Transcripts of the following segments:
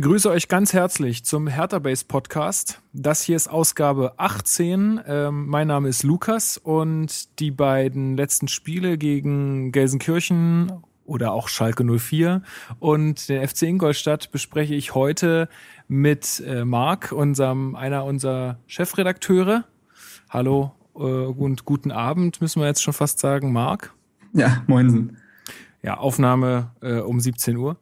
begrüße euch ganz herzlich zum Hertha Base Podcast. Das hier ist Ausgabe 18. Ähm, mein Name ist Lukas und die beiden letzten Spiele gegen Gelsenkirchen oder auch Schalke 04 und den FC Ingolstadt bespreche ich heute mit äh, Marc, unserem einer unserer Chefredakteure. Hallo äh, und guten Abend, müssen wir jetzt schon fast sagen, Marc. Ja, moinsen. Ja, Aufnahme äh, um 17 Uhr.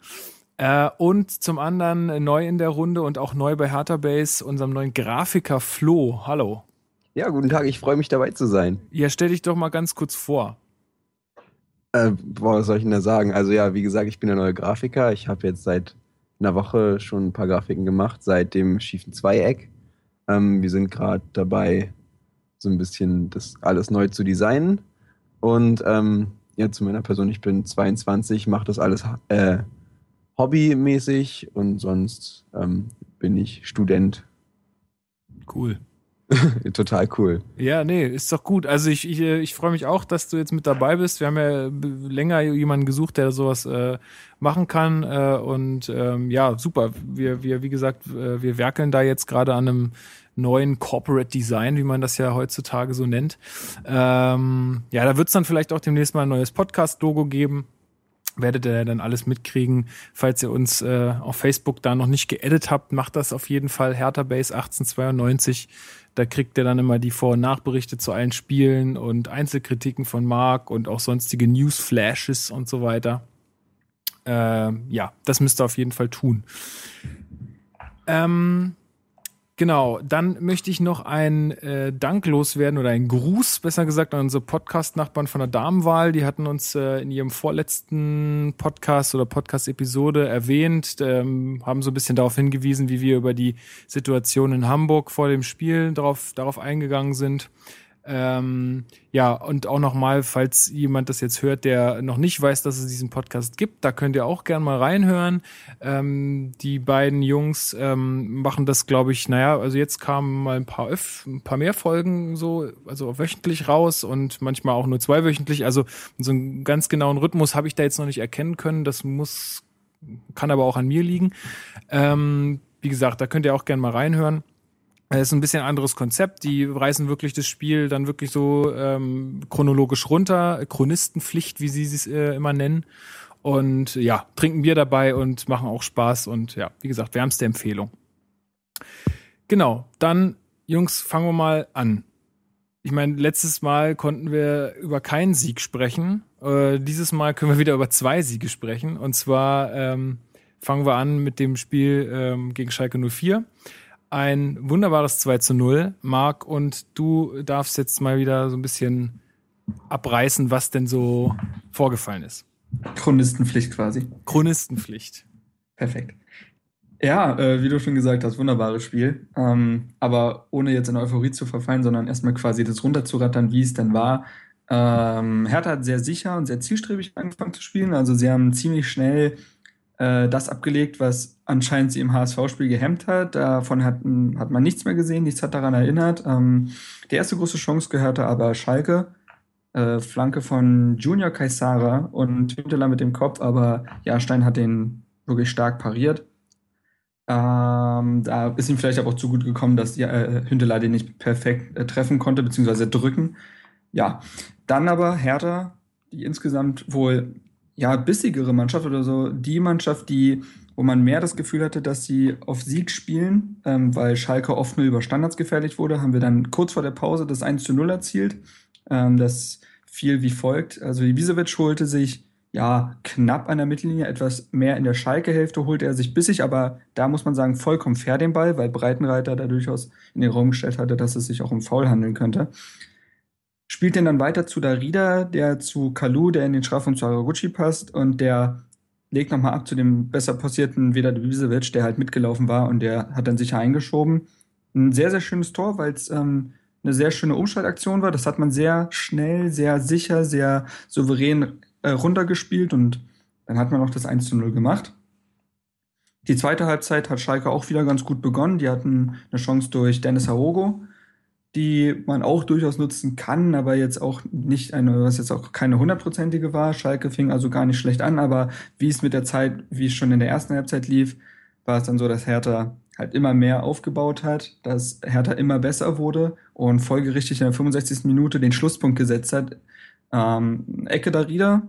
Äh, und zum anderen neu in der Runde und auch neu bei Hertha Base, unserem neuen Grafiker Flo. Hallo. Ja, guten Tag, ich freue mich dabei zu sein. Ja, stell dich doch mal ganz kurz vor. Äh, boah, was soll ich denn da sagen? Also ja, wie gesagt, ich bin der neue Grafiker. Ich habe jetzt seit einer Woche schon ein paar Grafiken gemacht, seit dem schiefen Zweieck. Ähm, wir sind gerade dabei, so ein bisschen das alles neu zu designen. Und ähm, ja, zu meiner Person, ich bin 22, mache das alles äh, hobbymäßig und sonst ähm, bin ich Student. Cool. Total cool. Ja, nee, ist doch gut. Also ich, ich, ich freue mich auch, dass du jetzt mit dabei bist. Wir haben ja b- länger jemanden gesucht, der sowas äh, machen kann. Äh, und ähm, ja, super. Wir, wir, wie gesagt, äh, wir werkeln da jetzt gerade an einem neuen Corporate Design, wie man das ja heutzutage so nennt. Ähm, ja, da wird es dann vielleicht auch demnächst mal ein neues Podcast-Logo geben werdet ihr dann alles mitkriegen. Falls ihr uns äh, auf Facebook da noch nicht geedit habt, macht das auf jeden Fall. Hertha Base 1892. Da kriegt ihr dann immer die Vor- und Nachberichte zu allen Spielen und Einzelkritiken von Marc und auch sonstige Newsflashes und so weiter. Äh, ja, das müsst ihr auf jeden Fall tun. Ähm, Genau, dann möchte ich noch ein äh, Dank loswerden oder ein Gruß, besser gesagt, an unsere Podcast-Nachbarn von der Damenwahl. Die hatten uns äh, in ihrem vorletzten Podcast oder Podcast-Episode erwähnt, ähm, haben so ein bisschen darauf hingewiesen, wie wir über die Situation in Hamburg vor dem Spiel darauf, darauf eingegangen sind. Ähm, ja, und auch nochmal, falls jemand das jetzt hört, der noch nicht weiß, dass es diesen Podcast gibt, da könnt ihr auch gern mal reinhören. Ähm, die beiden Jungs ähm, machen das, glaube ich, naja, also jetzt kamen mal ein paar, öff, ein paar mehr Folgen so, also wöchentlich raus und manchmal auch nur zweiwöchentlich. Also so einen ganz genauen Rhythmus habe ich da jetzt noch nicht erkennen können. Das muss, kann aber auch an mir liegen. Ähm, wie gesagt, da könnt ihr auch gern mal reinhören. Es ist ein bisschen anderes Konzept. Die reißen wirklich das Spiel dann wirklich so ähm, chronologisch runter, Chronistenpflicht, wie sie es äh, immer nennen. Und ja, trinken Bier dabei und machen auch Spaß. Und ja, wie gesagt, wärmste Empfehlung. Genau, dann, Jungs, fangen wir mal an. Ich meine, letztes Mal konnten wir über keinen Sieg sprechen. Äh, dieses Mal können wir wieder über zwei Siege sprechen. Und zwar ähm, fangen wir an mit dem Spiel ähm, gegen Schalke 04 ein wunderbares 2 zu 0. Marc, und du darfst jetzt mal wieder so ein bisschen abreißen, was denn so vorgefallen ist. Chronistenpflicht quasi. Chronistenpflicht. Perfekt. Ja, äh, wie du schon gesagt hast, wunderbares Spiel. Ähm, aber ohne jetzt in Euphorie zu verfallen, sondern erstmal quasi das runterzurattern, wie es denn war. Ähm, Hertha hat sehr sicher und sehr zielstrebig angefangen zu spielen. Also sie haben ziemlich schnell äh, das abgelegt, was anscheinend sie im HSV-Spiel gehemmt hat. Davon hat, hat man nichts mehr gesehen, nichts hat daran erinnert. Ähm, die erste große Chance gehörte aber Schalke. Äh, Flanke von Junior Kaisara und Hünteler mit dem Kopf, aber Jahrstein hat den wirklich stark pariert. Ähm, da ist ihm vielleicht aber auch zu gut gekommen, dass ja, äh, den nicht perfekt äh, treffen konnte, beziehungsweise drücken. Ja, dann aber Hertha, die insgesamt wohl ja bissigere Mannschaft oder so, die Mannschaft, die, wo man mehr das Gefühl hatte, dass sie auf Sieg spielen, ähm, weil Schalke oft nur über Standards gefährlich wurde, haben wir dann kurz vor der Pause das 1 zu 0 erzielt. Ähm, das fiel wie folgt. Also Ibisevic holte sich ja, knapp an der Mittellinie, etwas mehr in der Schalke-Hälfte holte er sich bissig, aber da muss man sagen, vollkommen fair den Ball, weil Breitenreiter da durchaus in den Raum gestellt hatte, dass es sich auch um Foul handeln könnte. Spielt den dann weiter zu Darida, der zu Kalu, der in den Strafraum zu Haraguchi passt und der legt nochmal ab zu dem besser passierten Veda Ibisevic, der halt mitgelaufen war und der hat dann sicher eingeschoben. Ein sehr, sehr schönes Tor, weil es ähm, eine sehr schöne Umschaltaktion war. Das hat man sehr schnell, sehr sicher, sehr souverän äh, runtergespielt und dann hat man noch das 1 zu 0 gemacht. Die zweite Halbzeit hat Schalke auch wieder ganz gut begonnen. Die hatten eine Chance durch Dennis Harogo, die man auch durchaus nutzen kann, aber jetzt auch nicht eine, was jetzt auch keine hundertprozentige war. Schalke fing also gar nicht schlecht an, aber wie es mit der Zeit, wie es schon in der ersten Halbzeit lief, war es dann so, dass Hertha halt immer mehr aufgebaut hat, dass Hertha immer besser wurde und folgerichtig in der 65. Minute den Schlusspunkt gesetzt hat, ähm, Ecke da Rieder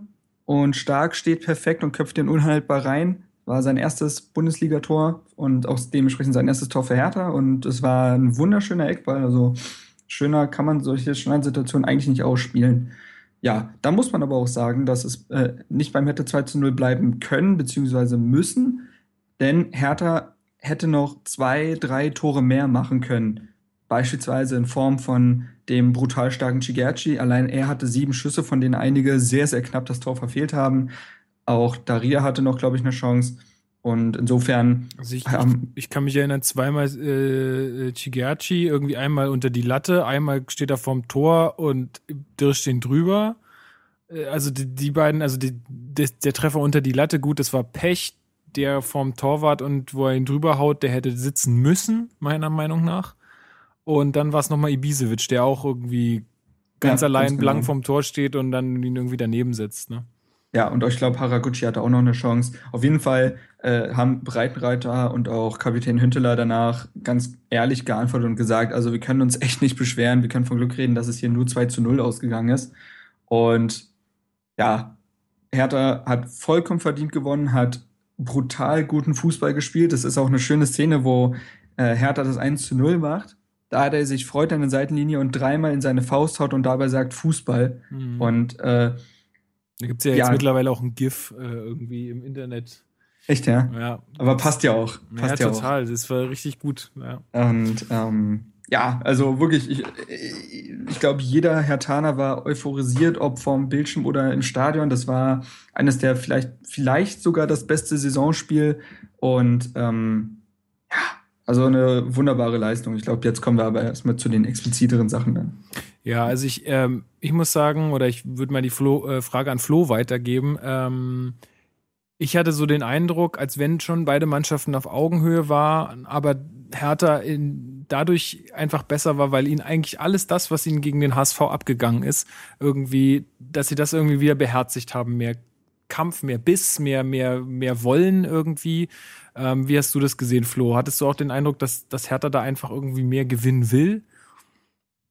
und Stark steht perfekt und köpft den unhaltbar rein. War sein erstes Bundesligator und auch dementsprechend sein erstes Tor für Hertha. Und es war ein wunderschöner Eckball. Also schöner kann man solche Schneidsituationen eigentlich nicht ausspielen. Ja, da muss man aber auch sagen, dass es äh, nicht beim Hertha 2 zu 0 bleiben können, beziehungsweise müssen. Denn Hertha hätte noch zwei, drei Tore mehr machen können. Beispielsweise in Form von dem brutal starken Chigerci. Allein er hatte sieben Schüsse, von denen einige sehr, sehr knapp das Tor verfehlt haben. Auch Daria hatte noch, glaube ich, eine Chance. Und insofern. Also ich, ähm, ich, ich, kann mich erinnern, zweimal äh, Chigerci, irgendwie einmal unter die Latte, einmal steht er vorm Tor und Dirsch den drüber. Äh, also die, die beiden, also die, der, der Treffer unter die Latte, gut, das war Pech, der vorm Torwart und wo er ihn drüber haut, der hätte sitzen müssen, meiner Meinung nach. Und dann war es nochmal Ibisevic, der auch irgendwie ganz ja, allein ganz blank genau. vom Tor steht und dann ihn irgendwie daneben sitzt. Ne? Ja, und ich glaube, Haraguchi hatte auch noch eine Chance. Auf jeden Fall äh, haben Breitenreiter und auch Kapitän Hünteler danach ganz ehrlich geantwortet und gesagt, also wir können uns echt nicht beschweren, wir können von Glück reden, dass es hier nur 2 zu 0 ausgegangen ist. Und ja, Hertha hat vollkommen verdient gewonnen, hat brutal guten Fußball gespielt. Das ist auch eine schöne Szene, wo äh, Hertha das 1 zu 0 macht da hat er sich freut an der Seitenlinie und dreimal in seine Faust haut und dabei sagt Fußball. Mhm. Und äh, da gibt es ja jetzt ja, mittlerweile auch ein GIF äh, irgendwie im Internet. Echt, ja? Ja. Aber passt ja auch. Passt ja, ja total. Auch. Das war richtig gut. Ja. Und ähm, ja, also wirklich, ich, ich glaube, jeder Herr Taner war euphorisiert, ob vom Bildschirm oder im Stadion. Das war eines der vielleicht, vielleicht sogar das beste Saisonspiel. Und ähm, ja, also eine wunderbare Leistung. Ich glaube, jetzt kommen wir aber erstmal zu den expliziteren Sachen dann. Ja, also ich, ähm, ich muss sagen, oder ich würde mal die Flo, äh, Frage an Flo weitergeben. Ähm, ich hatte so den Eindruck, als wenn schon beide Mannschaften auf Augenhöhe waren, aber Hertha in, dadurch einfach besser war, weil ihnen eigentlich alles das, was ihnen gegen den HSV abgegangen ist, irgendwie, dass sie das irgendwie wieder beherzigt haben, mehr Kampf, mehr Biss, mehr, mehr, mehr Wollen irgendwie. Ähm, wie hast du das gesehen, Flo? Hattest du auch den Eindruck, dass, dass Hertha da einfach irgendwie mehr gewinnen will?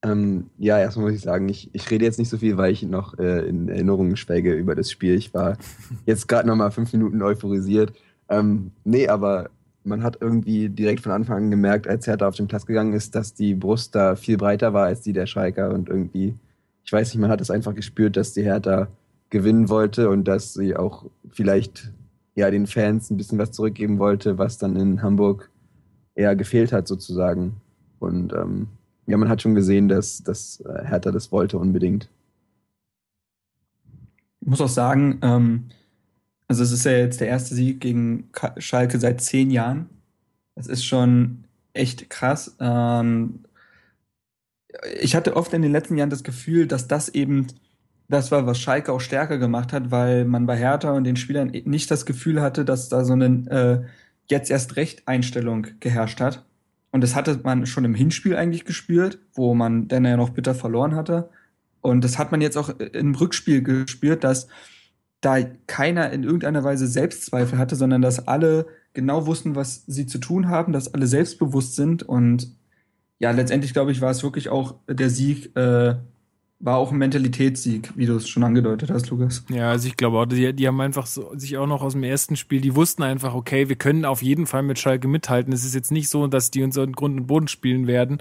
Ähm, ja, erstmal muss ich sagen, ich, ich rede jetzt nicht so viel, weil ich noch äh, in Erinnerungen schwelge über das Spiel. Ich war jetzt gerade noch mal fünf Minuten euphorisiert. Ähm, nee, aber man hat irgendwie direkt von Anfang an gemerkt, als Hertha auf den Platz gegangen ist, dass die Brust da viel breiter war als die der Schalker und irgendwie, ich weiß nicht, man hat es einfach gespürt, dass die Hertha gewinnen wollte und dass sie auch vielleicht ja den Fans ein bisschen was zurückgeben wollte, was dann in Hamburg eher gefehlt hat sozusagen. Und ähm, ja, man hat schon gesehen, dass, dass äh, Hertha das wollte unbedingt. Ich muss auch sagen, ähm, also es ist ja jetzt der erste Sieg gegen Schalke seit zehn Jahren. Das ist schon echt krass. Ähm, ich hatte oft in den letzten Jahren das Gefühl, dass das eben das war, was Schalke auch stärker gemacht hat, weil man bei Hertha und den Spielern nicht das Gefühl hatte, dass da so eine äh, jetzt erst recht Einstellung geherrscht hat. Und das hatte man schon im Hinspiel eigentlich gespürt, wo man dann ja noch bitter verloren hatte. Und das hat man jetzt auch im Rückspiel gespürt, dass da keiner in irgendeiner Weise Selbstzweifel hatte, sondern dass alle genau wussten, was sie zu tun haben, dass alle selbstbewusst sind. Und ja, letztendlich, glaube ich, war es wirklich auch der Sieg äh, war auch ein Mentalitätssieg, wie du es schon angedeutet hast, Lukas. Ja, also ich glaube auch, die, die haben einfach so, sich auch noch aus dem ersten Spiel, die wussten einfach, okay, wir können auf jeden Fall mit Schalke mithalten. Es ist jetzt nicht so, dass die uns in Grund und Boden spielen werden.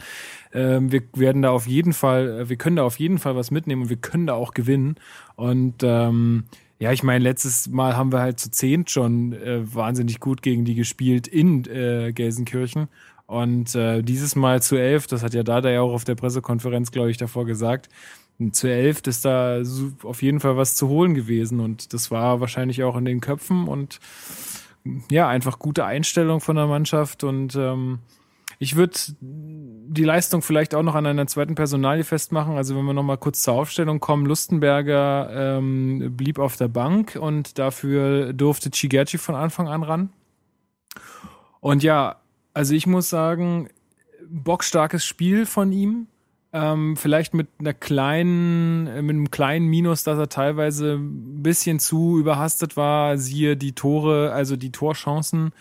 Ähm, wir werden da auf jeden Fall, wir können da auf jeden Fall was mitnehmen und wir können da auch gewinnen. Und ähm, Ja, ich meine, letztes Mal haben wir halt zu zehnt schon äh, wahnsinnig gut gegen die gespielt in äh, Gelsenkirchen. Und äh, dieses Mal zu elf, das hat ja Dada ja auch auf der Pressekonferenz, glaube ich, davor gesagt. Zu elf ist da auf jeden Fall was zu holen gewesen. Und das war wahrscheinlich auch in den Köpfen und ja, einfach gute Einstellung von der Mannschaft und ähm, ich würde die Leistung vielleicht auch noch an einer zweiten Personalie festmachen. Also wenn wir noch mal kurz zur Aufstellung kommen, Lustenberger ähm, blieb auf der Bank und dafür durfte Chigerci von Anfang an ran. Und ja, also ich muss sagen, bockstarkes Spiel von ihm. Ähm, vielleicht mit einer kleinen, mit einem kleinen Minus, dass er teilweise ein bisschen zu überhastet war. Siehe die Tore, also die Torchancen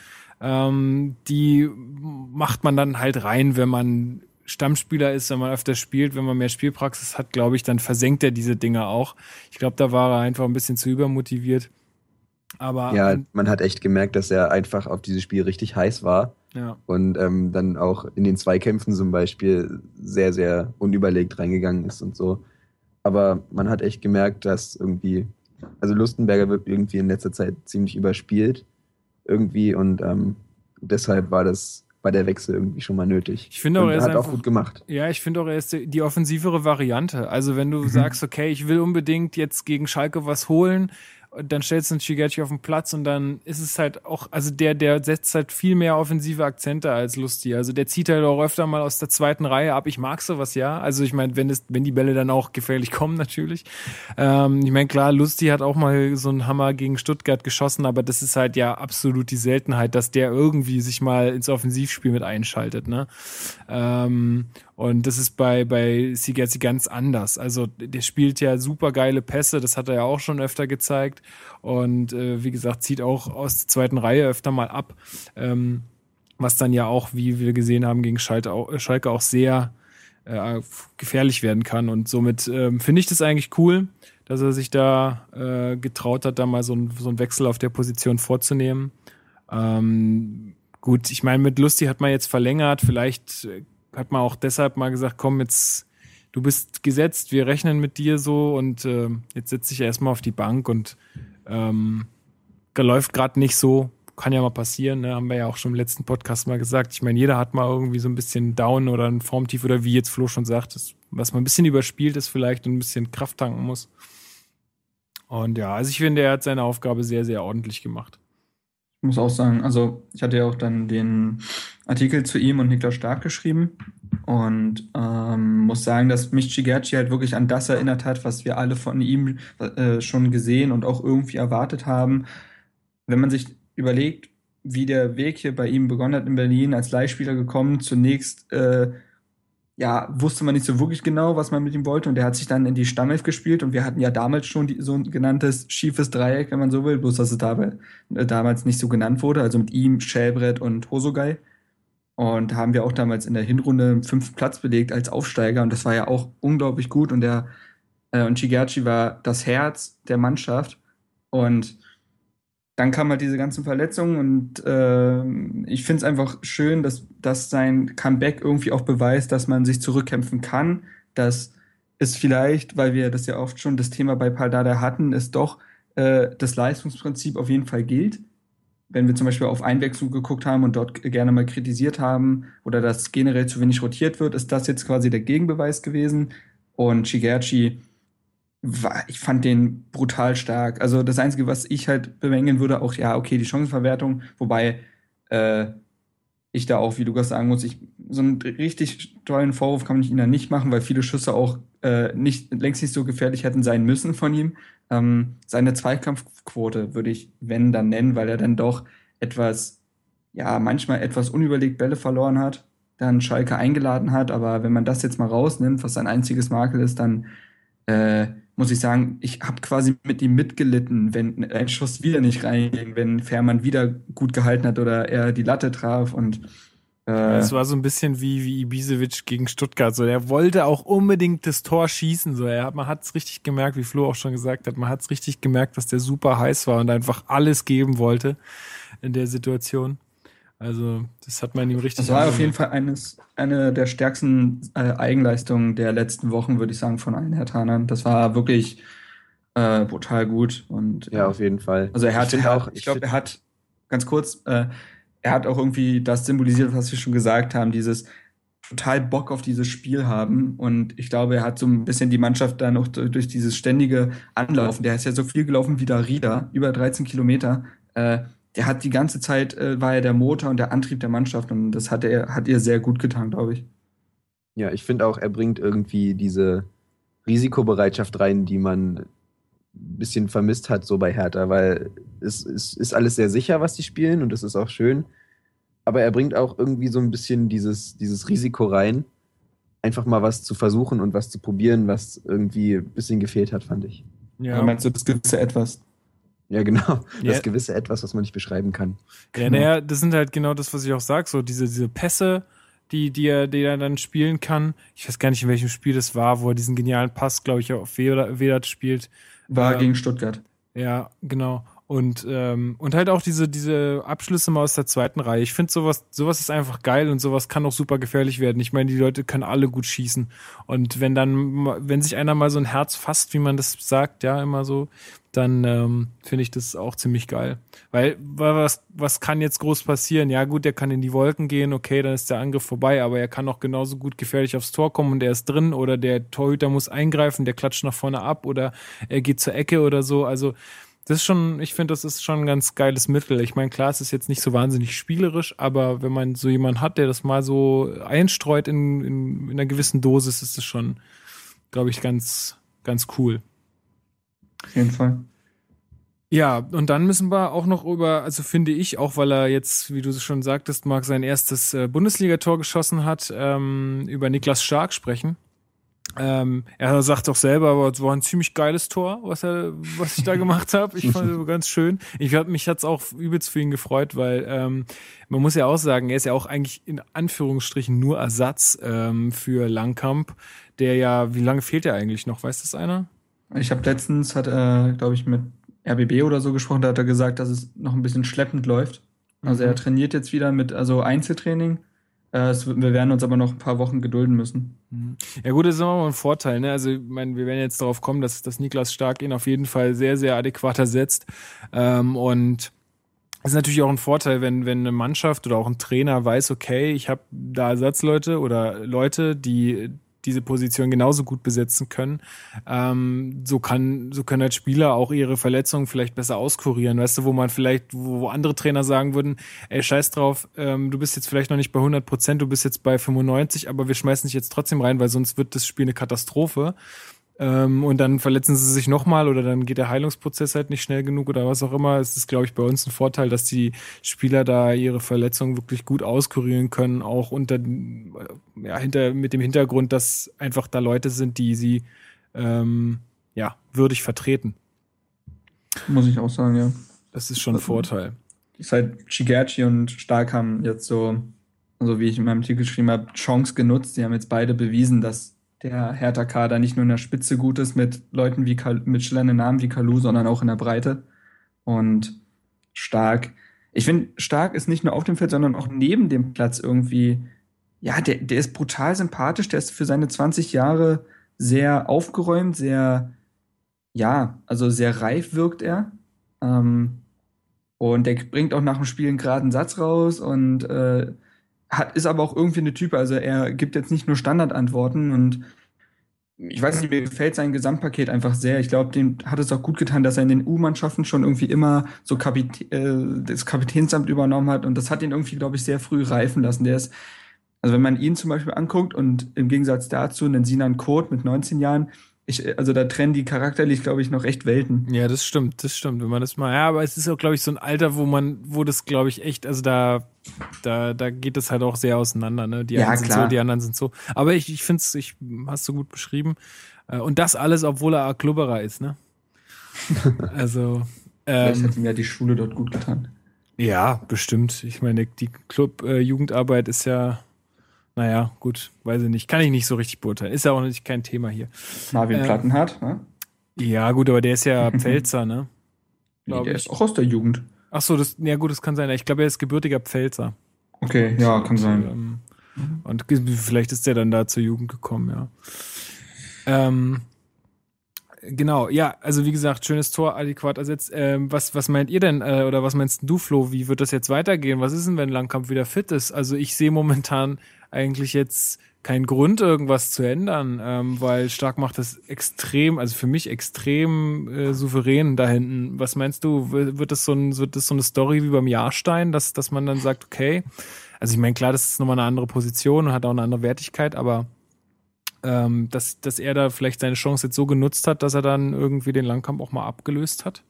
ähm, die macht man dann halt rein, wenn man Stammspieler ist, wenn man öfter spielt, wenn man mehr Spielpraxis hat, glaube ich, dann versenkt er diese Dinge auch. Ich glaube, da war er einfach ein bisschen zu übermotiviert. Aber ja, man hat echt gemerkt, dass er einfach auf dieses Spiel richtig heiß war. Ja. Und ähm, dann auch in den Zweikämpfen zum Beispiel sehr, sehr unüberlegt reingegangen ist und so. Aber man hat echt gemerkt, dass irgendwie, also Lustenberger wird irgendwie in letzter Zeit ziemlich überspielt irgendwie und ähm, deshalb war das bei der Wechsel irgendwie schon mal nötig. Ich finde auch, er hat einfach, auch gut gemacht. Ja, ich finde auch, er ist die offensivere Variante. Also wenn du mhm. sagst, okay, ich will unbedingt jetzt gegen Schalke was holen, dann stellst du einen Shigechi auf den Platz und dann ist es halt auch, also der, der setzt halt viel mehr offensive Akzente als Lusti. Also der zieht halt auch öfter mal aus der zweiten Reihe ab. Ich mag sowas, ja. Also ich meine, wenn es, wenn die Bälle dann auch gefährlich kommen, natürlich. Ähm, ich meine, klar, Lusti hat auch mal so einen Hammer gegen Stuttgart geschossen, aber das ist halt ja absolut die Seltenheit, dass der irgendwie sich mal ins Offensivspiel mit einschaltet, ne? Ähm, und das ist bei, bei Sigerzi ganz anders. Also der spielt ja super geile Pässe, das hat er ja auch schon öfter gezeigt. Und äh, wie gesagt, zieht auch aus der zweiten Reihe öfter mal ab. Ähm, was dann ja auch, wie wir gesehen haben, gegen Schalke auch, Schalke auch sehr äh, gefährlich werden kann. Und somit ähm, finde ich das eigentlich cool, dass er sich da äh, getraut hat, da mal so, ein, so einen Wechsel auf der Position vorzunehmen. Ähm, gut, ich meine, mit Lustig hat man jetzt verlängert. Vielleicht äh, hat man auch deshalb mal gesagt, komm, jetzt, du bist gesetzt, wir rechnen mit dir so und äh, jetzt setze ich erstmal auf die Bank und ähm, läuft gerade nicht so. Kann ja mal passieren, ne? haben wir ja auch schon im letzten Podcast mal gesagt. Ich meine, jeder hat mal irgendwie so ein bisschen Down oder ein Formtief oder wie jetzt Flo schon sagt, das, was man ein bisschen überspielt ist vielleicht und ein bisschen Kraft tanken muss. Und ja, also ich finde, er hat seine Aufgabe sehr, sehr ordentlich gemacht. Ich muss auch sagen, also ich hatte ja auch dann den Artikel zu ihm und Niklas Stark geschrieben und ähm, muss sagen, dass mich Chigerci halt wirklich an das erinnert hat, was wir alle von ihm äh, schon gesehen und auch irgendwie erwartet haben. Wenn man sich überlegt, wie der Weg hier bei ihm begonnen hat in Berlin, als Leihspieler gekommen, zunächst äh, ja, wusste man nicht so wirklich genau, was man mit ihm wollte. Und der hat sich dann in die Stammelf gespielt. Und wir hatten ja damals schon die, so ein genanntes schiefes Dreieck, wenn man so will, bloß dass es dabei, äh, damals nicht so genannt wurde. Also mit ihm, Schellbrett und Hosogai. Und haben wir auch damals in der Hinrunde einen fünften Platz belegt als Aufsteiger. Und das war ja auch unglaublich gut. Und der äh, und Chigachi war das Herz der Mannschaft. Und dann kam halt diese ganzen Verletzungen und äh, ich finde es einfach schön, dass, dass sein Comeback irgendwie auch beweist, dass man sich zurückkämpfen kann, dass es vielleicht, weil wir das ja oft schon das Thema bei Paldada hatten, ist doch äh, das Leistungsprinzip auf jeden Fall gilt. Wenn wir zum Beispiel auf Einwechslung geguckt haben und dort gerne mal kritisiert haben oder dass generell zu wenig rotiert wird, ist das jetzt quasi der Gegenbeweis gewesen. Und Shigerchi war, ich fand den brutal stark. Also das Einzige, was ich halt bemängeln würde, auch ja, okay, die Chancenverwertung, wobei äh, ich da auch, wie Lukas sagen muss, ich, so einen richtig tollen Vorwurf kann ich ihm da nicht machen, weil viele Schüsse auch äh, nicht, längst nicht so gefährlich hätten sein müssen von ihm. Ähm, seine Zweikampfquote würde ich, wenn, dann nennen, weil er dann doch etwas, ja, manchmal etwas unüberlegt Bälle verloren hat, dann Schalke eingeladen hat, aber wenn man das jetzt mal rausnimmt, was sein einziges Makel ist, dann äh, muss ich sagen, ich habe quasi mit ihm mitgelitten, wenn ein Schuss wieder nicht reinging, wenn Fährmann wieder gut gehalten hat oder er die Latte traf. Und es war so ein bisschen wie, wie Ibisevic gegen Stuttgart. So, er wollte auch unbedingt das Tor schießen. So, er, man hat es richtig gemerkt, wie Flo auch schon gesagt hat, man hat es richtig gemerkt, dass der super heiß war und einfach alles geben wollte in der Situation. Also, das hat man ihm richtig. Das war auf jeden Fall eines, eine der stärksten äh, Eigenleistungen der letzten Wochen, würde ich sagen, von allen Herr Tanern. Das war wirklich, äh, brutal gut. Und, Ja, auf jeden Fall. Also er hat, Ich auch- ich ich glaube, er hat, ganz kurz, äh, er hat auch irgendwie das symbolisiert, was wir schon gesagt haben, dieses total Bock auf dieses Spiel haben. Und ich glaube, er hat so ein bisschen die Mannschaft dann auch durch dieses ständige Anlaufen. Der ist ja so viel gelaufen wie der Rieder, über 13 Kilometer. Äh, der hat die ganze Zeit, äh, war er der Motor und der Antrieb der Mannschaft. Und das hat er, hat ihr sehr gut getan, glaube ich. Ja, ich finde auch, er bringt irgendwie diese Risikobereitschaft rein, die man bisschen vermisst hat, so bei Hertha, weil es, es ist alles sehr sicher, was die spielen und das ist auch schön. Aber er bringt auch irgendwie so ein bisschen dieses, dieses Risiko rein, einfach mal was zu versuchen und was zu probieren, was irgendwie ein bisschen gefehlt hat, fand ich. Ja. Meinst du das gewisse Etwas? Ja, genau. Ja. Das gewisse Etwas, was man nicht beschreiben kann. Ja, naja, das sind halt genau das, was ich auch sage, so diese, diese Pässe, die, die, er, die er dann spielen kann. Ich weiß gar nicht, in welchem Spiel das war, wo er diesen genialen Pass, glaube ich, auf Vedat spielt. War Ja. gegen Stuttgart. Ja, genau. Und, ähm, und halt auch diese, diese Abschlüsse mal aus der zweiten Reihe. Ich finde sowas, sowas ist einfach geil und sowas kann auch super gefährlich werden. Ich meine, die Leute können alle gut schießen. Und wenn dann, wenn sich einer mal so ein Herz fasst, wie man das sagt, ja, immer so, dann ähm, finde ich das auch ziemlich geil. Weil, weil was, was kann jetzt groß passieren? Ja, gut, der kann in die Wolken gehen, okay, dann ist der Angriff vorbei, aber er kann auch genauso gut gefährlich aufs Tor kommen und er ist drin oder der Torhüter muss eingreifen, der klatscht nach vorne ab oder er geht zur Ecke oder so. Also, das ist schon, ich finde, das ist schon ein ganz geiles Mittel. Ich meine, klar, es ist jetzt nicht so wahnsinnig spielerisch, aber wenn man so jemanden hat, der das mal so einstreut in, in, in einer gewissen Dosis, ist es schon, glaube ich, ganz, ganz cool. Auf jeden Fall. Ja, und dann müssen wir auch noch über, also finde ich, auch weil er jetzt, wie du schon sagtest, Marc, sein erstes äh, Bundesligator geschossen hat, ähm, über Niklas Stark sprechen. Ähm, er sagt auch selber, aber es war ein ziemlich geiles Tor, was er, was ich da gemacht habe. Ich fand es ganz schön. Ich hab, mich hat's auch übelst für ihn gefreut, weil ähm, man muss ja auch sagen, er ist ja auch eigentlich in Anführungsstrichen nur Ersatz ähm, für Langkamp, der ja, wie lange fehlt er eigentlich noch? Weiß das einer? Ich habe letztens, hat er, glaube ich, mit RBB oder so gesprochen, da hat er gesagt, dass es noch ein bisschen schleppend läuft. Also Mhm. er trainiert jetzt wieder mit also Einzeltraining. Äh, es, wir werden uns aber noch ein paar Wochen gedulden müssen. Mhm. Ja gut, das ist immer ein Vorteil. Ne? Also ich meine, wir werden jetzt darauf kommen, dass, dass Niklas Stark ihn auf jeden Fall sehr, sehr adäquat ersetzt. Ähm, und es ist natürlich auch ein Vorteil, wenn, wenn eine Mannschaft oder auch ein Trainer weiß, okay, ich habe da Ersatzleute oder Leute, die diese Position genauso gut besetzen können. Ähm, so kann, so können halt Spieler auch ihre Verletzungen vielleicht besser auskurieren. Weißt du, wo man vielleicht, wo, andere Trainer sagen würden, ey, scheiß drauf, ähm, du bist jetzt vielleicht noch nicht bei 100 Prozent, du bist jetzt bei 95, aber wir schmeißen dich jetzt trotzdem rein, weil sonst wird das Spiel eine Katastrophe. Ähm, und dann verletzen sie sich nochmal oder dann geht der Heilungsprozess halt nicht schnell genug oder was auch immer. Es ist, glaube ich, bei uns ein Vorteil, dass die Spieler da ihre Verletzungen wirklich gut auskurieren können, auch unter, ja, hinter, mit dem Hintergrund, dass einfach da Leute sind, die sie, ähm, ja, würdig vertreten. Muss ich auch sagen, ja. Das ist schon ein Vorteil. Seit Shigerchi und Stark haben jetzt so, also wie ich in meinem Artikel geschrieben habe, Chance genutzt. Die haben jetzt beide bewiesen, dass der Hertha-Kader nicht nur in der Spitze gut ist mit Leuten wie Kal mit schillernden Namen wie Kalu, sondern auch in der Breite. Und Stark, ich finde, Stark ist nicht nur auf dem Feld, sondern auch neben dem Platz irgendwie, ja, der, der ist brutal sympathisch, der ist für seine 20 Jahre sehr aufgeräumt, sehr, ja, also sehr reif wirkt er. Ähm, und der bringt auch nach dem Spiel einen geraden Satz raus und äh, hat, ist aber auch irgendwie eine Type. Also er gibt jetzt nicht nur Standardantworten und ich weiß nicht, mir gefällt sein Gesamtpaket einfach sehr. Ich glaube, dem hat es auch gut getan, dass er in den U-Mannschaften schon irgendwie immer so Kapit äh, das Kapitänsamt übernommen hat und das hat ihn irgendwie, glaube ich, sehr früh reifen lassen. Der ist, also wenn man ihn zum Beispiel anguckt und im Gegensatz dazu einen Sinan Kurt mit 19 Jahren, ich, also da trennen die charakterlich, glaube ich, noch echt Welten. Ja, das stimmt, das stimmt. Wenn man das mal, ja, aber es ist auch, glaube ich, so ein Alter, wo man, wo das, glaube ich, echt, also da, da, da geht es halt auch sehr auseinander, ne? Die Ja, einen sind klar. so, die anderen sind so. Aber ich, ich finde es, ich hast du gut beschrieben. Äh, Und das alles, obwohl er Klubberer ist, ne? Also, Vielleicht ähm, hat ihm ja die Schule dort gut getan. ja, bestimmt. Ich meine, die Club-Jugendarbeit ist ja, naja, gut, weiß ich nicht. Kann ich nicht so richtig beurteilen. Ist ja auch nicht kein Thema hier. Marvin Ähm, Plattenhardt, ne? Ja, gut, aber der ist ja Pfälzer, ne? Nee, der ich. ist auch aus der Jugend. Ach so, das, ja gut, das kann sein. Ich glaube, er ist gebürtiger Pfälzer. Okay, ja, kann sein. Ähm, Und ge- vielleicht ist der dann da zur Jugend gekommen, ja. Ähm, Genau, ja, also wie gesagt, schönes Tor, adäquat ersetzt. Ähm, was, was meint ihr denn, äh, oder was meinst du, Flo, wie wird das jetzt weitergehen? Was ist denn, wenn Langkamp wieder fit ist? Also ich sehe momentan eigentlich jetzt keinen Grund, irgendwas zu ändern, ähm, weil Stark macht das extrem, also für mich extrem äh, souverän da hinten. Was meinst du, wird das so, ein, wird das so eine Story wie beim Jahrstein, dass, dass man dann sagt, okay, also ich meine, klar, das ist nochmal eine andere Position und hat auch eine andere Wertigkeit, aber ähm, dass, dass er da vielleicht seine Chance jetzt so genutzt hat, dass er dann irgendwie den Langkampf auch mal abgelöst hat?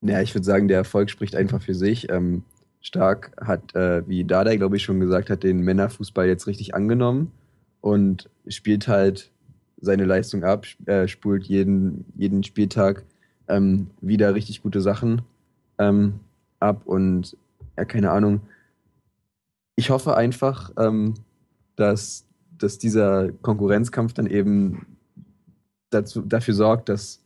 Ja, ich würde sagen, der Erfolg spricht einfach für sich. Ähm, Stark hat, äh, wie Dada, glaube ich, schon gesagt hat, den Männerfußball jetzt richtig angenommen und spielt halt seine Leistung ab, äh, spult jeden, jeden Spieltag ähm, wieder richtig gute Sachen ähm, ab und ja, keine Ahnung. Ich hoffe einfach, ähm, dass, dass dieser Konkurrenzkampf dann eben dazu, dafür sorgt, dass,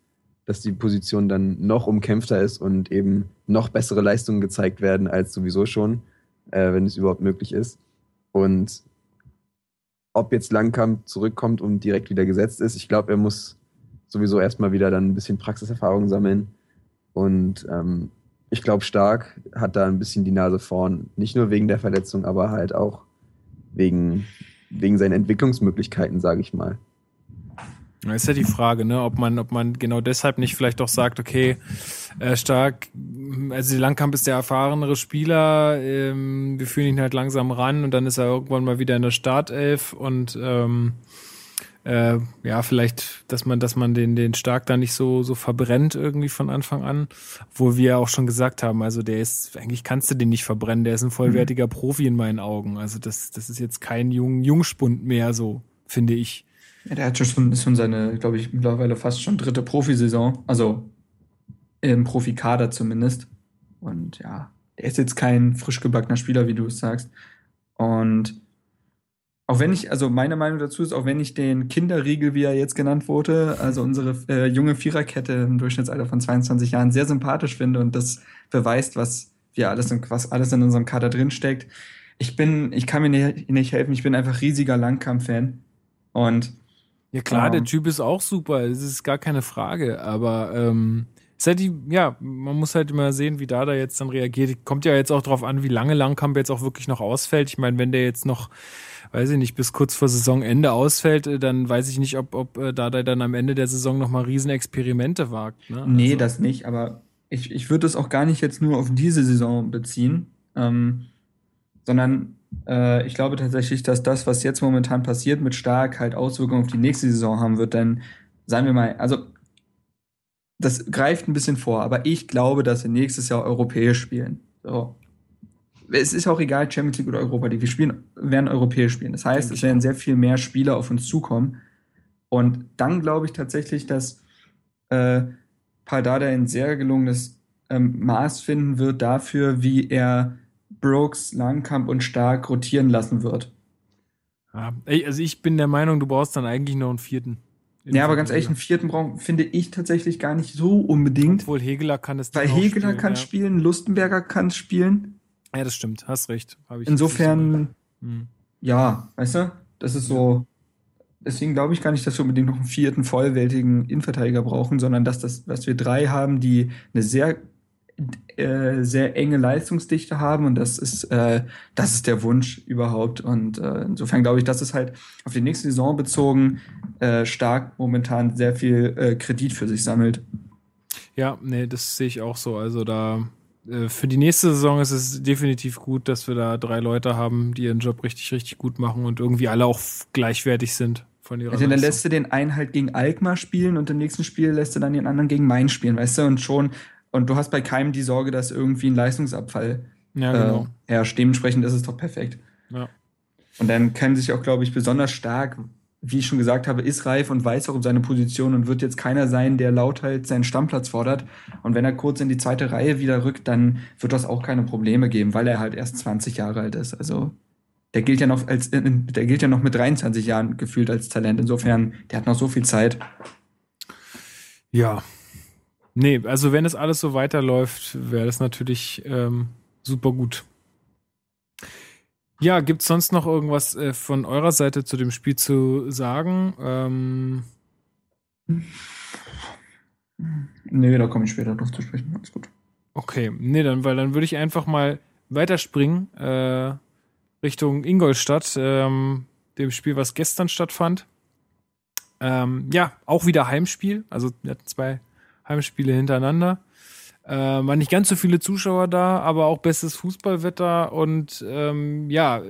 dass die Position dann noch umkämpfter ist und eben noch bessere Leistungen gezeigt werden als sowieso schon, äh, wenn es überhaupt möglich ist. Und ob jetzt Langkamp zurückkommt und direkt wieder gesetzt ist, ich glaube, er muss sowieso erstmal wieder dann ein bisschen Praxiserfahrung sammeln. Und ähm, ich glaube, Stark hat da ein bisschen die Nase vorn. Nicht nur wegen der Verletzung, aber halt auch wegen, wegen seinen Entwicklungsmöglichkeiten, sage ich mal. Ist ja die Frage, ne, ob man, ob man genau deshalb nicht vielleicht auch sagt, okay, äh, stark, also Langkamp ist der erfahrenere Spieler, ähm, wir führen ihn halt langsam ran und dann ist er irgendwann mal wieder in der Startelf und ähm, äh, ja, vielleicht, dass man, dass man den, den Stark da nicht so, so verbrennt irgendwie von Anfang an. Wo wir auch schon gesagt haben, also der ist, eigentlich kannst du den nicht verbrennen, der ist ein vollwertiger mhm. Profi in meinen Augen. Also das, das ist jetzt kein Jung, Jungspund mehr, so, finde ich. Ja, der hat schon, schon seine, glaube ich, mittlerweile fast schon dritte Profisaison. Also im Profikader zumindest. Und ja, der ist jetzt kein frisch gebackener Spieler, wie du es sagst. Und auch wenn ich, also meine Meinung dazu ist, auch wenn ich den Kinderriegel, wie er jetzt genannt wurde, also unsere äh, junge Viererkette im Durchschnittsalter von 22 Jahren sehr sympathisch finde und das beweist, was wir alles, was alles in unserem Kader drinsteckt. Ich bin, ich kann mir nicht, nicht helfen, ich bin einfach riesiger Langkampf-Fan. Und ja klar, ähm, der Typ ist auch super, das ist gar keine Frage, aber ähm, ist halt die, ja, man muss halt immer sehen, wie da da jetzt dann reagiert. Kommt ja jetzt auch drauf an, wie lange Langkamp jetzt auch wirklich noch ausfällt. Ich meine, wenn der jetzt noch weiß ich nicht, bis kurz vor Saisonende ausfällt, äh, dann weiß ich nicht, ob, ob äh, da dann am Ende der Saison nochmal Riesenexperimente wagt. Ne? Nee, also. das nicht, aber ich, ich würde es auch gar nicht jetzt nur auf diese Saison beziehen, ähm, sondern äh, ich glaube tatsächlich, dass das, was jetzt momentan passiert, mit Stark halt Auswirkungen auf die nächste Saison haben wird, denn sagen wir mal, also das greift ein bisschen vor, aber ich glaube, dass wir nächstes Jahr europäisch spielen. So es ist auch egal, Champions League oder Europa League. Wir spielen, werden europäisch spielen. Das heißt, es werden sehr viel mehr Spieler auf uns zukommen. Und dann glaube ich tatsächlich, dass äh, Pardada ein sehr gelungenes ähm, Maß finden wird dafür, wie er Brooks, Langkamp und Stark rotieren lassen wird. Ja, also ich bin der Meinung, du brauchst dann eigentlich noch einen vierten. Ja, aber ganz ehrlich, einen vierten brauchen finde ich tatsächlich gar nicht so unbedingt. Obwohl Hegeler kann es Weil Hegeler kann ja. spielen, Lustenberger kann spielen. Ja, das stimmt, hast recht. Insofern, hm. ja, weißt du, das ist so. Deswegen glaube ich gar nicht, dass wir unbedingt noch einen vierten vollwertigen Innenverteidiger brauchen, sondern dass das, was wir drei haben, die eine sehr äh, sehr enge Leistungsdichte haben und das ist äh, das ist der Wunsch überhaupt und äh, insofern glaube ich, dass es halt auf die nächste Saison bezogen äh, stark momentan sehr viel äh, Kredit für sich sammelt. Ja, nee, das sehe ich auch so. Also da für die nächste Saison ist es definitiv gut, dass wir da drei Leute haben, die ihren Job richtig, richtig gut machen und irgendwie alle auch gleichwertig sind von ihrer also dann lässt du den einen halt gegen Alkmaar spielen und im nächsten Spiel lässt du dann den anderen gegen Main spielen, weißt du? Und schon, und du hast bei keinem die Sorge, dass irgendwie ein Leistungsabfall ja, genau. äh, herrscht. Dementsprechend ist es doch perfekt. Ja. Und dann können sich auch, glaube ich, besonders stark wie ich schon gesagt habe, ist reif und weiß auch um seine Position und wird jetzt keiner sein, der lauthals seinen Stammplatz fordert. Und wenn er kurz in die zweite Reihe wieder rückt, dann wird das auch keine Probleme geben, weil er halt erst 20 Jahre alt ist. Also der gilt ja noch als, der gilt ja noch mit 23 Jahren gefühlt als Talent. Insofern, der hat noch so viel Zeit. Ja. Nee, also wenn es alles so weiterläuft, wäre das natürlich ähm, super gut. Ja, gibt es sonst noch irgendwas äh, von eurer Seite zu dem Spiel zu sagen? Ähm Nee, da komme ich später drauf zu sprechen. Alles gut. Okay, nee, dann, weil dann würde ich einfach mal weiterspringen äh, Richtung Ingolstadt, ähm, dem Spiel, was gestern stattfand. Ähm, ja, auch wieder Heimspiel. Also wir hatten zwei Heimspiele hintereinander. Äh, waren nicht ganz so viele Zuschauer da, aber auch bestes Fußballwetter und ähm, ja,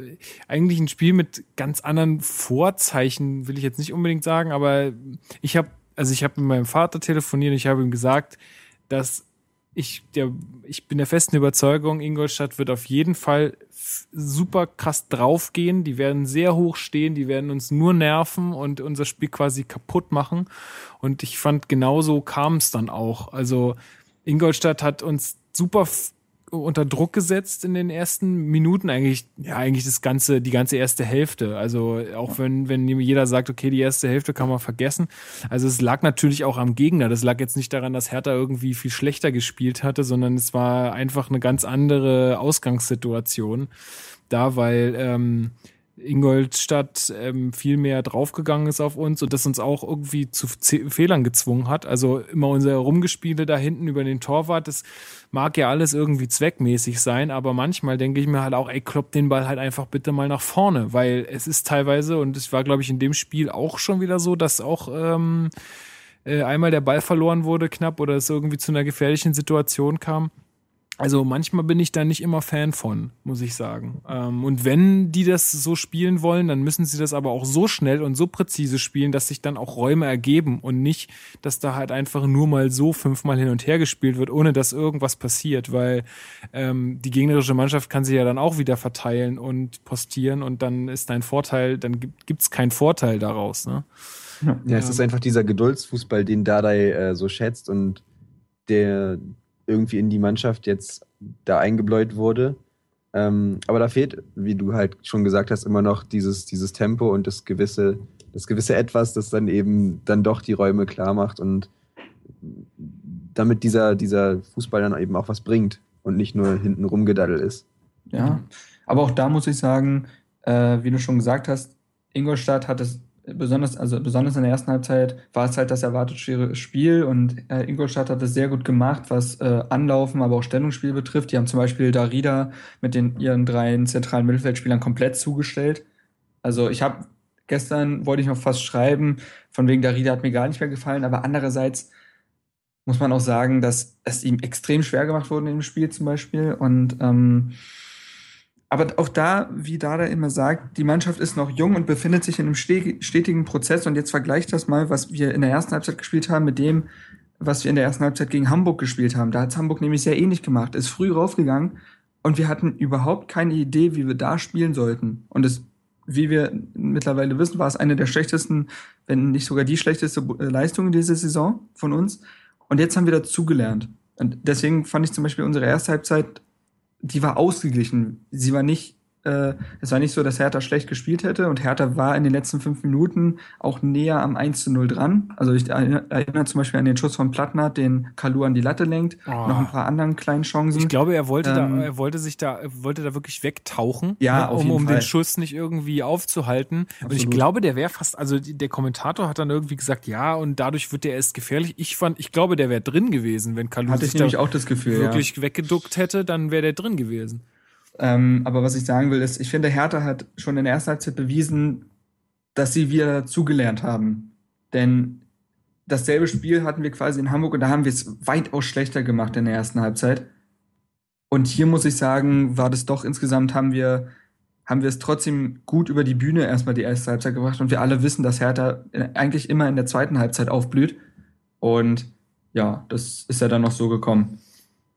eigentlich ein Spiel mit ganz anderen Vorzeichen, will ich jetzt nicht unbedingt sagen, aber ich habe, also ich habe mit meinem Vater telefoniert und ich habe ihm gesagt, dass ich, der, ich bin der festen Überzeugung, Ingolstadt wird auf jeden Fall super krass draufgehen. Die werden sehr hoch stehen, die werden uns nur nerven und unser Spiel quasi kaputt machen. Und ich fand, genauso kam es dann auch. Also Ingolstadt hat uns super unter Druck gesetzt in den ersten Minuten. Eigentlich ja eigentlich das ganze die ganze erste Hälfte. Also auch wenn wenn jeder sagt okay die erste Hälfte kann man vergessen. Also es lag natürlich auch am Gegner. Das lag jetzt nicht daran dass Hertha irgendwie viel schlechter gespielt hatte sondern es war einfach eine ganz andere Ausgangssituation da weil ähm, Ingolstadt ähm, viel mehr draufgegangen ist auf uns und das uns auch irgendwie zu Z Fehlern gezwungen hat. Also immer unser Rumgespiele da hinten über den Torwart, das mag ja alles irgendwie zweckmäßig sein, aber manchmal denke ich mir halt auch, ey, klopp den Ball halt einfach bitte mal nach vorne, weil es ist teilweise, und es war, glaube ich, in dem Spiel auch schon wieder so, dass auch ähm, äh, einmal der Ball verloren wurde knapp oder es irgendwie zu einer gefährlichen Situation kam also manchmal bin ich da nicht immer Fan von, muss ich sagen. Ähm, und wenn die das so spielen wollen, dann müssen sie das aber auch so schnell und so präzise spielen, dass sich dann auch Räume ergeben und nicht, dass da halt einfach nur mal so fünfmal hin und her gespielt wird, ohne dass irgendwas passiert, weil ähm, die gegnerische Mannschaft kann sich ja dann auch wieder verteilen und postieren und dann ist dein Vorteil, dann gibt es keinen Vorteil daraus. Ne? Ja, ja, es ist einfach dieser Geduldsfußball, den Dardai äh, so schätzt und der irgendwie in die Mannschaft jetzt da eingebläut wurde. Ähm, aber da fehlt, wie du halt schon gesagt hast, immer noch dieses, dieses Tempo und das gewisse, das gewisse Etwas, das dann eben dann doch die Räume klar macht und damit dieser, dieser Fußball dann eben auch was bringt und nicht nur hinten rumgedaddelt ist. Ja, aber auch da muss ich sagen, äh, wie du schon gesagt hast, Ingolstadt hat es besonders, also besonders in der ersten Halbzeit war es halt das erwartete Spiel und äh, Ingolstadt hat es sehr gut gemacht, was äh, Anlaufen, aber auch Stellungsspiel betrifft. Die haben zum Beispiel Darida mit den ihren drei zentralen Mittelfeldspielern komplett zugestellt. Also ich habe gestern wollte ich noch fast schreiben, von wegen Darida hat mir gar nicht mehr gefallen, aber andererseits muss man auch sagen, dass es ihm extrem schwer gemacht wurde im Spiel zum Beispiel und ähm, aber auch da, wie Dada immer sagt, die Mannschaft ist noch jung und befindet sich in einem stetigen Prozess. Und jetzt vergleicht das mal, was wir in der ersten Halbzeit gespielt haben, mit dem, was wir in der ersten Halbzeit gegen Hamburg gespielt haben. Da hat Hamburg nämlich sehr ähnlich gemacht, ist früh raufgegangen und wir hatten überhaupt keine Idee, wie wir da spielen sollten. Und es, wie wir mittlerweile wissen, war es eine der schlechtesten, wenn nicht sogar die schlechteste äh, Leistung dieser Saison von uns. Und jetzt haben wir dazugelernt. Und deswegen fand ich zum Beispiel unsere erste Halbzeit die war ausgeglichen. Sie war nicht äh, es war nicht so, dass Hertha schlecht gespielt hätte und Hertha war in den letzten fünf Minuten auch näher am 1 zu 0 dran. Also ich erinnere zum Beispiel an den Schuss von Plattner, den Kalu an die Latte lenkt, oh. noch ein paar anderen kleinen Chancen. Ich glaube, er wollte ähm, da, er wollte sich da, wollte da wirklich wegtauchen, ja, ne, um, um den Schuss nicht irgendwie aufzuhalten. Absolut. Und ich glaube, der wäre fast, also der Kommentator hat dann irgendwie gesagt, ja, und dadurch wird der erst gefährlich. Ich fand, ich glaube, der wäre drin gewesen, wenn Kalu Hatte sich da auch das Gefühl, wirklich ja. weggeduckt hätte, dann wäre der drin gewesen. Ähm, aber was ich sagen will, ist, ich finde, Hertha hat schon in der ersten Halbzeit bewiesen, dass sie wieder zugelernt haben. Denn dasselbe Spiel hatten wir quasi in Hamburg und da haben wir es weitaus schlechter gemacht in der ersten Halbzeit. Und hier muss ich sagen, war das doch insgesamt haben wir, haben wir es trotzdem gut über die Bühne erstmal die erste Halbzeit gebracht und wir alle wissen, dass Hertha eigentlich immer in der zweiten Halbzeit aufblüht. Und ja, das ist ja dann noch so gekommen.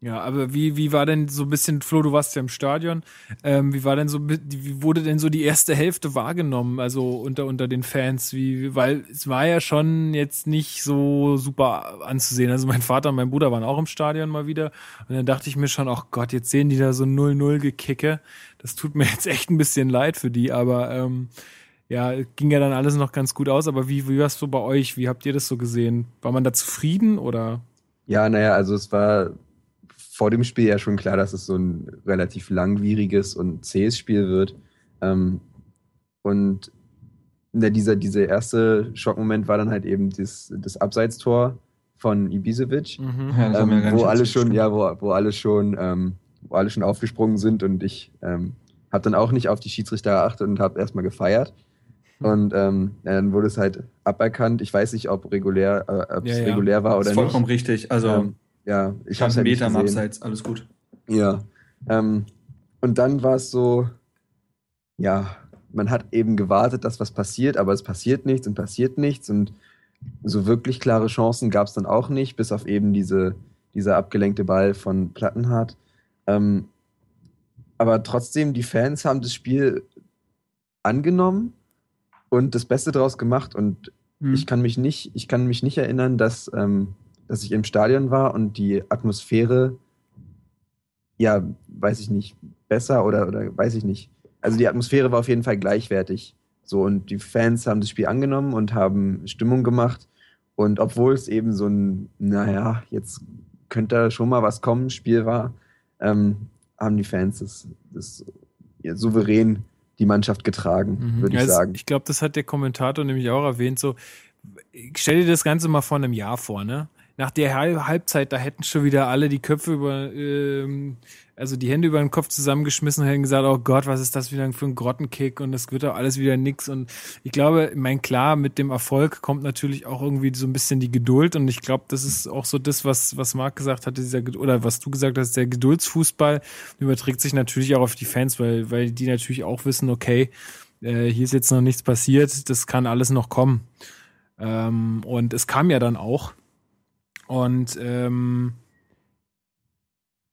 Ja, aber wie, wie war denn so ein bisschen, Flo, du warst ja im Stadion, ähm, wie war denn so, wie wurde denn so die erste Hälfte wahrgenommen, also unter, unter den Fans, wie, weil es war ja schon jetzt nicht so super anzusehen. Also mein Vater und mein Bruder waren auch im Stadion mal wieder und dann dachte ich mir schon, ach Gott, jetzt sehen die da so 0-0 gekicke. Das tut mir jetzt echt ein bisschen leid für die, aber ähm, ja, ging ja dann alles noch ganz gut aus, aber wie, wie war es so bei euch? Wie habt ihr das so gesehen? War man da zufrieden oder? Ja, naja, also es war vor dem Spiel ja schon klar, dass es so ein relativ langwieriges und zähes Spiel wird. Ähm, und na, dieser, dieser erste Schockmoment war dann halt eben das, das Abseitstor von Ibisevic, Mhm. Ja, ähm, wo nicht alle schon, ja, wo, wo alle schon, ähm, wo alle schon aufgesprungen sind und ich ähm, habe dann auch nicht auf die Schiedsrichter geachtet und habe erstmal gefeiert. Hm. Und ähm, dann wurde es halt aberkannt. Ich weiß nicht, ob regulär, äh, ob Ja, es regulär war Das oder ist vollkommen nicht. richtig. Also, Ähm, ja, ich habe halt Meter gesehen. Abseits, alles gut. Ja. Ähm, und dann war es so, ja, man hat eben gewartet, dass was passiert, aber es passiert nichts und passiert nichts. Und so wirklich klare Chancen gab es dann auch nicht, bis auf eben diese, dieser abgelenkte Ball von Plattenhardt. Ähm, aber trotzdem, die Fans haben das Spiel angenommen und das Beste draus gemacht. Und Hm. ich kann mich nicht, ich kann mich nicht erinnern, dass, ähm, dass ich im Stadion war und die Atmosphäre, ja, weiß ich nicht, besser oder, oder weiß ich nicht. Also die Atmosphäre war auf jeden Fall gleichwertig. So, und die Fans haben das Spiel angenommen und haben Stimmung gemacht. Und obwohl es eben so ein, naja, jetzt könnte da schon mal was kommen, Spiel war, ähm, haben die Fans das, das ja, souverän die Mannschaft getragen, Mhm. würde ich es- sagen. Ich glaube, das hat der Kommentator nämlich auch erwähnt. So, stell dir das Ganze mal vor einem Jahr vor, ne? Nach der Hal- Halbzeit, da hätten schon wieder alle die Köpfe über, ähm, also die Hände über den Kopf zusammengeschmissen und hätten gesagt, oh Gott, was ist das wieder für ein Grottenkick und das wird doch alles wieder nix. Und ich glaube, mein klar, mit dem Erfolg kommt natürlich auch irgendwie so ein bisschen die Geduld und ich glaube, das ist auch so das, was, was Marc gesagt hatte, dieser, oder was du gesagt hast, der Geduldsfußball überträgt sich natürlich auch auf die Fans, weil, weil die natürlich auch wissen, okay, äh, hier ist jetzt noch nichts passiert, das kann alles noch kommen. Ähm, und es kam ja dann auch. Und ähm,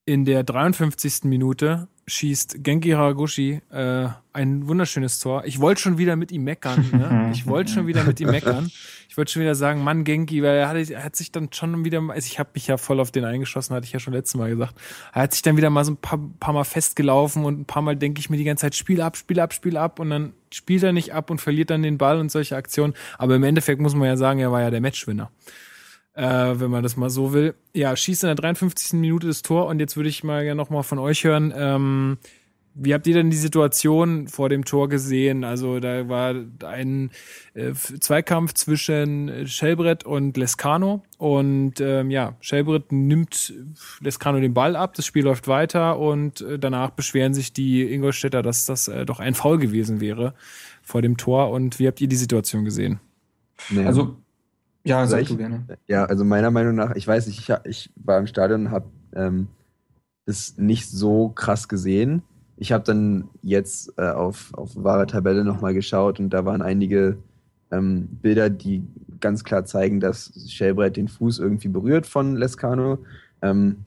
in der 53. Minute schießt Genki Haraguchi äh, ein wunderschönes Tor. Ich wollte schon wieder mit ihm meckern. Ne? Ich wollte schon wieder mit ihm meckern. Ich wollte schon wieder sagen, Mann, Genki, weil er hat, er hat sich dann schon wieder, also ich habe mich ja voll auf den eingeschossen, hatte ich ja schon letztes Mal gesagt. Er hat sich dann wieder mal so ein paar, paar Mal festgelaufen und ein paar Mal denke ich mir die ganze Zeit, Spiel ab, Spiel ab, Spiel ab und dann spielt er nicht ab und verliert dann den Ball und solche Aktionen. Aber im Endeffekt muss man ja sagen, er war ja der Matchwinner äh, wenn man das mal so will. Ja, schießt in der 53. Minute das Tor und jetzt würde ich mal gerne noch mal von euch hören. Ähm, wie habt ihr denn die Situation vor dem Tor gesehen? Also da war ein äh, Zweikampf zwischen Schelbrett und Lescano und ähm, ja, Schelbrett nimmt Lescano den Ball ab, das Spiel läuft weiter und äh, danach beschweren sich die Ingolstädter, dass das äh, doch ein Foul gewesen wäre vor dem Tor. Und wie habt ihr die Situation gesehen? Nee. Also, ja, sag ich? du gerne. Ja, also meiner Meinung nach, ich weiß nicht, ich, ich war im Stadion und habe ähm, das nicht so krass gesehen. Ich habe dann jetzt äh, auf, auf wahre Tabelle nochmal geschaut und da waren einige ähm, Bilder, die ganz klar zeigen, dass Shelbrett den Fuß irgendwie berührt von Lescano. Ähm,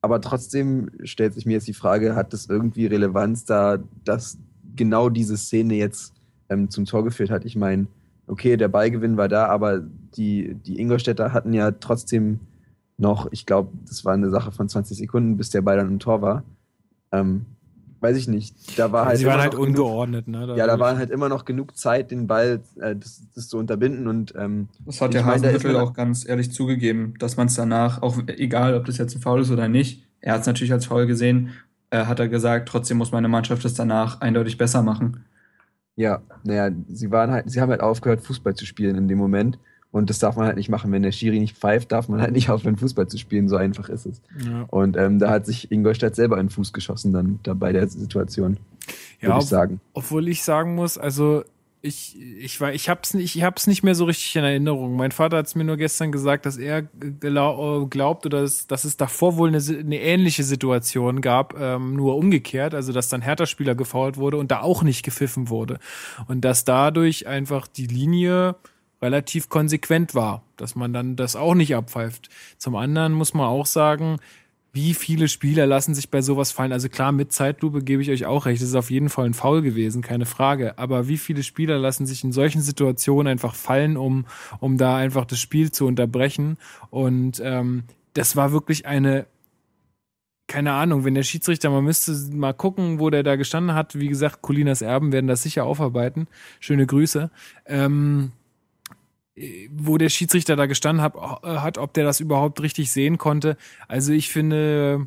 aber trotzdem stellt sich mir jetzt die Frage, hat das irgendwie Relevanz da, dass genau diese Szene jetzt ähm, zum Tor geführt hat? Ich meine, okay, der Ballgewinn war da, aber die, die Ingolstädter hatten ja trotzdem noch, ich glaube, das war eine Sache von 20 Sekunden, bis der Ball dann im Tor war. Ähm, weiß ich nicht. Da war halt Sie waren halt noch genug- ungeordnet, ne? ja, da war halt immer noch genug Zeit, den Ball äh, das, das zu unterbinden und ähm, Das hat der da Hasenhüttl man- auch ganz ehrlich zugegeben, dass man es danach, auch egal ob das jetzt ein Foul ist oder nicht, er hat es natürlich als Foul gesehen, äh, hat er gesagt, trotzdem muss meine Mannschaft es danach eindeutig besser machen. Ja, naja, sie waren halt, sie haben halt aufgehört, Fußball zu spielen in dem Moment. Und das darf man halt nicht machen. Wenn der Schiri nicht pfeift, darf man halt nicht aufhören, Fußball zu spielen. So einfach ist es. Ja, Und ähm, da hat sich Ingolstadt selber in den Fuß geschossen dann da bei der Situation, ja würde ich sagen. obwohl ich sagen muss, also ich, ich, war, ich hab's nicht, ich hab's nicht mehr so richtig in Erinnerung. Mein Vater hat's mir nur gestern gesagt, dass er glau glaubt oder dass, dass es davor wohl eine, eine ähnliche Situation gab, ähm, nur umgekehrt, also dass dann Hertha-Spieler gefault wurde und da auch nicht gepfiffen wurde. Und dass dadurch einfach die Linie relativ konsequent war, dass man dann das auch nicht abpfeift. Zum anderen muss man auch sagen, wie viele Spieler lassen sich bei sowas fallen? Also klar, mit Zeitlupe gebe ich euch auch recht. Das ist auf jeden Fall ein Foul gewesen, keine Frage. Aber wie viele Spieler lassen sich in solchen Situationen einfach fallen, um, um da einfach das Spiel zu unterbrechen? Und ähm, das war wirklich eine, keine Ahnung, wenn der Schiedsrichter, man müsste mal gucken, wo der da gestanden hat. Wie gesagt, Colinas Erben werden das sicher aufarbeiten. Schöne Grüße. Ähm, wo der Schiedsrichter da gestanden hat, hat, ob der das überhaupt richtig sehen konnte. Also ich finde,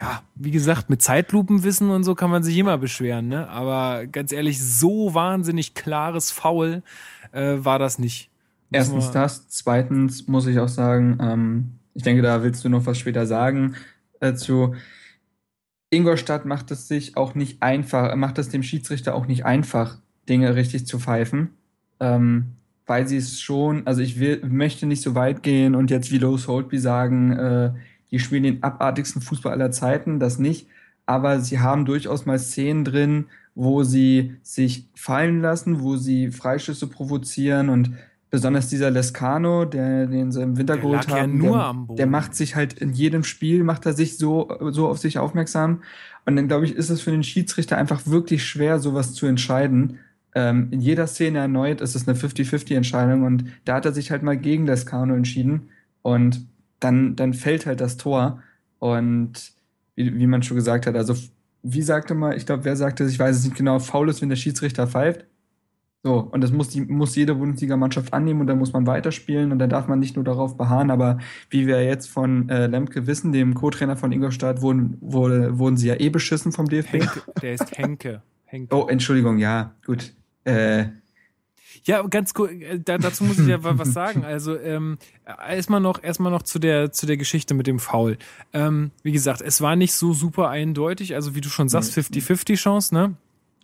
ja, wie gesagt, mit Zeitlupenwissen und so kann man sich immer beschweren, ne? Aber ganz ehrlich, so wahnsinnig klares Foul äh, war das nicht. Erstens das. Zweitens muss ich auch sagen, ähm, ich denke, da willst du noch was später sagen äh, zu. Ingolstadt macht es sich auch nicht einfach, macht es dem Schiedsrichter auch nicht einfach, Dinge richtig zu pfeifen. Ähm, weil sie es schon, also ich will, möchte nicht so weit gehen und jetzt wie Lowe's Holtby sagen, äh, die spielen den abartigsten Fußball aller Zeiten, das nicht. Aber sie haben durchaus mal Szenen drin, wo sie sich fallen lassen, wo sie Freischüsse provozieren und besonders dieser Lescano, der den sie im Winter der geholt haben, ja der, der, macht sich halt in jedem Spiel, macht er sich so, so auf sich aufmerksam. Und dann glaube ich, ist es für den Schiedsrichter einfach wirklich schwer, sowas zu entscheiden. Ähm, in jeder Szene erneut ist es eine 50-50-Entscheidung und da hat er sich halt mal gegen Lescano entschieden und dann, dann fällt halt das Tor. Und wie, wie man schon gesagt hat, also wie sagte mal, ich glaube, wer sagte, ich weiß es nicht genau, faul ist, wenn der Schiedsrichter pfeift. So, und das muss, die, muss jede Bundesliga-Mannschaft annehmen und dann muss man weiterspielen und dann darf man nicht nur darauf beharren, aber wie wir jetzt von äh, Lemke wissen, dem Co-Trainer von Ingolstadt, wurden, wurde, wurden sie ja eh beschissen vom DFB. Henke, der ist Henke. Henke. Oh, Entschuldigung, ja, gut. Äh, ja, ganz cool. Äh, da, dazu muss ich ja was sagen. Also ähm, erstmal noch, erstmal noch zu der zu der Geschichte mit dem Foul. Ähm, wie gesagt, es war nicht so super eindeutig. Also wie du schon sagst, 50-50 Chance, ne?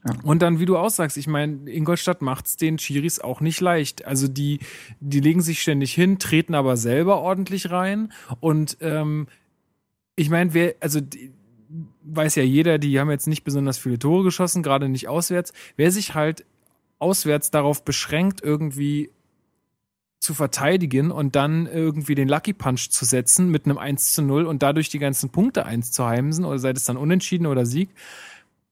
Ja. Und dann, wie du aussagst, ich meine, Ingolstadt macht's den Chiris auch nicht leicht. Also die, die legen sich ständig hin, treten aber selber ordentlich rein. Und ähm, ich meine, wer, also die, weiß ja jeder, die haben jetzt nicht besonders viele Tore geschossen, gerade nicht auswärts. Wer sich halt auswärts darauf beschränkt, irgendwie zu verteidigen und dann irgendwie den Lucky Punch zu setzen mit einem 1 zu 0 und dadurch die ganzen Punkte einzuheimsen oder sei es dann unentschieden oder Sieg,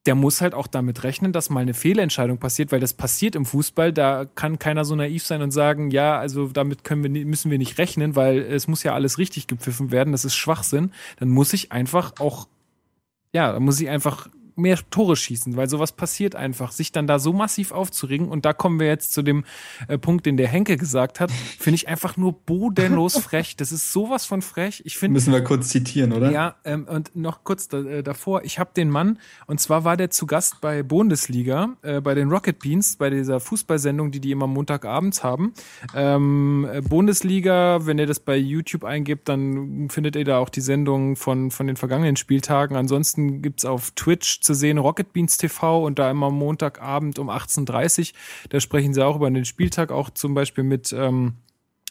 der muss halt auch damit rechnen, dass mal eine Fehlentscheidung passiert, weil das passiert im Fußball. Da kann keiner so naiv sein und sagen, ja, also damit können wir, müssen wir nicht rechnen, weil es muss ja alles richtig gepfiffen werden. Das ist Schwachsinn. Dann muss ich einfach auch, ja, dann muss ich einfach mehr Tore schießen, weil sowas passiert einfach, sich dann da so massiv aufzuregen. Und da kommen wir jetzt zu dem äh, Punkt, den der Henke gesagt hat, finde ich einfach nur bodenlos frech. Das ist sowas von frech. Ich finde. Müssen wir kurz zitieren, oder? Ja, ähm, und noch kurz da, äh, davor. Ich habe den Mann, und zwar war der zu Gast bei Bundesliga, äh, bei den Rocket Beans, bei dieser Fußballsendung, die die immer Montagabends haben. Ähm, äh, Bundesliga, wenn ihr das bei YouTube eingibt, dann findet ihr da auch die Sendung von, von den vergangenen Spieltagen. Ansonsten gibt's auf Twitch zu sehen, Rocket Beans TV und da immer Montagabend um 18.30 Uhr. Da sprechen sie auch über den Spieltag, auch zum Beispiel mit, ähm,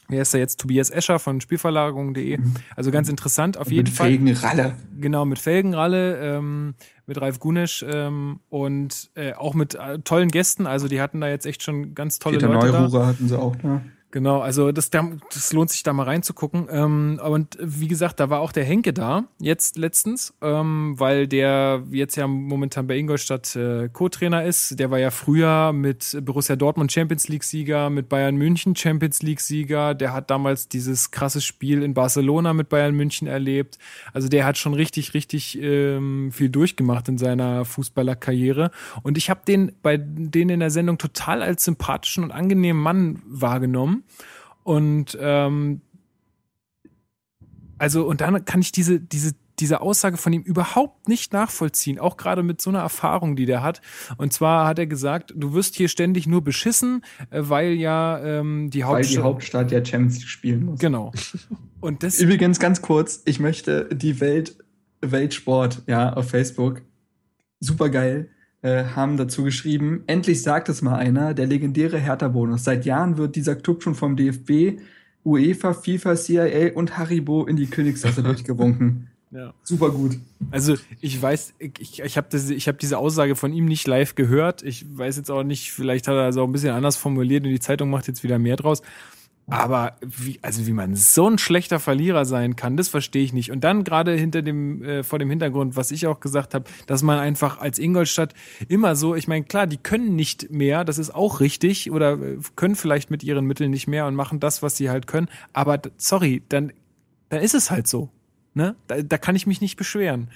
Wer ist da jetzt? Tobias Escher von Spielverlagerung.de. Mhm. Also ganz interessant auf jeden mit Fall. Mit Felgenralle. Genau, mit Felgenralle, ähm, mit Ralf Gunesch ähm, und äh, auch mit äh, tollen Gästen. Also die hatten da jetzt echt schon ganz tolle Peter Leute Neururer da. hatten sie auch, ne? Genau, also das, das lohnt sich da mal reinzugucken. Ähm, und wie gesagt, da war auch der Henke da, jetzt letztens, ähm, weil der jetzt ja momentan bei Ingolstadt äh, Co-Trainer ist. Der war ja früher mit Borussia Dortmund Champions League-Sieger, mit Bayern München Champions League-Sieger. Der hat damals dieses krasse Spiel in Barcelona mit Bayern München erlebt. Also der hat schon richtig, richtig ähm, viel durchgemacht in seiner Fußballerkarriere. Und ich habe den bei denen in der Sendung total als sympathischen und angenehmen Mann wahrgenommen. Und ähm, also, und dann kann ich diese, diese, diese Aussage von ihm überhaupt nicht nachvollziehen, auch gerade mit so einer Erfahrung, die der hat. Und zwar hat er gesagt, du wirst hier ständig nur beschissen, äh, weil ja ähm, die Hauptstadt. Weil die Hauptstadt ja Champions League spielen muss. Genau. Und das Übrigens ganz kurz, ich möchte die Welt, Weltsport, ja, auf Facebook, super geil, äh, haben dazu geschrieben, endlich sagt es mal einer, der legendäre Hertha-Bonus. Seit Jahren wird dieser Club schon vom DFB, UEFA, FIFA, CIA und Haribo in die Königsklasse durchgewunken. Ja. Super gut. Also ich weiß, ich, ich habe hab diese Aussage von ihm nicht live gehört. Ich weiß jetzt auch nicht, vielleicht hat er es auch ein bisschen anders formuliert und die Zeitung macht jetzt wieder mehr draus. Aber wie, also wie man so ein schlechter Verlierer sein kann, das verstehe ich nicht. Und dann gerade hinter dem, äh, vor dem Hintergrund, was ich auch gesagt habe, dass man einfach als Ingolstadt immer so, ich meine, klar, die können nicht mehr, das ist auch richtig, oder äh, können vielleicht mit ihren Mitteln nicht mehr und machen das, was sie halt können. Aber sorry, dann, dann ist es halt so. Ne? Da, da kann ich mich nicht beschweren.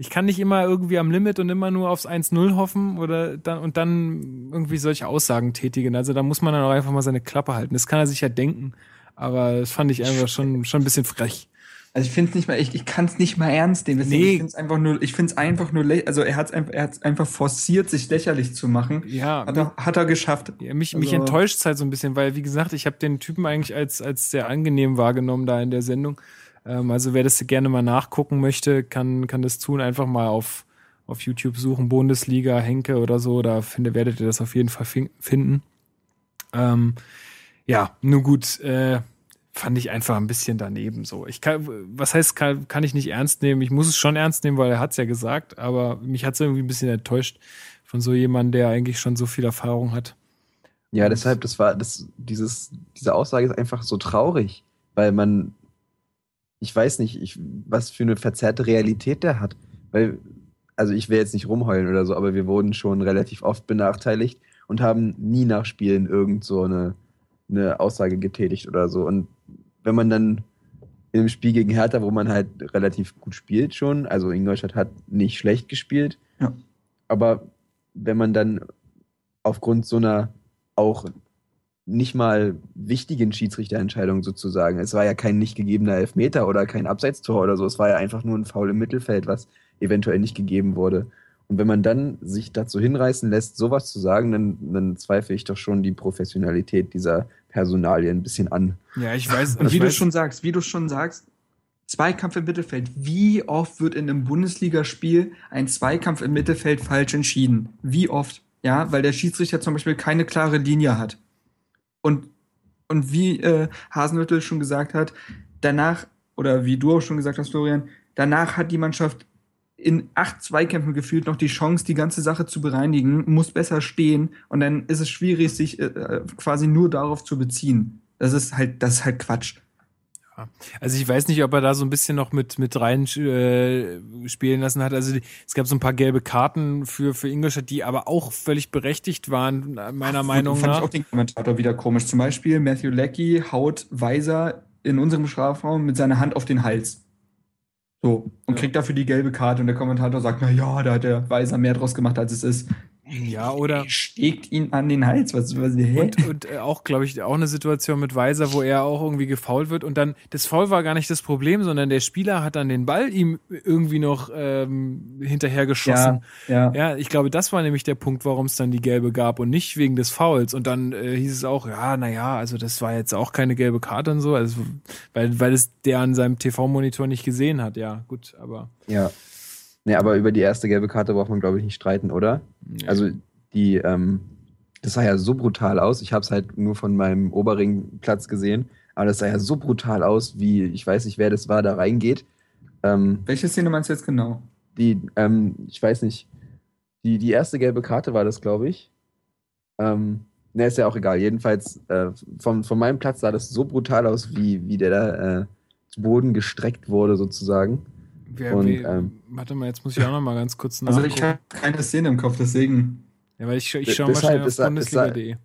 Ich kann nicht immer irgendwie am Limit und immer nur aufs 1-0 hoffen oder dann und dann irgendwie solche Aussagen tätigen. Also da muss man dann auch einfach mal seine Klappe halten. Das kann er sich ja denken. Aber das fand ich einfach schon, schon ein bisschen frech. Also ich finde es nicht mal, ich, ich kann es nicht mal ernst nehmen. Deswegen, Nee. Ich finde es einfach nur, ich finde es einfach nur, also er hat es einfach, er hat's einfach forciert, sich lächerlich zu machen. Ja, Hat er, hat er geschafft. Ja, mich, mich Also- enttäuscht es halt so ein bisschen, weil, wie gesagt, ich habe den Typen eigentlich als, als sehr angenehm wahrgenommen da in der Sendung. Ähm, also wer das gerne mal nachgucken möchte, kann, kann das tun. Einfach mal auf, auf YouTube suchen, Bundesliga, Henke oder so. Da finde, werdet ihr das auf jeden Fall fin finden. Ähm, ja, nur gut, äh, fand ich einfach ein bisschen daneben so. Ich kann, was heißt, kann, kann ich nicht ernst nehmen? Ich muss es schon ernst nehmen, weil er hat es ja gesagt, aber mich hat es irgendwie ein bisschen enttäuscht von so jemandem, der eigentlich schon so viel Erfahrung hat. Ja, deshalb, das war, das, dieses, diese Aussage ist einfach so traurig, weil man, ich weiß nicht, ich, was für eine verzerrte Realität der hat. Weil, also ich will jetzt nicht rumheulen oder so, aber wir wurden schon relativ oft benachteiligt und haben nie nach Spielen irgend so eine, eine Aussage getätigt oder so. Und wenn man dann im Spiel gegen Hertha, wo man halt relativ gut spielt schon, also Ingolstadt hat nicht schlecht gespielt, Ja. aber wenn man dann aufgrund so einer auch nicht mal wichtigen Schiedsrichterentscheidung sozusagen. Es war ja kein nicht gegebener Elfmeter oder kein Abseitstor oder so. Es war ja einfach nur ein Foul im Mittelfeld, was eventuell nicht gegeben wurde. Und wenn man dann sich dazu hinreißen lässt, sowas zu sagen, dann, dann zweifle ich doch schon die Professionalität dieser Personalie ein bisschen an. Ja, ich weiß. Und wie du weiß, schon sagst, wie du schon sagst, Zweikampf im Mittelfeld. Wie oft wird in einem Bundesligaspiel ein Zweikampf im Mittelfeld falsch entschieden? Wie oft? Ja, weil der Schiedsrichter zum Beispiel keine klare Linie hat. Und, und wie äh, Hasenhüttl schon gesagt hat, danach, oder wie du auch schon gesagt hast, Florian, danach hat die Mannschaft in acht Zweikämpfen gefühlt noch die Chance, die ganze Sache zu bereinigen, muss besser stehen und dann ist es schwierig, sich äh, äh, quasi nur darauf zu beziehen. Das ist halt, das ist halt Quatsch. Also ich weiß nicht, ob er da so ein bisschen noch mit, mit rein äh, spielen lassen hat. Also die, es gab so ein paar gelbe Karten für, für Ingolstadt, die aber auch völlig berechtigt waren, meiner Meinung Fand ich nach. auch den Kommentator wieder komisch. Zum Beispiel Matthew Leckie haut Weiser in unserem Strafraum mit seiner Hand auf den Hals. So, und Ja. kriegt dafür die gelbe Karte und der Kommentator sagt, na ja, da hat der Weiser mehr draus gemacht, als es ist. Ja, oder Steckt ihn an den Hals. Was, was, hä? Und, und äh, auch, glaube ich, auch eine Situation mit Weiser, wo er auch irgendwie gefault wird. Und dann, das Foul war gar nicht das Problem, sondern der Spieler hat dann den Ball ihm irgendwie noch ähm, hinterhergeschossen. ja, ja. Ja, ich glaube, das war nämlich der Punkt, warum es dann die gelbe gab und nicht wegen des Fouls. Und dann äh, hieß es auch, ja, naja, also das war jetzt auch keine gelbe Karte und so, also, weil, weil es der an seinem TV-Monitor nicht gesehen hat. Ja, gut, aber. Ja. Nee, aber über die erste gelbe Karte braucht man, glaube ich, nicht streiten, oder? ja. Also die, ähm, das sah ja so brutal aus. Ich habe es halt nur von meinem Oberringplatz gesehen, aber das sah ja so brutal aus, wie ich weiß nicht, wer das war, da reingeht. Ähm, Welche Szene meinst du jetzt genau? die, ähm, ich weiß nicht, die, die erste gelbe Karte war das, glaube ich. Ähm, ne, ist ja auch egal. Jedenfalls, äh, von, von meinem Platz sah das so brutal aus, wie, wie der da äh, zu Boden gestreckt wurde, sozusagen. Wer, und, wer, ähm, warte mal, jetzt muss ich auch noch mal ganz kurz Also nachgucken. ich habe keine Szene im Kopf, deswegen. ja, weil ich, ich schaue mal schnell auf Bundesliga.de.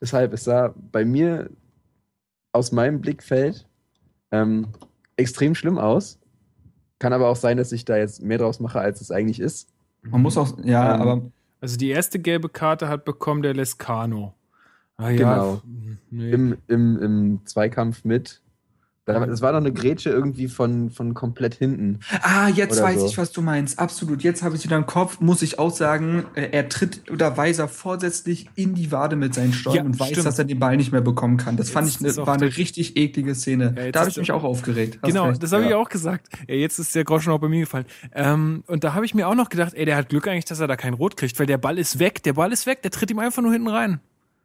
Deshalb, es sah bei mir aus meinem Blickfeld ähm, extrem schlimm aus. Kann aber auch sein, dass ich da jetzt mehr draus mache, als es eigentlich ist. Man muss auch, ja, Ähm, aber Also die erste gelbe Karte hat bekommen der Lescano. Ah ja, Genau. nee. Im, im, im Zweikampf mit. Es war noch eine Grätsche irgendwie von, von komplett hinten. Ah, jetzt weiß so. ich, was du meinst. Absolut. Jetzt habe ich es wieder im Kopf. Muss ich auch sagen, äh, er tritt oder Weiser vorsätzlich in die Wade mit seinen Stollen Ja, und weiß, stimmt. dass er den Ball nicht mehr bekommen kann. Das fand Jetzt ich ist ne, auch war eine richtig eklige Szene. Ja, da habe ich mich auch aufgeregt. Hast Genau, recht. das habe ich Ja. auch gesagt. Ja, jetzt ist der Groschen auch bei mir gefallen. Ähm, und da habe ich mir auch noch gedacht, ey, der hat Glück eigentlich, dass er da kein Rot kriegt, weil der Ball ist weg, der Ball ist weg, der tritt ihm einfach nur hinten rein.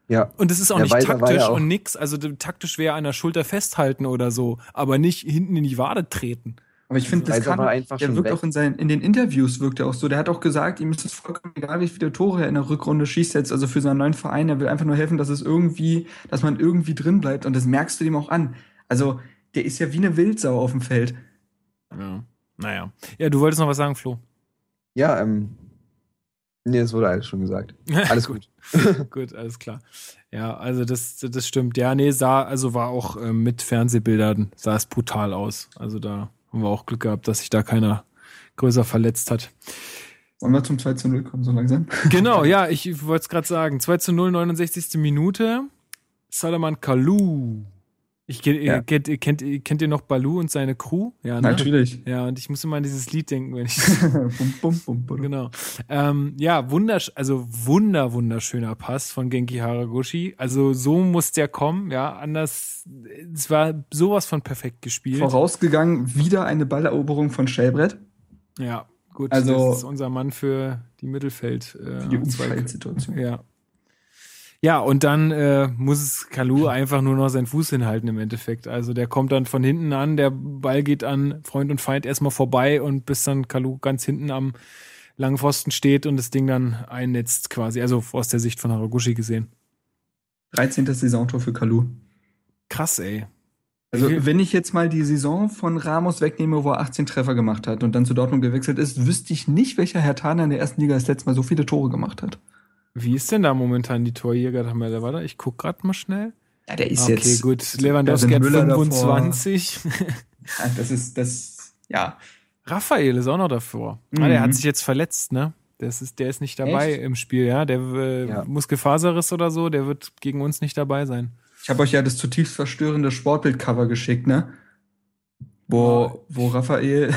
Ja. Und das ist auch Der nicht taktisch ja auch- und nix. Also taktisch wäre an der Schulter festhalten oder so, aber nicht hinten in die Wade treten. Aber ich finde, das Weiser kann, der wirkt weg. auch in, seinen, in den Interviews wirkt er auch so. Der hat auch gesagt, ihm ist es vollkommen egal, wie viele Tore er in der Rückrunde schießt jetzt, also für seinen neuen Verein. Er will einfach nur helfen, dass es irgendwie, dass man irgendwie drin bleibt. Und das merkst du ihm auch an. Also, der ist ja wie eine Wildsau auf dem Feld. Ja. Naja. Ja, du wolltest noch was sagen, Flo. Ja, ähm. Nee, es wurde alles schon gesagt. Alles gut. Gut, alles klar. Ja, also das, das stimmt. Ja, nee, sah, also war auch äh, mit Fernsehbildern, sah es brutal aus. Also da haben wir auch Glück gehabt, dass sich da keiner größer verletzt hat. Wollen wir zum 2 zu 0 kommen, so langsam? Genau, ja, ich wollte es gerade sagen. 2 zu 0, 69. Minute. Salaman Kalou. Ich, kennt, Ja. kennt, kennt, kennt ihr noch Balu und seine Crew? Ja, ne? Natürlich. Ja, und ich muss immer an dieses Lied denken, wenn ich bum, bum, bum, bum. Genau. Ähm, ja, wundersch also wunder, wunderschöner Pass von Genki Haraguchi. Also so muss der kommen, ja. Anders, es war sowas von perfekt gespielt. Vorausgegangen wieder eine Balleroberung von Shellbrett. Ja, gut. Also- das ist unser Mann für die Mittelfeld. Äh, Für die Umfeldsituation. Ja. Ja, und dann äh, muss es Kalu einfach nur noch seinen Fuß hinhalten im Endeffekt. Also der kommt dann von hinten an, der Ball geht an Freund und Feind erstmal vorbei und bis dann Kalu ganz hinten am langen Pfosten steht und das Ding dann einnetzt quasi. Also aus der Sicht von Haraguchi gesehen. 13. Saisontor für Kalu. Krass, ey. Also, wenn ich jetzt mal die Saison von Ramos wegnehme, wo er 18 Treffer gemacht hat und dann zu Dortmund gewechselt ist, wüsste ich nicht, welcher Herr Tana in der ersten Liga das letzte Mal so viele Tore gemacht hat. Wie ist denn da momentan die Torjäger-Tabelle? Warte, ich guck grad mal schnell. Ja, der ist okay, jetzt. gut. da Lewandowski hat Müller davor. 25. Ja, das ist, das, ja. Raphael ist auch noch davor. Ah, der Mhm. hat sich jetzt verletzt, ne? Das ist, der ist nicht dabei Echt? im Spiel, ja. Der äh, Ja. Muskelfaserriss oder so, der wird gegen uns nicht dabei sein. Ich habe euch ja das zutiefst verstörende Sportbild-Cover geschickt, ne? Wo, wo Raphael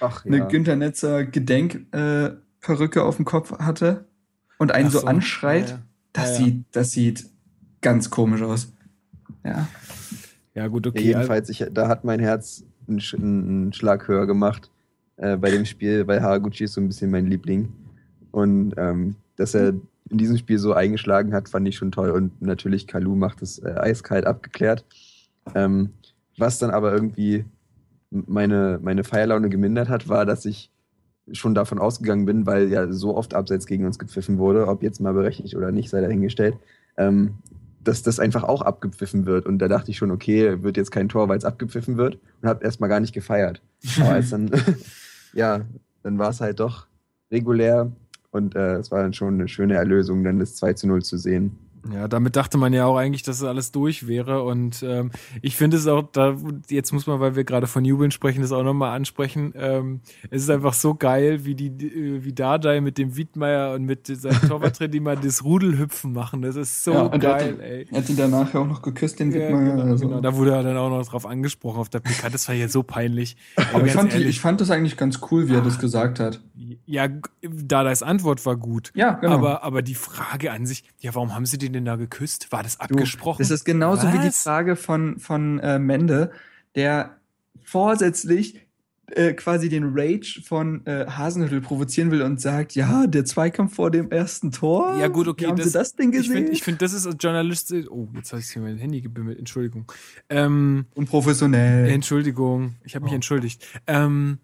Ach eine ja. Günter Netzer Gedenkperücke äh, auf dem Kopf hatte und einen Ach so, anschreit. Ja, ja. Das, Ja, ja. Sieht, das sieht ganz komisch aus. Ja. Ja, gut, Ja, okay. jedenfalls, ich, da hat mein Herz einen, Sch einen Schlag höher gemacht äh, bei dem Spiel, weil Haraguchi ist so ein bisschen mein Liebling. Und ähm, dass er in diesem Spiel so eingeschlagen hat, fand ich schon toll. Und natürlich, Kalu macht es äh, eiskalt abgeklärt. Ähm, was dann aber irgendwie meine, meine Feierlaune gemindert hat, war, dass ich schon davon ausgegangen bin, weil ja so oft abseits gegen uns gepfiffen wurde, ob jetzt mal berechtigt oder nicht, sei dahingestellt, ähm, dass das einfach auch abgepfiffen wird. Und da dachte ich schon, okay, wird jetzt kein Tor, weil es abgepfiffen wird und habe erstmal gar nicht gefeiert. Aber als dann, ja, dann war es halt doch regulär und äh, es war dann schon eine schöne Erlösung, dann das 2 zu 0 zu sehen. Ja, damit dachte man ja auch eigentlich, dass es alles durch wäre. Und ähm, ich finde es auch, da jetzt muss man, weil wir gerade von Jubeln sprechen, das auch nochmal ansprechen. Ähm, es ist einfach so geil, wie die, äh, wie Dardai mit dem Wiedmeier und mit seinem Torwarttrainer, die mal das Rudelhüpfen machen. Das ist so Ja, geil, hat, ey. Er hat ihn danach ja auch noch geküsst, den Ja, Wittmeier. genau, also. genau. Da wurde er dann auch noch drauf angesprochen auf der PK. Das war ja so peinlich. Aber ich fand, die, ich fand das eigentlich ganz cool, wie er das gesagt hat. Ja, Dardais Antwort war gut. Ja, genau. Aber, aber die Frage an sich, ja, warum haben sie den denn da geküsst? War das Du, abgesprochen? Das ist genauso wie die Was? Frage von, von äh, Mende, der vorsätzlich äh, quasi den Rage von äh, Hasenhüttl provozieren will und sagt, ja, der Zweikampf vor dem ersten Tor. Ja, gut, okay, Wie haben das- Sie das denn Ich gesehen? finde, ich find, das ist als Journalist. Oh, jetzt habe ich hier mein Handy gebimmelt. Entschuldigung. Ähm, Unprofessionell. Entschuldigung. Ich habe mich Oh. entschuldigt. Ähm,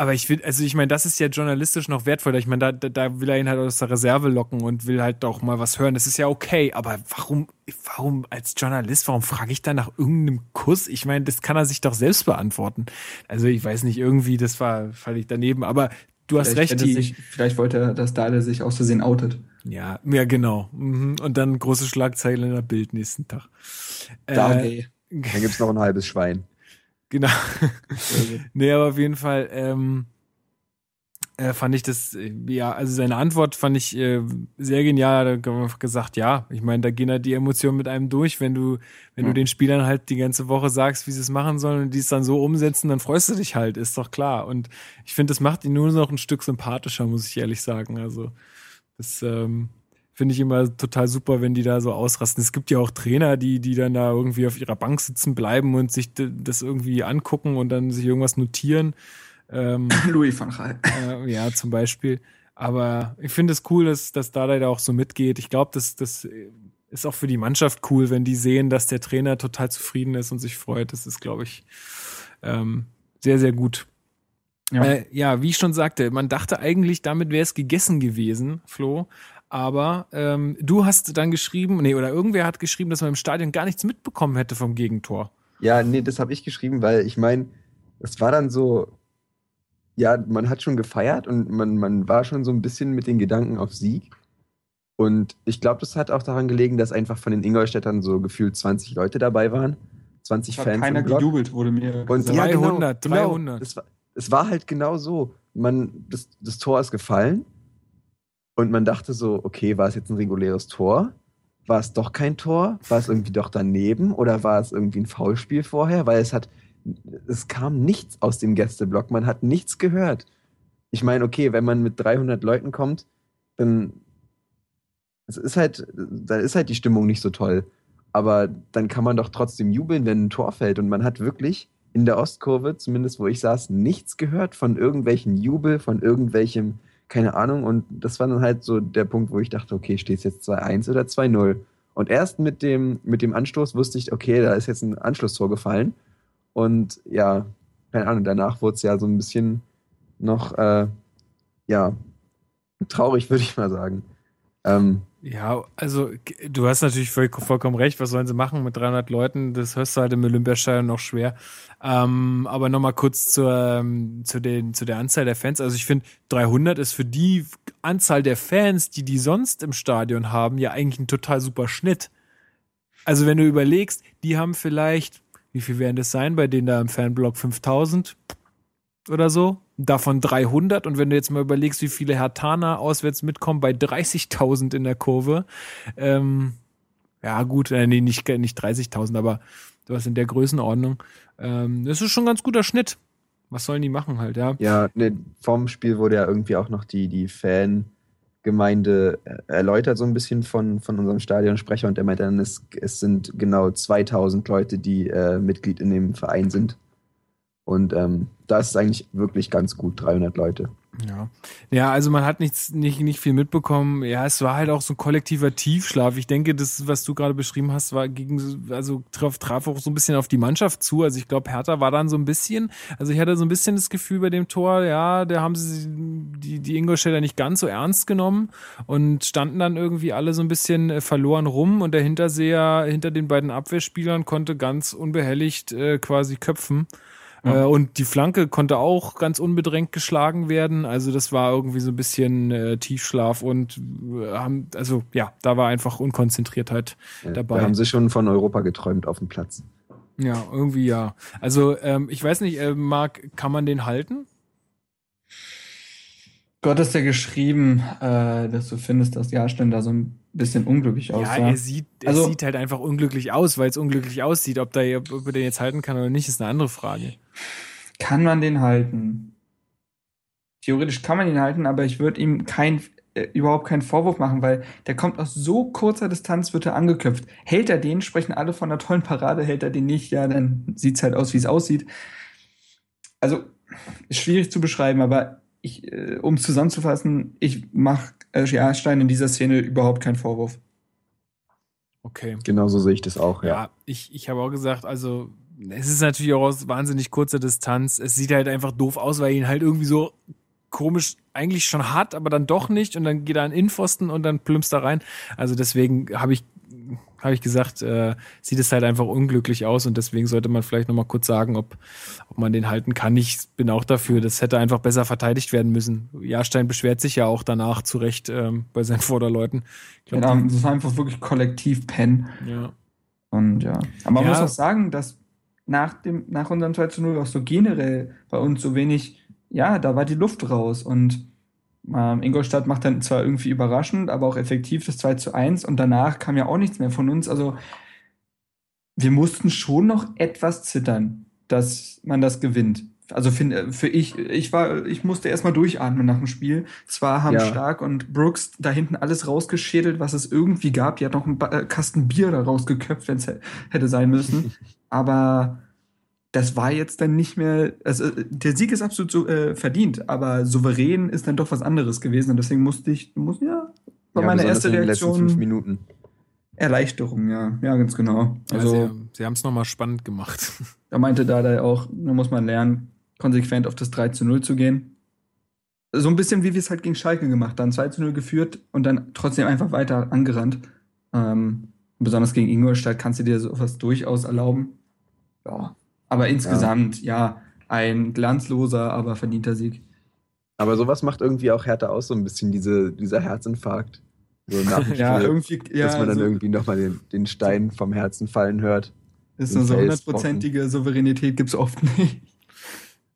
aber ich finde, also ich meine, das ist ja journalistisch noch wertvoller. Ich meine, da, da, da will er ihn halt aus der Reserve locken und will halt auch mal was hören. Das ist ja okay. Aber warum, warum als Journalist, warum frage ich da nach irgendeinem Kuss? Ich meine, das kann er sich doch selbst beantworten. Also ich weiß nicht, irgendwie, das war völlig daneben. Aber du hast Vielleicht recht, die, sich, vielleicht wollte er, dass Dale sich aus Versehen outet. Ja, ja, genau. Mhm. Und dann große Schlagzeile in der Bild nächsten Tag. Äh, Dale. Dann gibt es noch ein halbes Schwein. Genau. nee, aber auf jeden Fall ähm, äh, fand ich das, äh, ja, also seine Antwort fand ich äh, sehr genial. Da hat einfach gesagt, ja, ich meine, da gehen halt die Emotionen mit einem durch, wenn du, wenn du Ja. den Spielern halt die ganze Woche sagst, wie sie es machen sollen und die es dann so umsetzen, dann freust du dich halt, ist doch klar. Und ich finde, das macht ihn nur noch ein Stück sympathischer, muss ich ehrlich sagen. Also, das ähm, finde ich immer total super, wenn die da so ausrasten. Es gibt ja auch Trainer, die, die dann da irgendwie auf ihrer Bank sitzen bleiben und sich das irgendwie angucken und dann sich irgendwas notieren. Ähm, Louis van Gaal. äh, ja, zum Beispiel. Aber ich finde es cool, dass, dass da leider auch so mitgeht. Ich glaube, das, das ist auch für die Mannschaft cool, wenn die sehen, dass der Trainer total zufrieden ist und sich freut. Das ist, glaube ich, ähm, sehr, sehr gut. Ja. Äh, ja, wie ich schon sagte, man dachte eigentlich, damit wäre es gegessen gewesen, Flo. Aber ähm, du hast dann geschrieben, nee, oder irgendwer hat geschrieben, dass man im Stadion gar nichts mitbekommen hätte vom Gegentor. Ja, nee, das habe ich geschrieben, weil ich meine, es war dann so, ja, man hat schon gefeiert und man, man war schon so ein bisschen mit den Gedanken auf Sieg. Und ich glaube, das hat auch daran gelegen, dass einfach von den Ingolstädtern so gefühlt 20 Leute dabei waren. 20 Es hat Fans keiner im Block. gejubelt, wurde mir Und gesagt. ja, genau, 300, genau, 300. Es war, es war halt genau so. Man, das, das Tor ist gefallen und man dachte so, okay, war es jetzt ein reguläres Tor? war es doch kein Tor? War es irgendwie doch daneben? Oder war es irgendwie ein Foulspiel vorher? Weil es hat, es kam nichts aus dem Gästeblock. Man hat nichts gehört. Ich meine, okay, wenn man mit 300 Leuten kommt, dann es ist halt, dann ist halt die Stimmung nicht so toll. Aber dann kann man doch trotzdem jubeln, wenn ein Tor fällt. Und man hat wirklich in der Ostkurve, zumindest wo ich saß, nichts gehört von irgendwelchen Jubel, von irgendwelchem, keine Ahnung. Und das war dann halt so der Punkt, wo ich dachte, okay, steht es jetzt 2-1 oder 2-0? Und erst mit dem, mit dem Anstoß wusste ich, okay, da ist jetzt ein Anschlusstor gefallen. Und ja, keine Ahnung, danach wurde es ja so ein bisschen noch, äh, ja, traurig, würde ich mal sagen. Ähm, ja, also du hast natürlich voll, vollkommen recht. Was sollen sie machen mit 300 Leuten? Das hörst du halt im Olympiastadion noch schwer. Ähm, aber nochmal kurz zur, ähm, zu, den, zu der Anzahl der Fans. Also ich finde, 300 ist für die Anzahl der Fans, die die sonst im Stadion haben, ja eigentlich ein total super Schnitt. Also wenn du überlegst, die haben vielleicht, wie viel werden das sein bei denen da im Fanblock? 5000 oder so? Davon 300. Und wenn du jetzt mal überlegst, wie viele Hertaner auswärts mitkommen, bei 30.000 in der Kurve. Ähm, ja, gut, äh, nee, nicht, nicht 30.000, aber du hast in der Größenordnung. Ähm, das ist schon ein ganz guter Schnitt. Was sollen die machen halt, ja? Ja, ne, vom Spiel wurde ja irgendwie auch noch die, die Fangemeinde erläutert, so ein bisschen von, von unserem Stadionsprecher. Und der meinte dann, es, es sind genau 2000 Leute, die äh, Mitglied in dem Verein sind. Und ähm, da ist es eigentlich wirklich ganz gut, 300 Leute. Ja. ja, also man hat nichts, nicht, nicht viel mitbekommen. Ja, es war halt auch so ein kollektiver Tiefschlaf. Ich denke, das, was du gerade beschrieben hast, war gegen, also traf, traf auch so ein bisschen auf die Mannschaft zu. Also ich glaube, Hertha war dann so ein bisschen, also ich hatte so ein bisschen das Gefühl bei dem Tor, ja, da haben sie die, die Ingolstädter nicht ganz so ernst genommen und standen dann irgendwie alle so ein bisschen äh, verloren rum und der Hinterseher hinter den beiden Abwehrspielern konnte ganz unbehelligt äh, quasi köpfen. Ja. Äh, und die Flanke konnte auch ganz unbedrängt geschlagen werden. Also das war irgendwie so ein bisschen äh, Tiefschlaf und äh, haben, also ja, da war einfach Unkonzentriertheit ja, dabei. Da haben sie schon von Europa geträumt auf dem Platz. Ja, irgendwie ja. Also ähm, ich weiß nicht, äh, Marc, kann man den halten? Gott ist ja geschrieben, äh, dass du findest, dass Jahrstein da so ein bisschen unglücklich aussah. Ja, er sieht, er also, sieht halt einfach unglücklich aus, weil es unglücklich aussieht. Ob, da, ob er den jetzt halten kann oder nicht, ist eine andere Frage. Kann man den halten? Theoretisch kann man ihn halten, aber ich würde ihm kein, äh, überhaupt keinen Vorwurf machen, weil der kommt aus so kurzer Distanz, wird er angeköpft. Hält er den, sprechen alle von einer tollen Parade, hält er den nicht, ja, dann sieht es halt aus, wie es aussieht. Also, ist schwierig zu beschreiben, aber ich, äh, um es zusammenzufassen, ich mache äh, Jahrstein in dieser Szene überhaupt keinen Vorwurf. Okay. Genauso sehe ich das auch, ja. Ja, ich, ich habe auch gesagt, also es ist natürlich auch aus wahnsinnig kurzer Distanz. Es sieht halt einfach doof aus, weil ihn halt irgendwie so komisch eigentlich schon hat, aber dann doch nicht und dann geht er an Innenpfosten und dann plumpst er rein. Also deswegen habe ich habe ich gesagt, äh, sieht es halt einfach unglücklich aus und deswegen sollte man vielleicht nochmal kurz sagen, ob, ob man den halten kann. Ich bin auch dafür, das hätte einfach besser verteidigt werden müssen. Jahrstein beschwert sich ja auch danach zu Recht ähm, bei seinen Vorderleuten. Glaub, genau, das war einfach wirklich kollektiv Pen. Ja. Und ja. Aber man ja. muss auch sagen, dass nach dem, nach unserem 2 zu 0 auch so generell bei uns so wenig, ja, da war die Luft raus und ähm, Ingolstadt macht dann zwar irgendwie überraschend, aber auch effektiv das 2 zu 1 und danach kam ja auch nichts mehr von uns. Also wir mussten schon noch etwas zittern, dass man das gewinnt. Also für, für ich, ich war, ich musste erstmal durchatmen nach dem Spiel. Zwar haben ja. Stark und Brooks da hinten alles rausgeschädelt, was es irgendwie gab. Die hat noch einen äh, Kasten Bier da rausgeköpft, wenn es hätte sein müssen. aber das war jetzt dann nicht mehr, also der Sieg ist absolut so, äh, verdient, aber souverän ist dann doch was anderes gewesen und deswegen musste ich, muss, ja, war ja, meine erste Reaktion. fünf Minuten. Erleichterung, ja, ja, ganz genau. Also, ja, sie, sie haben es nochmal spannend gemacht. Da meinte Dada auch, da muss man lernen, konsequent auf das 3 zu 0 zu gehen. So ein bisschen wie wir es halt gegen Schalke gemacht haben. 2 zu 0 geführt und dann trotzdem einfach weiter angerannt. Ähm, besonders gegen Ingolstadt kannst du dir sowas durchaus erlauben. Ja, aber insgesamt, ja. ja, ein glanzloser, aber verdienter Sieg. Aber sowas macht irgendwie auch Hertha aus, so ein bisschen diese, dieser Herzinfarkt. So ja, irgendwie, ja, dass man dann so irgendwie nochmal den, den Stein vom Herzen fallen hört. Ist so hundertprozentige Souveränität gibt es oft nicht.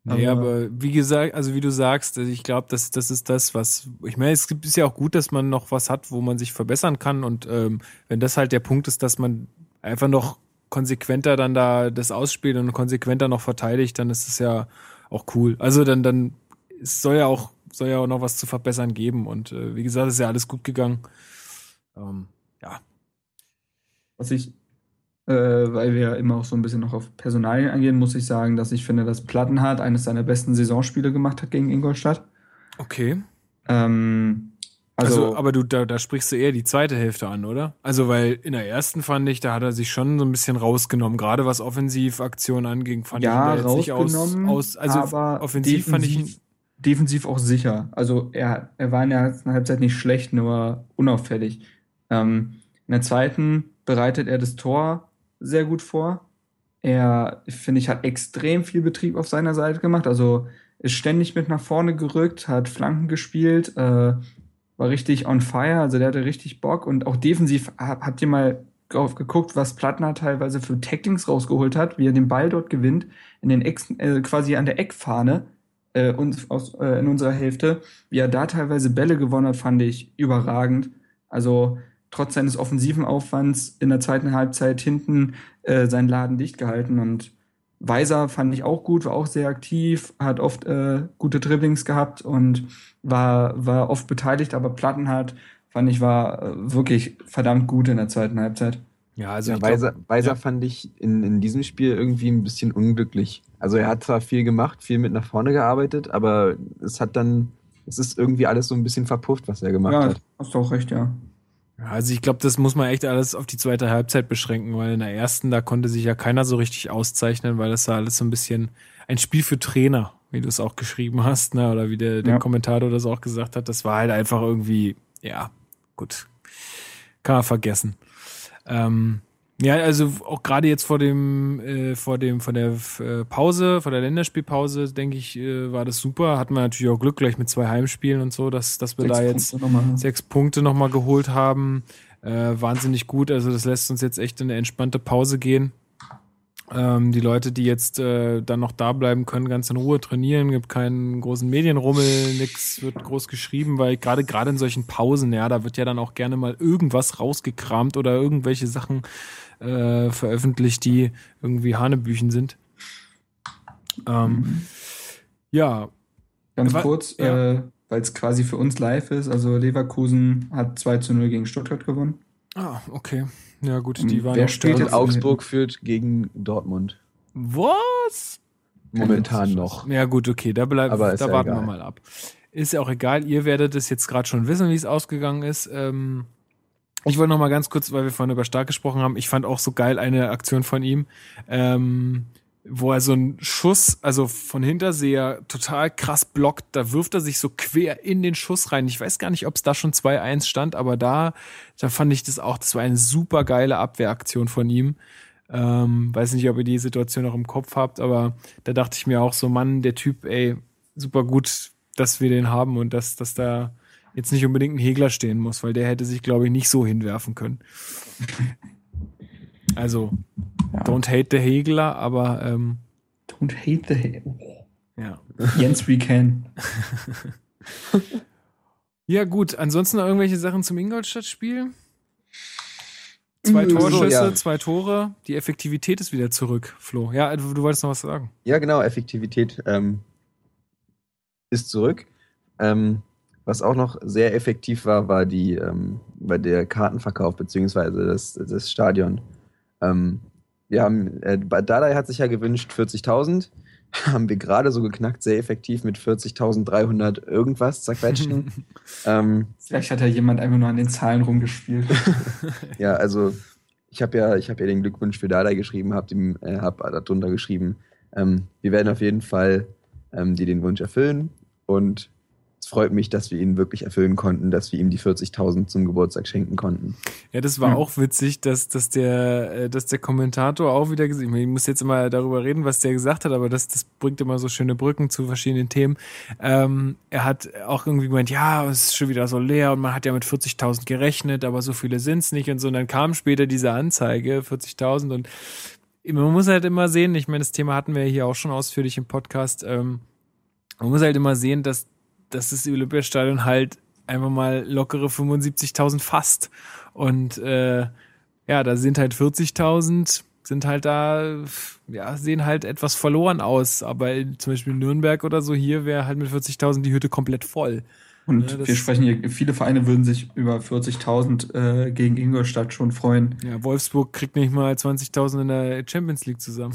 Nee, aber, wie gesagt, also wie du sagst, also ich glaube, das, das ist das, was, ich meine, es gibt, ist ja auch gut, dass man noch was hat, wo man sich verbessern kann und ähm, wenn das halt der Punkt ist, dass man einfach noch konsequenter dann da das ausspielt und konsequenter noch verteidigt, dann ist es ja auch cool. Also dann, dann, es soll ja auch, soll ja auch noch was zu verbessern geben und äh, wie gesagt, ist ja alles gut gegangen. Ähm, ja. Was ich äh, weil wir ja immer auch so ein bisschen noch auf Personalien eingehen, muss ich sagen, dass ich finde, dass Plattenhardt eines seiner besten Saisonspiele gemacht hat gegen Ingolstadt. Okay. Ähm, Also, also, aber du, da, da sprichst du eher die zweite Hälfte an, oder? Also, weil in der ersten fand ich, da hat er sich schon so ein bisschen rausgenommen. Gerade was Offensivaktionen anging, fand ja, ich ihn da jetzt nicht aus, rausgenommen, aus also aber offensiv fand ich ihn, defensiv, defensiv auch sicher. Also er, er war in der ersten Halbzeit nicht schlecht, nur unauffällig. Ähm, in der zweiten bereitet er das Tor sehr gut vor. Er, finde ich, hat extrem viel Betrieb auf seiner Seite gemacht. Also ist ständig mit nach vorne gerückt, hat Flanken gespielt, äh, war richtig on fire. Also der hatte richtig Bock. Und auch defensiv ha- habt ihr mal drauf geguckt, was Plattner teilweise für Tacklings rausgeholt hat, wie er den Ball dort gewinnt, in den Ex äh, quasi an der Eckfahne äh, uns aus, äh, in unserer Hälfte. Wie er da teilweise Bälle gewonnen hat, fand ich überragend. Also trotz seines offensiven Aufwands in der zweiten Halbzeit hinten äh, seinen Laden dicht gehalten und Weiser fand ich auch gut, war auch sehr aktiv, hat oft äh, gute Dribblings gehabt und war, war oft beteiligt, aber Plattenhardt fand ich war äh, wirklich verdammt gut in der zweiten Halbzeit. ja, also ja, ich glaub, Weiser, Weiser ja. fand ich in, in diesem Spiel irgendwie ein bisschen unglücklich. Also er hat zwar viel gemacht, viel mit nach vorne gearbeitet, aber es hat dann, es ist irgendwie alles so ein bisschen verpufft, was er gemacht Ja, hat. hast du auch recht, ja. Also ich glaube, das muss man echt alles auf die zweite Halbzeit beschränken, weil in der ersten, da konnte sich ja keiner so richtig auszeichnen, weil das war alles so ein bisschen ein Spiel für Trainer, wie du es auch geschrieben hast, ne? Oder wie der, der Ja. Kommentator das auch gesagt hat. Das war halt einfach irgendwie, ja, gut. Kann man vergessen. Ähm, ja, also auch gerade jetzt vor dem, äh, vor dem, von der äh, Pause, vor der Länderspielpause, denke ich, äh, war das super. Hatten wir natürlich auch Glück gleich mit zwei Heimspielen und so, dass, dass wir Sechs da jetzt Punkte nochmal. sechs Punkte nochmal geholt haben. Äh, wahnsinnig gut. Also das lässt uns jetzt echt in eine entspannte Pause gehen. Ähm, die Leute, die jetzt äh, dann noch da bleiben können, ganz in Ruhe trainieren, gibt keinen großen Medienrummel, nix wird groß geschrieben, weil gerade gerade in solchen Pausen, ja, da wird ja dann auch gerne mal irgendwas rausgekramt oder irgendwelche Sachen äh, veröffentlicht, die irgendwie Hanebüchen sind. Ähm, Ja, Ganz kurz, ja. äh, weil es quasi für uns live ist. Also Leverkusen hat 2 zu 0 gegen Stuttgart gewonnen. ah, okay. Ja gut, Und die waren wer spielt. Und jetzt- Augsburg führt gegen Dortmund. Was? Momentan noch. Ja, gut, okay, da, bleib, Aber da ist ja warten wir egal. mal ab. Ist ja auch egal, ihr werdet es jetzt gerade schon wissen, wie es ausgegangen ist. Ähm, ich wollte noch mal ganz kurz, weil wir vorhin über Stark gesprochen haben, ich fand auch so geil eine Aktion von ihm, ähm, wo er so einen Schuss, also von Hinterseher total krass blockt, da wirft er sich so quer in den Schuss rein. Ich weiß gar nicht, ob es da schon 2-1 stand, aber da, da fand ich das auch, das war eine super geile Abwehraktion von ihm. Ähm, weiß nicht, ob ihr die Situation noch im Kopf habt, aber da dachte ich mir auch so, Mann, der Typ, ey, super gut, dass wir den haben und dass, dass da jetzt nicht unbedingt ein Hegler stehen muss, weil der hätte sich, glaube ich, nicht so hinwerfen können. Also, Ja. don't hate the Hegler, aber ähm, Don't hate the hate. ja. Jens, we can. Ja, gut, ansonsten noch irgendwelche Sachen zum Ingolstadt-Spiel? Zwei Mm, so, Torschüsse, ja. zwei Tore, die Effektivität ist wieder zurück, Flo. Ja, du, du wolltest noch was sagen. Ja, genau, Effektivität ähm, ist zurück. Ähm, was auch noch sehr effektiv war, war die, ähm, war der Kartenverkauf beziehungsweise das, das Stadion. Ähm, wir haben, äh, Dadai hat sich ja gewünscht 40.000, haben wir gerade so geknackt, sehr effektiv mit 40.300 irgendwas zerquetschen. ähm, Vielleicht hat ja jemand einfach nur an den Zahlen rumgespielt. ja, also ich habe ja, ich habe ja den Glückwunsch für Dada geschrieben, habe ihm, äh, hab darunter geschrieben. Ähm, wir werden auf jeden Fall ähm, dir den Wunsch erfüllen und es freut mich, dass wir ihn wirklich erfüllen konnten, dass wir ihm die 40.000 zum Geburtstag schenken konnten. Ja, das war Hm. auch witzig, dass, dass, der, äh, dass der Kommentator auch wieder gesagt hat, ich muss jetzt immer darüber reden, was der gesagt hat, aber das, das bringt immer so schöne Brücken zu verschiedenen Themen. Ähm, er hat auch irgendwie gemeint, ja, es ist schon wieder so leer und man hat ja mit 40.000 gerechnet, aber so viele sind's nicht und so. Und dann kam später diese Anzeige, 40.000 und man muss halt immer sehen, ich meine, das Thema hatten wir hier auch schon ausführlich im Podcast, ähm, man muss halt immer sehen, dass, dass das Olympiastadion halt einfach mal lockere 75.000 fasst. Und äh, ja, da sind halt 40.000, sind halt da, ja, sehen halt etwas verloren aus. Aber zum Beispiel Nürnberg oder so, hier wäre halt mit 40.000 die Hütte komplett voll. Und Ja, das- wir sprechen hier, viele Vereine würden sich über 40.000 äh, gegen Ingolstadt schon freuen. Ja, Wolfsburg kriegt nicht mal 20.000 in der Champions League zusammen.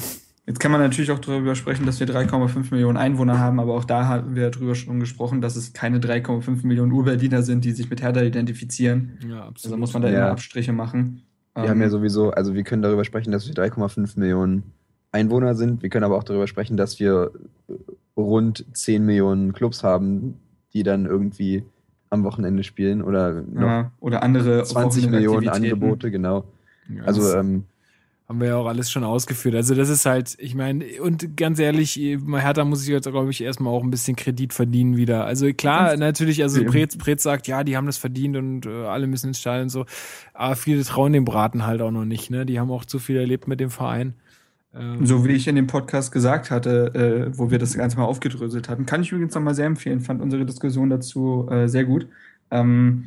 Jetzt kann man natürlich auch darüber sprechen, dass wir 3,5 Millionen Einwohner haben, aber auch da haben wir drüber schon gesprochen, dass es keine 3,5 Millionen Urberliner sind, die sich mit Hertha identifizieren. Ja, absolut. Also muss man da Ja. immer Abstriche machen. Wir Ähm, haben ja sowieso, also wir können darüber sprechen, dass wir 3,5 Millionen Einwohner sind. Wir können aber auch darüber sprechen, dass wir rund 10 Millionen Clubs haben, die dann irgendwie am Wochenende spielen oder noch ja, oder andere 20 Millionen. Angebote, genau. Ja, Also ähm, haben wir ja auch alles schon ausgeführt. Also das ist halt, ich meine, und ganz ehrlich, Hertha muss sich jetzt, glaube ich, erstmal auch ein bisschen Kredit verdienen wieder. Also klar, natürlich, also. Pretz, Pretz sagt, ja, die haben das verdient und äh, alle müssen ins Stadion und so. Aber viele trauen dem Braten halt auch noch nicht, ne? Die haben auch zu viel erlebt mit dem Verein. Ähm, So wie ich in dem Podcast gesagt hatte, äh, wo wir das Ganze mal aufgedröselt hatten, kann ich übrigens nochmal sehr empfehlen, fand unsere Diskussion dazu äh, sehr gut. Ähm,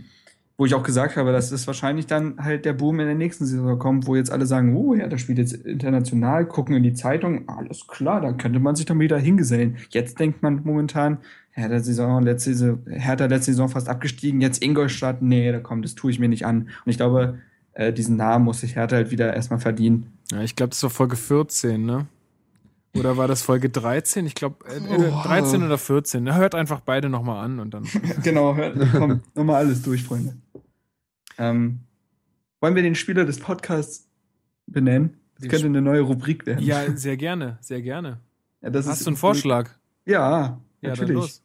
wo ich auch gesagt habe, dass es wahrscheinlich dann halt der Boom in der nächsten Saison kommt, wo jetzt alle sagen, oh ja, das spielt jetzt international, gucken in die Zeitung, alles klar, da könnte man sich dann wieder hingesellen. Jetzt denkt man momentan, der Saison, letzte Saison, Hertha letzte Saison fast abgestiegen, jetzt Ingolstadt, nee, da kommt, das tue ich mir nicht an. Und ich glaube, äh, diesen Namen muss sich Hertha halt wieder erstmal verdienen. ja, ich glaube, das war Folge 14, ne? Oder war das Folge 13? Ich glaube, äh, äh, Oh. 13 oder 14. Na, Hört einfach beide nochmal an und dann. genau, hört, kommt nochmal alles durch, Freunde. Ähm, wollen wir den Spieler des Podcasts benennen? Das könnte eine neue Rubrik werden. Ja, sehr gerne, sehr gerne. Ja, das Hast ist- du einen Vorschlag? Ja, natürlich.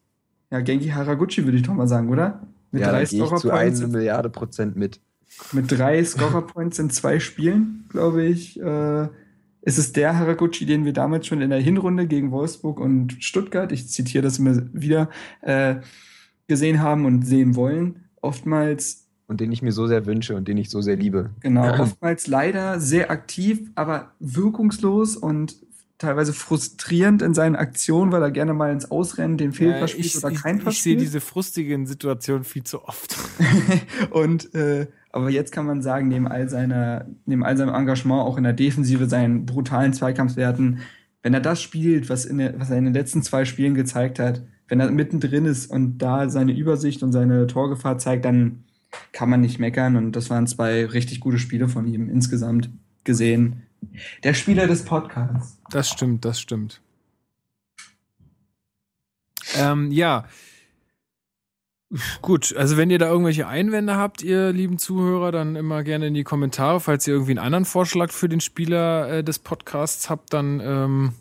Ja, Genki Haraguchi würde ich doch mal sagen, oder? Mit ja, da drei gehe ich zu Scorer-Points einer Milliarde Prozent mit. mit drei Scorer-Points in zwei Spielen, glaube ich, äh, ist es der Haraguchi, den wir damals schon in der Hinrunde gegen Wolfsburg und Stuttgart, ich zitiere das immer wieder, äh, gesehen haben und sehen wollen. Oftmals Und den ich mir so sehr wünsche und den ich so sehr liebe. Genau, oftmals leider sehr aktiv, aber wirkungslos und teilweise frustrierend in seinen Aktionen, weil er gerne mal ins Ausrennen den Fehlpass Ja, ich, oder ich, kein Pass ich sehe spielt. diese frustigen Situationen viel zu oft. und äh, aber jetzt kann man sagen, neben all seiner, neben all seinem Engagement auch in der Defensive, seinen brutalen Zweikampfwerten, wenn er das spielt, was, in der, was er in den letzten zwei Spielen gezeigt hat, wenn er mittendrin ist und da seine Übersicht und seine Torgefahr zeigt, dann kann man nicht meckern. Und das waren zwei richtig gute Spiele von ihm insgesamt gesehen. Der Spieler des Podcasts. Das stimmt, das stimmt. Ähm, ja. Gut, also wenn ihr da irgendwelche Einwände habt, ihr lieben Zuhörer, dann immer gerne in die Kommentare. Falls ihr irgendwie einen anderen Vorschlag für den Spieler äh, des Podcasts habt, dann ähm,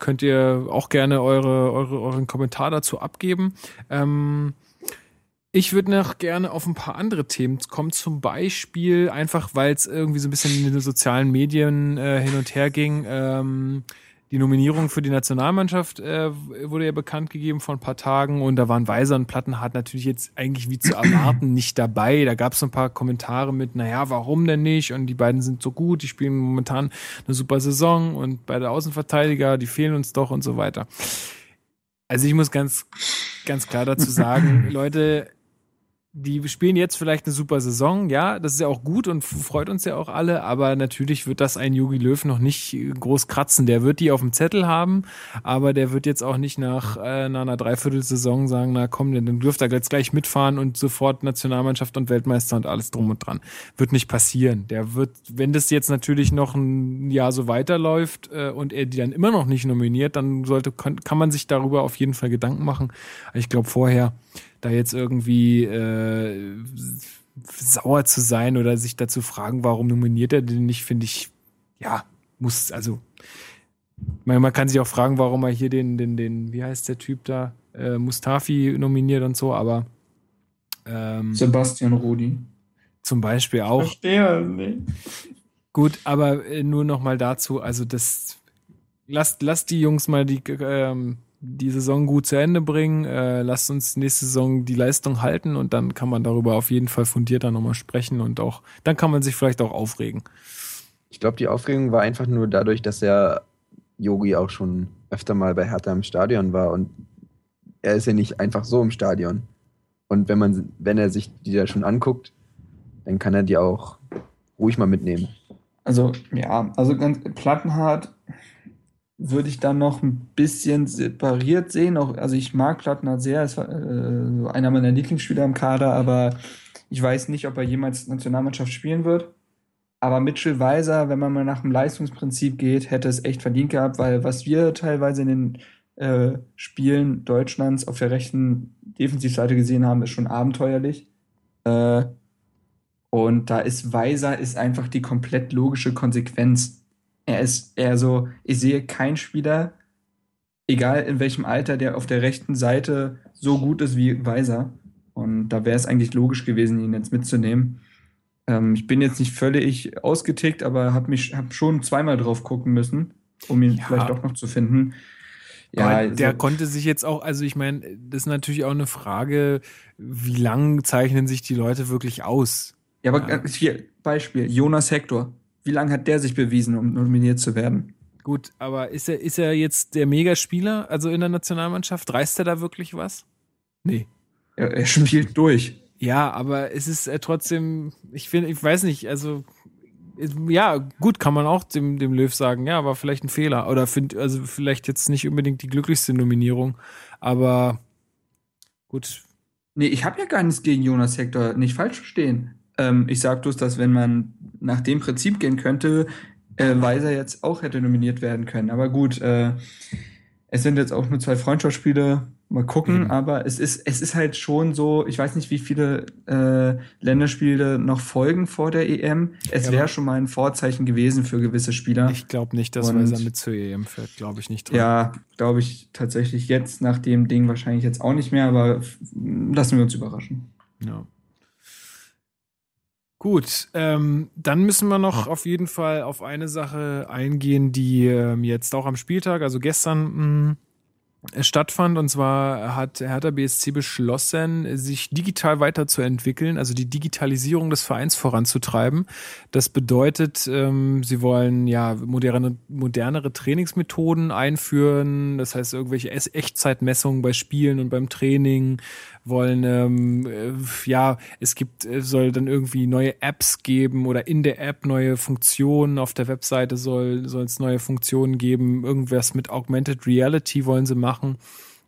könnt ihr auch gerne eure, eure, euren Kommentar dazu abgeben. Ähm, ich würde noch gerne auf ein paar andere Themen kommen, zum Beispiel einfach, weil es irgendwie so ein bisschen in den sozialen Medien äh, hin und her ging. Ähm, die Nominierung für die Nationalmannschaft äh, wurde ja bekannt gegeben vor ein paar Tagen und da waren Weiser und Plattenhardt natürlich jetzt eigentlich wie zu erwarten nicht dabei. Da gab es so ein paar Kommentare mit, naja, warum denn nicht? Und die beiden sind so gut, die spielen momentan eine super Saison und beide Außenverteidiger, die fehlen uns doch und so weiter. Also ich muss ganz, ganz klar dazu sagen, Leute, die spielen jetzt vielleicht eine super Saison, ja, das ist ja auch gut und freut uns ja auch alle, aber natürlich wird das ein Jogi Löw noch nicht groß kratzen. Der wird die auf dem Zettel haben, aber der wird jetzt auch nicht nach, äh, nach einer Dreiviertelsaison sagen, na komm, dann dürft ihr jetzt gleich mitfahren und sofort Nationalmannschaft und Weltmeister und alles drum und dran. Wird nicht passieren. Der wird, wenn das jetzt natürlich noch ein Jahr so weiterläuft äh, und er die dann immer noch nicht nominiert, dann sollte, kann, kann man sich darüber auf jeden Fall Gedanken machen. Ich glaube vorher, da jetzt irgendwie äh, sauer zu sein oder sich dazu fragen, warum nominiert er den nicht, finde ich, ja, muss, also man, man kann sich auch fragen, warum er hier den, den, den, wie heißt der Typ da, äh, Mustafi nominiert und so, aber ähm, Sebastian Rudi. zum Beispiel auch. Verstehe nicht. Gut, aber äh, nur noch mal dazu, also das lasst, lasst die Jungs mal die, ähm, die Saison gut zu Ende bringen, äh, lasst uns nächste Saison die Leistung halten und dann kann man darüber auf jeden Fall fundierter nochmal sprechen und auch, dann kann man sich vielleicht auch aufregen. Ich glaube, die Aufregung war einfach nur dadurch, dass er Yogi auch schon öfter mal bei Hertha im Stadion war und er ist ja nicht einfach so im Stadion. Und wenn man, wenn er sich die da schon anguckt, dann kann er die auch ruhig mal mitnehmen. Also, ja, also ganz plattenhart würde ich dann noch ein bisschen separiert sehen. Auch, also ich mag Plattenhardt sehr, ist äh, einer meiner Lieblingsspieler im Kader, aber ich weiß nicht, ob er jemals Nationalmannschaft spielen wird. Aber Mitchell Weiser, wenn man mal nach dem Leistungsprinzip geht, hätte es echt verdient gehabt, weil was wir teilweise in den äh, Spielen Deutschlands auf der rechten Defensivseite gesehen haben, ist schon abenteuerlich. Äh, und da ist Weiser ist einfach die komplett logische Konsequenz. Er ist eher so, ich sehe keinen Spieler, egal in welchem Alter, der auf der rechten Seite so gut ist wie Weiser. Und da wäre es eigentlich logisch gewesen, ihn jetzt mitzunehmen. Ähm, ich bin jetzt nicht völlig ausgetickt, aber habe mich hab schon zweimal drauf gucken müssen, um ihn ja. vielleicht doch noch zu finden. Ja, der also, konnte sich jetzt auch, also ich meine, das ist natürlich auch eine Frage, wie lang zeichnen sich die Leute wirklich aus? Ja, aber ja. hier, Beispiel, Jonas Hector. Wie lange hat der sich bewiesen, um nominiert zu werden? Gut, aber ist er, ist er jetzt der Megaspieler, also in der Nationalmannschaft? Reißt er da wirklich was? Nee. Er, er spielt durch. Ja, aber es ist äh, trotzdem, ich finde, ich weiß nicht, also ja, gut, kann man auch dem, dem Löw sagen, ja, war vielleicht ein Fehler. Oder find, also vielleicht jetzt nicht unbedingt die glücklichste Nominierung, aber gut. Nee, ich habe ja gar nichts gegen Jonas Hector, nicht falsch verstehen. Ähm, ich sage bloß, dass wenn man nach dem Prinzip gehen könnte, äh, Weiser jetzt auch hätte nominiert werden können. Aber gut, äh, es sind jetzt auch nur zwei Freundschaftsspiele. Mal gucken, mhm. aber es ist, es ist halt schon so, ich weiß nicht, wie viele äh, Länderspiele noch folgen vor der EM. Es ja, wäre schon mal ein Vorzeichen gewesen für gewisse Spieler. Ich glaube nicht, dass Und, Weiser mit zur EM fährt, glaube ich nicht. Dran. Ja, glaube ich tatsächlich jetzt nach dem Ding wahrscheinlich jetzt auch nicht mehr, aber lassen wir uns überraschen. Ja. Gut, ähm, dann müssen wir noch auf jeden Fall auf eine Sache eingehen, die ähm, jetzt auch am Spieltag, also gestern, mh, mm, stattfand. Und zwar hat Hertha BSC beschlossen, sich digital weiterzuentwickeln, also die Digitalisierung des Vereins voranzutreiben. Das bedeutet, ähm, sie wollen ja moderne, modernere Trainingsmethoden einführen, das heißt irgendwelche Echtzeitmessungen bei Spielen und beim Training, wollen, ähm, äh, ja, es gibt, äh, soll dann irgendwie neue Apps geben oder in der App neue Funktionen, auf der Webseite soll soll es neue Funktionen geben, irgendwas mit Augmented Reality wollen sie machen.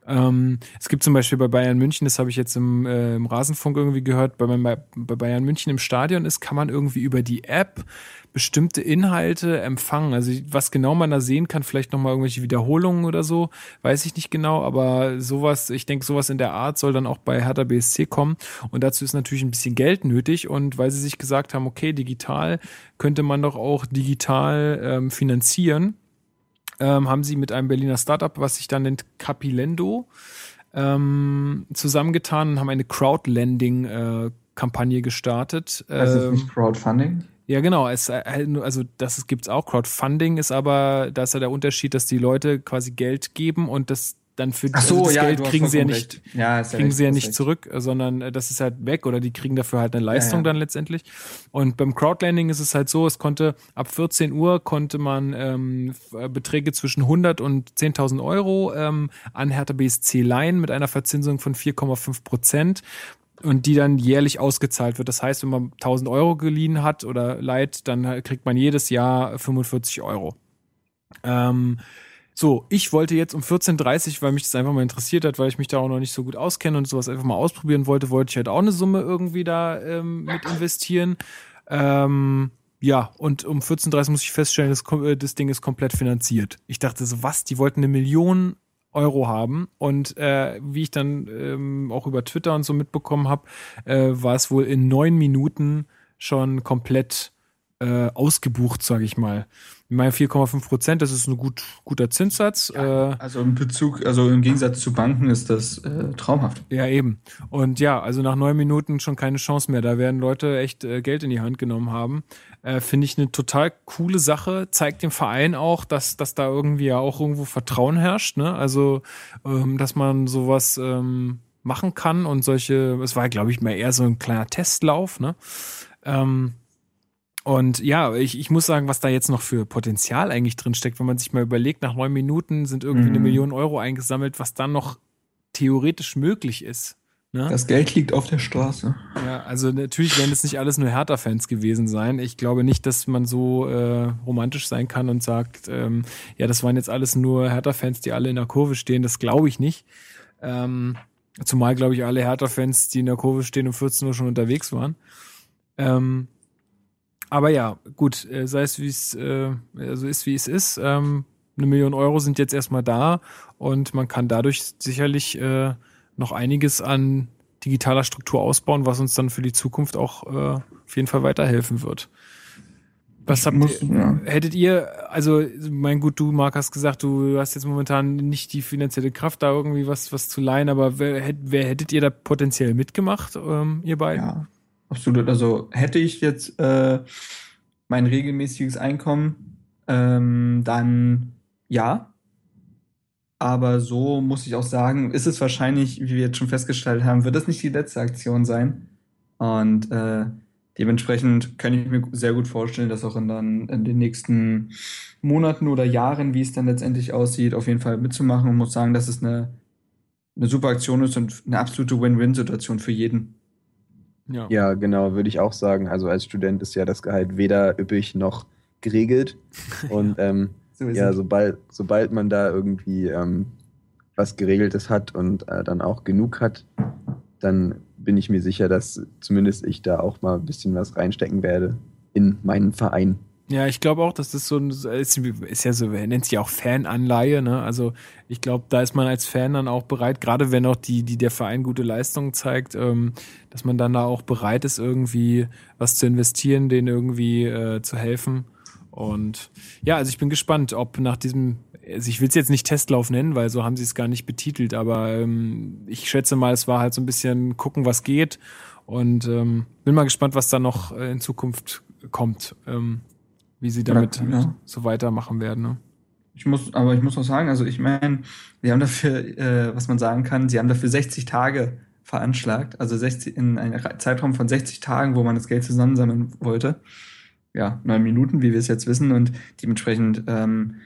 Ähm, es gibt zum Beispiel bei Bayern München, das habe ich jetzt im, äh, im Rasenfunk irgendwie gehört, bei, bei, bei Bayern München im Stadion ist, kann man irgendwie über die App bestimmte Inhalte empfangen. Also was genau man da sehen kann, vielleicht nochmal irgendwelche Wiederholungen oder so, weiß ich nicht genau, aber sowas, ich denke, sowas in der Art soll dann auch bei Hertha BSC kommen. Und dazu ist natürlich ein bisschen Geld nötig. Und weil sie sich gesagt haben, okay, digital könnte man doch auch digital ähm, finanzieren, ähm, haben sie mit einem Berliner Startup, was sich dann nennt Capilendo, ähm, zusammengetan und haben eine Crowdlending-Kampagne äh, gestartet. Das ist nicht ähm, Crowdfunding? Ja, genau. Es, äh, also das gibt's auch. Crowdfunding ist aber, da ist ja der Unterschied, dass die Leute quasi Geld geben und das dann für so, also das ja, Geld kriegen sie ja nicht, ja, kriegen recht, sie ja nicht recht. zurück, sondern äh, das ist halt weg oder die kriegen dafür halt eine Leistung ja, dann letztendlich. Und beim Crowdlending ist es halt so, es konnte ab 14 Uhr konnte man ähm, äh, Beträge zwischen 100 und 10.000 Euro ähm, an Hertha BSC leihen mit einer Verzinsung von 4,5 Prozent und die dann jährlich ausgezahlt wird. Das heißt, wenn man 1000 Euro geliehen hat oder leiht, dann kriegt man jedes Jahr 45 Euro. Ähm, so, ich wollte jetzt um 14.30 Uhr, weil mich das einfach mal interessiert hat, weil ich mich da auch noch nicht so gut auskenne und sowas einfach mal ausprobieren wollte, wollte ich halt auch eine Summe irgendwie da ähm, mit investieren. Ähm, ja, und um 14.30 Uhr muss ich feststellen, das, äh, das Ding ist komplett finanziert. Ich dachte so, was? Die wollten eine Million Euro haben. Und äh, wie ich dann ähm, auch über Twitter und so mitbekommen habe, äh, war es wohl in neun Minuten schon komplett äh, ausgebucht, sage ich mal. Ich meine 4,5 Prozent, das ist ein gut, guter Zinssatz. Ja, äh, also im Bezug, also im Gegensatz zu Banken ist das äh, traumhaft. Ja, eben. Und ja, also nach neun Minuten schon keine Chance mehr. Da werden Leute echt äh, Geld in die Hand genommen haben. Äh, Finde ich eine total coole Sache. Zeigt dem Verein auch, dass, dass da irgendwie ja auch irgendwo Vertrauen herrscht. Ne? Also, ähm, dass man sowas ähm, machen kann und solche, es war, glaube ich, mal eher so ein kleiner Testlauf, ne? Ähm, Und ja, ich, ich muss sagen, was da jetzt noch für Potenzial eigentlich drin steckt, wenn man sich mal überlegt, nach neun Minuten sind irgendwie Mhm. eine Million Euro eingesammelt, was dann noch theoretisch möglich ist. Ne? Das Geld liegt auf der Straße. Ja, also natürlich werden es nicht alles nur Hertha-Fans gewesen sein. Ich glaube nicht, dass man so äh, romantisch sein kann und sagt, ähm, ja, das waren jetzt alles nur Hertha-Fans, die alle in der Kurve stehen. Das glaube ich nicht. Ähm, zumal, glaube ich, alle Hertha-Fans, die in der Kurve stehen, um 14 Uhr schon unterwegs waren. Ähm, aber ja, gut, äh, sei es wie es äh, also ist, wie es ist. Ähm, eine Million Euro sind jetzt erstmal da und man kann dadurch sicherlich äh, noch einiges an digitaler Struktur ausbauen, was uns dann für die Zukunft auch äh, auf jeden Fall weiterhelfen wird. Was habt Muss- ihr, ja. hättet ihr, also mein gut, du Marc hast gesagt, du hast jetzt momentan nicht die finanzielle Kraft, da irgendwie was, was zu leihen, aber wer, wer hättet ihr da potenziell mitgemacht, ähm, ihr beiden? Ja, absolut. Also hätte ich jetzt äh, mein regelmäßiges Einkommen, ähm, dann ja. Aber so muss ich auch sagen, ist es wahrscheinlich, wie wir jetzt schon festgestellt haben, wird es nicht die letzte Aktion sein. Und äh, dementsprechend kann ich mir sehr gut vorstellen, dass auch in, dann in den nächsten Monaten oder Jahren, wie es dann letztendlich aussieht, auf jeden Fall mitzumachen und muss sagen, dass es eine, eine super Aktion ist und eine absolute Win-Win-Situation für jeden. Ja. Ja, genau, würde ich auch sagen. Also als Student ist ja das Gehalt weder üppig noch geregelt. Und ähm, ja, sobald, sobald man da irgendwie ähm, was Geregeltes hat und äh, dann auch genug hat, dann bin ich mir sicher, dass zumindest ich da auch mal ein bisschen was reinstecken werde in meinen Verein. Ja, ich glaube auch, dass das so ein, ist, ja so, nennt sich ja auch Fananleihe, ne? Also ich glaube, da ist man als Fan dann auch bereit, gerade wenn auch die, die der Verein gute Leistungen zeigt, ähm, dass man dann da auch bereit ist, irgendwie was zu investieren, denen irgendwie äh, zu helfen. Und ja, also ich bin gespannt, ob nach diesem, also ich will es jetzt nicht Testlauf nennen, weil so haben sie es gar nicht betitelt, aber ähm, ich schätze mal, es war halt so ein bisschen gucken, was geht. Und ähm, bin mal gespannt, was da noch äh, in Zukunft kommt. Ähm, wie sie damit Ja. so weitermachen werden. Ne? Ich muss, aber ich muss auch sagen, also ich meine, sie haben dafür, äh, was man sagen kann, sie haben dafür 60 Tage veranschlagt, also 60, in einem Zeitraum von 60 Tagen, wo man das Geld zusammensammeln wollte. Ja, neun Minuten, wie wir es jetzt wissen, und dementsprechend ähm,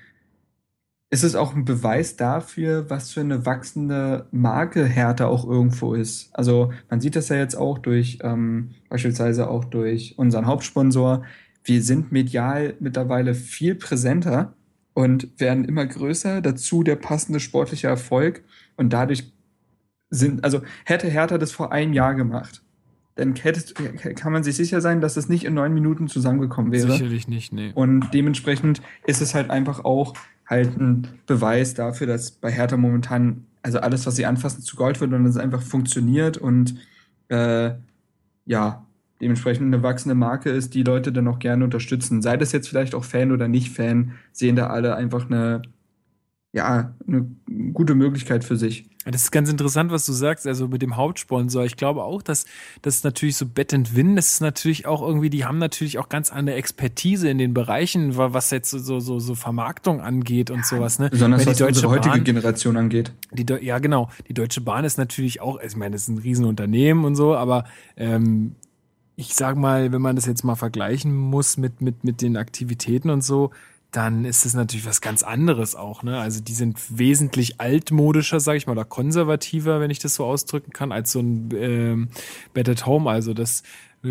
ist es auch ein Beweis dafür, was für eine wachsende Marke Hertha auch irgendwo ist. Also man sieht das ja jetzt auch durch, ähm, beispielsweise auch durch unseren Hauptsponsor. Wir sind medial mittlerweile viel präsenter und werden immer größer. Dazu der passende sportliche Erfolg. Und dadurch sind, also hätte Hertha das vor einem Jahr gemacht, dann hätte, kann man sich sicher sein, dass es nicht in neun Minuten zusammengekommen wäre. Sicherlich nicht, nee. Und dementsprechend ist es halt einfach auch halt ein Beweis dafür, dass bei Hertha momentan, also alles, was sie anfassen, zu Gold wird und es einfach funktioniert und äh, ja, dementsprechend eine wachsende Marke ist, die Leute dann auch gerne unterstützen. Sei das jetzt vielleicht auch Fan oder nicht Fan, sehen da alle einfach eine, ja, eine gute Möglichkeit für sich. Das ist ganz interessant, was du sagst, also mit dem Hauptsponsor. Ich glaube auch, dass das natürlich so Bet and Win, das ist natürlich auch irgendwie, die haben natürlich auch ganz andere Expertise in den Bereichen, wa- was jetzt so, so, so Vermarktung angeht und sowas, ne? Besonders Weil was unsere heutige Generation angeht. Die, ja, genau. Die Deutsche Bahn ist natürlich auch, ich meine, das ist ein Riesenunternehmen und so, aber ähm, ich sag mal, wenn man das jetzt mal vergleichen muss mit, mit, mit den Aktivitäten und so, dann ist es natürlich was ganz anderes auch. Ne? Also die sind wesentlich altmodischer, sage ich mal, oder konservativer, wenn ich das so ausdrücken kann, als so ein ähm, Bed at Home. Also das,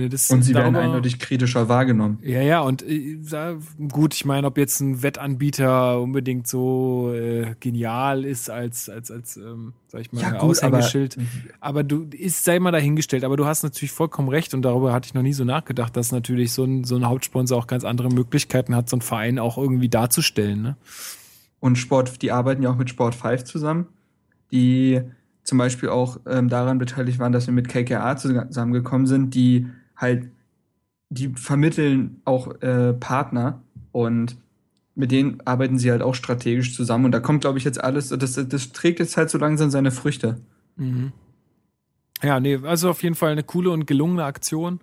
das Und sie werden eindeutig kritischer wahrgenommen. ja, ja, und äh, da- gut, ich meine, ob jetzt ein Wettanbieter unbedingt so äh, genial ist als, als, als ähm, sag ich mal, Ja, gut, aber- Aber, du ist, sei mal dahingestellt, aber du hast natürlich vollkommen recht und darüber hatte ich noch nie so nachgedacht, dass natürlich so ein, so ein Hauptsponsor auch ganz andere Möglichkeiten hat, so einen Verein auch irgendwie darzustellen. Ne? Und Sport, die arbeiten ja auch mit Sport 5 zusammen, die zum Beispiel auch ähm, daran beteiligt waren, dass wir mit KKA zusammengekommen sind, die halt, die vermitteln auch äh, Partner und mit denen arbeiten sie halt auch strategisch zusammen. Und da kommt, glaube ich, jetzt alles, das, das trägt jetzt halt so langsam seine Früchte. Mhm. Ja, nee, also auf jeden Fall eine coole und gelungene Aktion.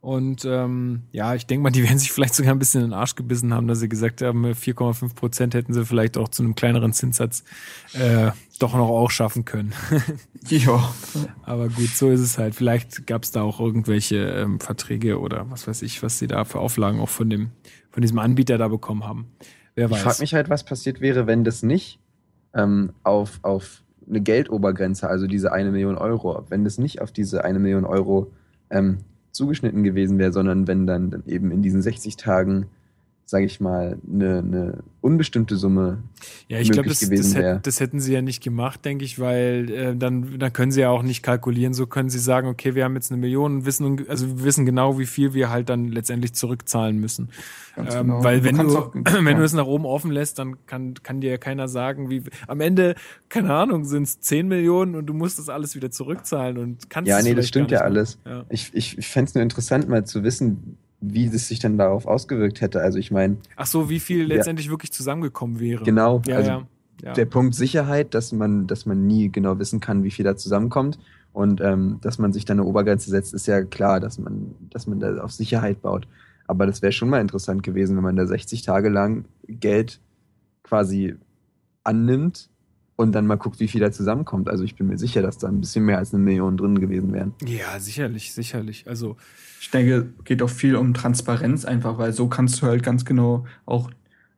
Und ähm, ja, ich denke mal, die werden sich vielleicht sogar ein bisschen in den Arsch gebissen haben, dass sie gesagt haben, 4,5 Prozent hätten sie vielleicht auch zu einem kleineren Zinssatz äh, doch noch auch schaffen können. Ja. Aber gut, so ist es halt. Vielleicht gab es da auch irgendwelche ähm, Verträge oder was weiß ich, was sie da für Auflagen auch von dem, von diesem Anbieter da bekommen haben. Wer Ich weiß. frage mich halt, was passiert wäre, wenn das nicht ähm, auf, auf eine Geldobergrenze, also diese eine Million Euro, wenn das nicht auf diese eine Million Euro ähm, zugeschnitten gewesen wäre, sondern wenn dann, eben in diesen 60 Tagen, sage ich mal, eine, eine unbestimmte Summe Ja, ich glaube, möglich das, gewesen das, hätten, das hätten sie ja nicht gemacht, denke ich, weil äh, dann, dann können sie ja auch nicht kalkulieren. So können sie sagen, okay, wir haben jetzt eine Million, wissen, also wir wissen genau, wie viel wir halt dann letztendlich zurückzahlen müssen. Ganz Ähm, genau. Weil Du wenn kannst du, auch- wenn ja. du es nach oben offen lässt, dann kann, kann dir ja keiner sagen, wie am Ende, keine Ahnung, sind es 10 Millionen und du musst das alles wieder zurückzahlen und kannst Ja, nee, das stimmt ja alles. Ja. Ich, ich, ich fände es nur interessant, mal zu wissen, wie das sich dann darauf ausgewirkt hätte. Also ich meine, Ach so, wie viel Ja. letztendlich wirklich zusammengekommen wäre. genau, Ja, also ja. ja. der Punkt Sicherheit, dass man, dass man nie genau wissen kann, wie viel da zusammenkommt. Und ähm, dass man sich dann eine Obergrenze setzt, ist ja klar, dass man, dass man da auf Sicherheit baut. Aber das wäre schon mal interessant gewesen, wenn man da 60 Tage lang Geld quasi annimmt und dann mal guckt, wie viel da zusammenkommt. Also ich bin mir sicher, dass da ein bisschen mehr als eine Million drin gewesen wären. ja, sicherlich, sicherlich. Also Ich denke, geht auch viel um Transparenz einfach, weil so kannst du halt ganz genau auch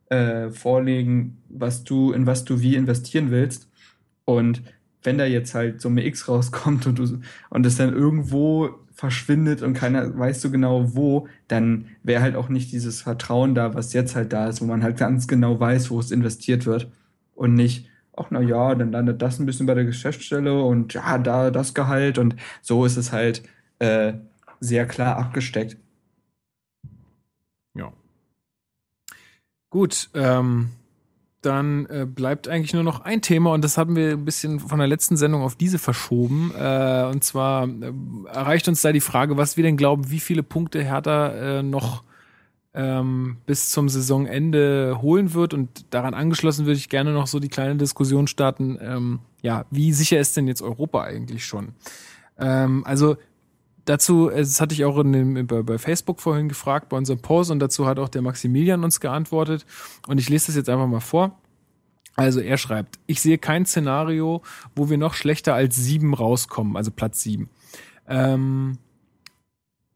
äh, vorlegen, was du, in was du wie investieren willst. Und wenn da jetzt halt Summe X rauskommt und du und es dann irgendwo verschwindet und keiner weiß so genau wo, dann wäre halt auch nicht dieses Vertrauen da, was jetzt halt da ist, wo man halt ganz genau weiß, wo es investiert wird und nicht, ach na ja, dann landet das ein bisschen bei der Geschäftsstelle und ja, da das Gehalt und so ist es halt äh, sehr klar abgesteckt. Ja. Gut, ähm, dann äh, bleibt eigentlich nur noch ein Thema und das haben wir ein bisschen von der letzten Sendung auf diese verschoben. Äh, und zwar äh, erreicht uns da die Frage, was wir denn glauben, wie viele Punkte Hertha äh, noch ähm, bis zum Saisonende holen wird. Und daran angeschlossen würde ich gerne noch so die kleine Diskussion starten. Ähm, ja, wie sicher ist denn jetzt Europa eigentlich schon? Ähm, also dazu, äh, das hatte ich auch in dem, bei, bei Facebook vorhin gefragt, bei unserem Post, und dazu hat auch der Maximilian uns geantwortet. Und ich lese das jetzt einfach mal vor. Also er schreibt, ich sehe kein Szenario, wo wir noch schlechter als sieben rauskommen, also Platz sieben. Ähm,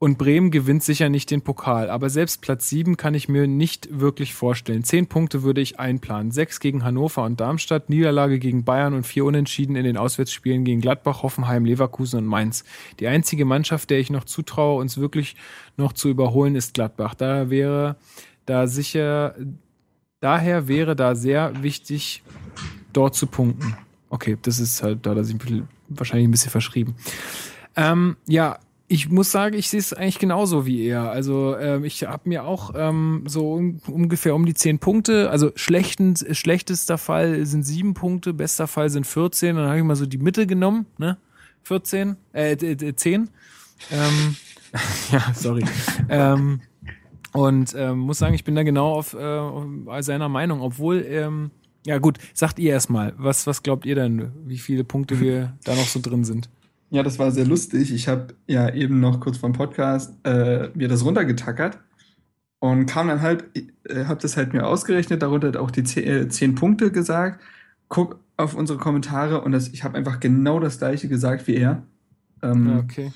und Bremen gewinnt sicher nicht den Pokal, aber selbst Platz sieben kann ich mir nicht wirklich vorstellen. Zehn Punkte würde ich einplanen. Sechs gegen Hannover und Darmstadt, Niederlage gegen Bayern und vier Unentschieden in den Auswärtsspielen gegen Gladbach, Hoffenheim, Leverkusen und Mainz. Die einzige Mannschaft, der ich noch zutraue, uns wirklich noch zu überholen, ist Gladbach. Da wäre da sicher, daher wäre da sehr wichtig, dort zu punkten. Okay, das ist halt, da hat er sich wahrscheinlich ein bisschen verschrieben. Ähm, ja, ich muss sagen, ich sehe es eigentlich genauso wie er. Also ähm, ich habe mir auch ähm, so un ungefähr um die zehn Punkte. Also schlechten, schlechtester Fall sind sieben Punkte, bester Fall sind 14. Dann habe ich mal so die Mitte genommen, ne? 14, äh, äh, 10. Ähm, ja, sorry. ähm, und ähm, muss sagen, ich bin da genau auf äh, seiner Meinung, obwohl, ähm, ja gut, sagt ihr erstmal, was, was glaubt ihr denn, wie viele Punkte wir da noch so drin sind? Ja, das war sehr lustig. Ich habe ja eben noch kurz vom Podcast äh, mir das runtergetackert und kam dann halt, äh, habe das halt mir ausgerechnet, darunter auch die zehn, äh, zehn Punkte gesagt. Guck auf unsere Kommentare und das, ich habe einfach genau das gleiche gesagt wie er. Ähm, Ja, okay.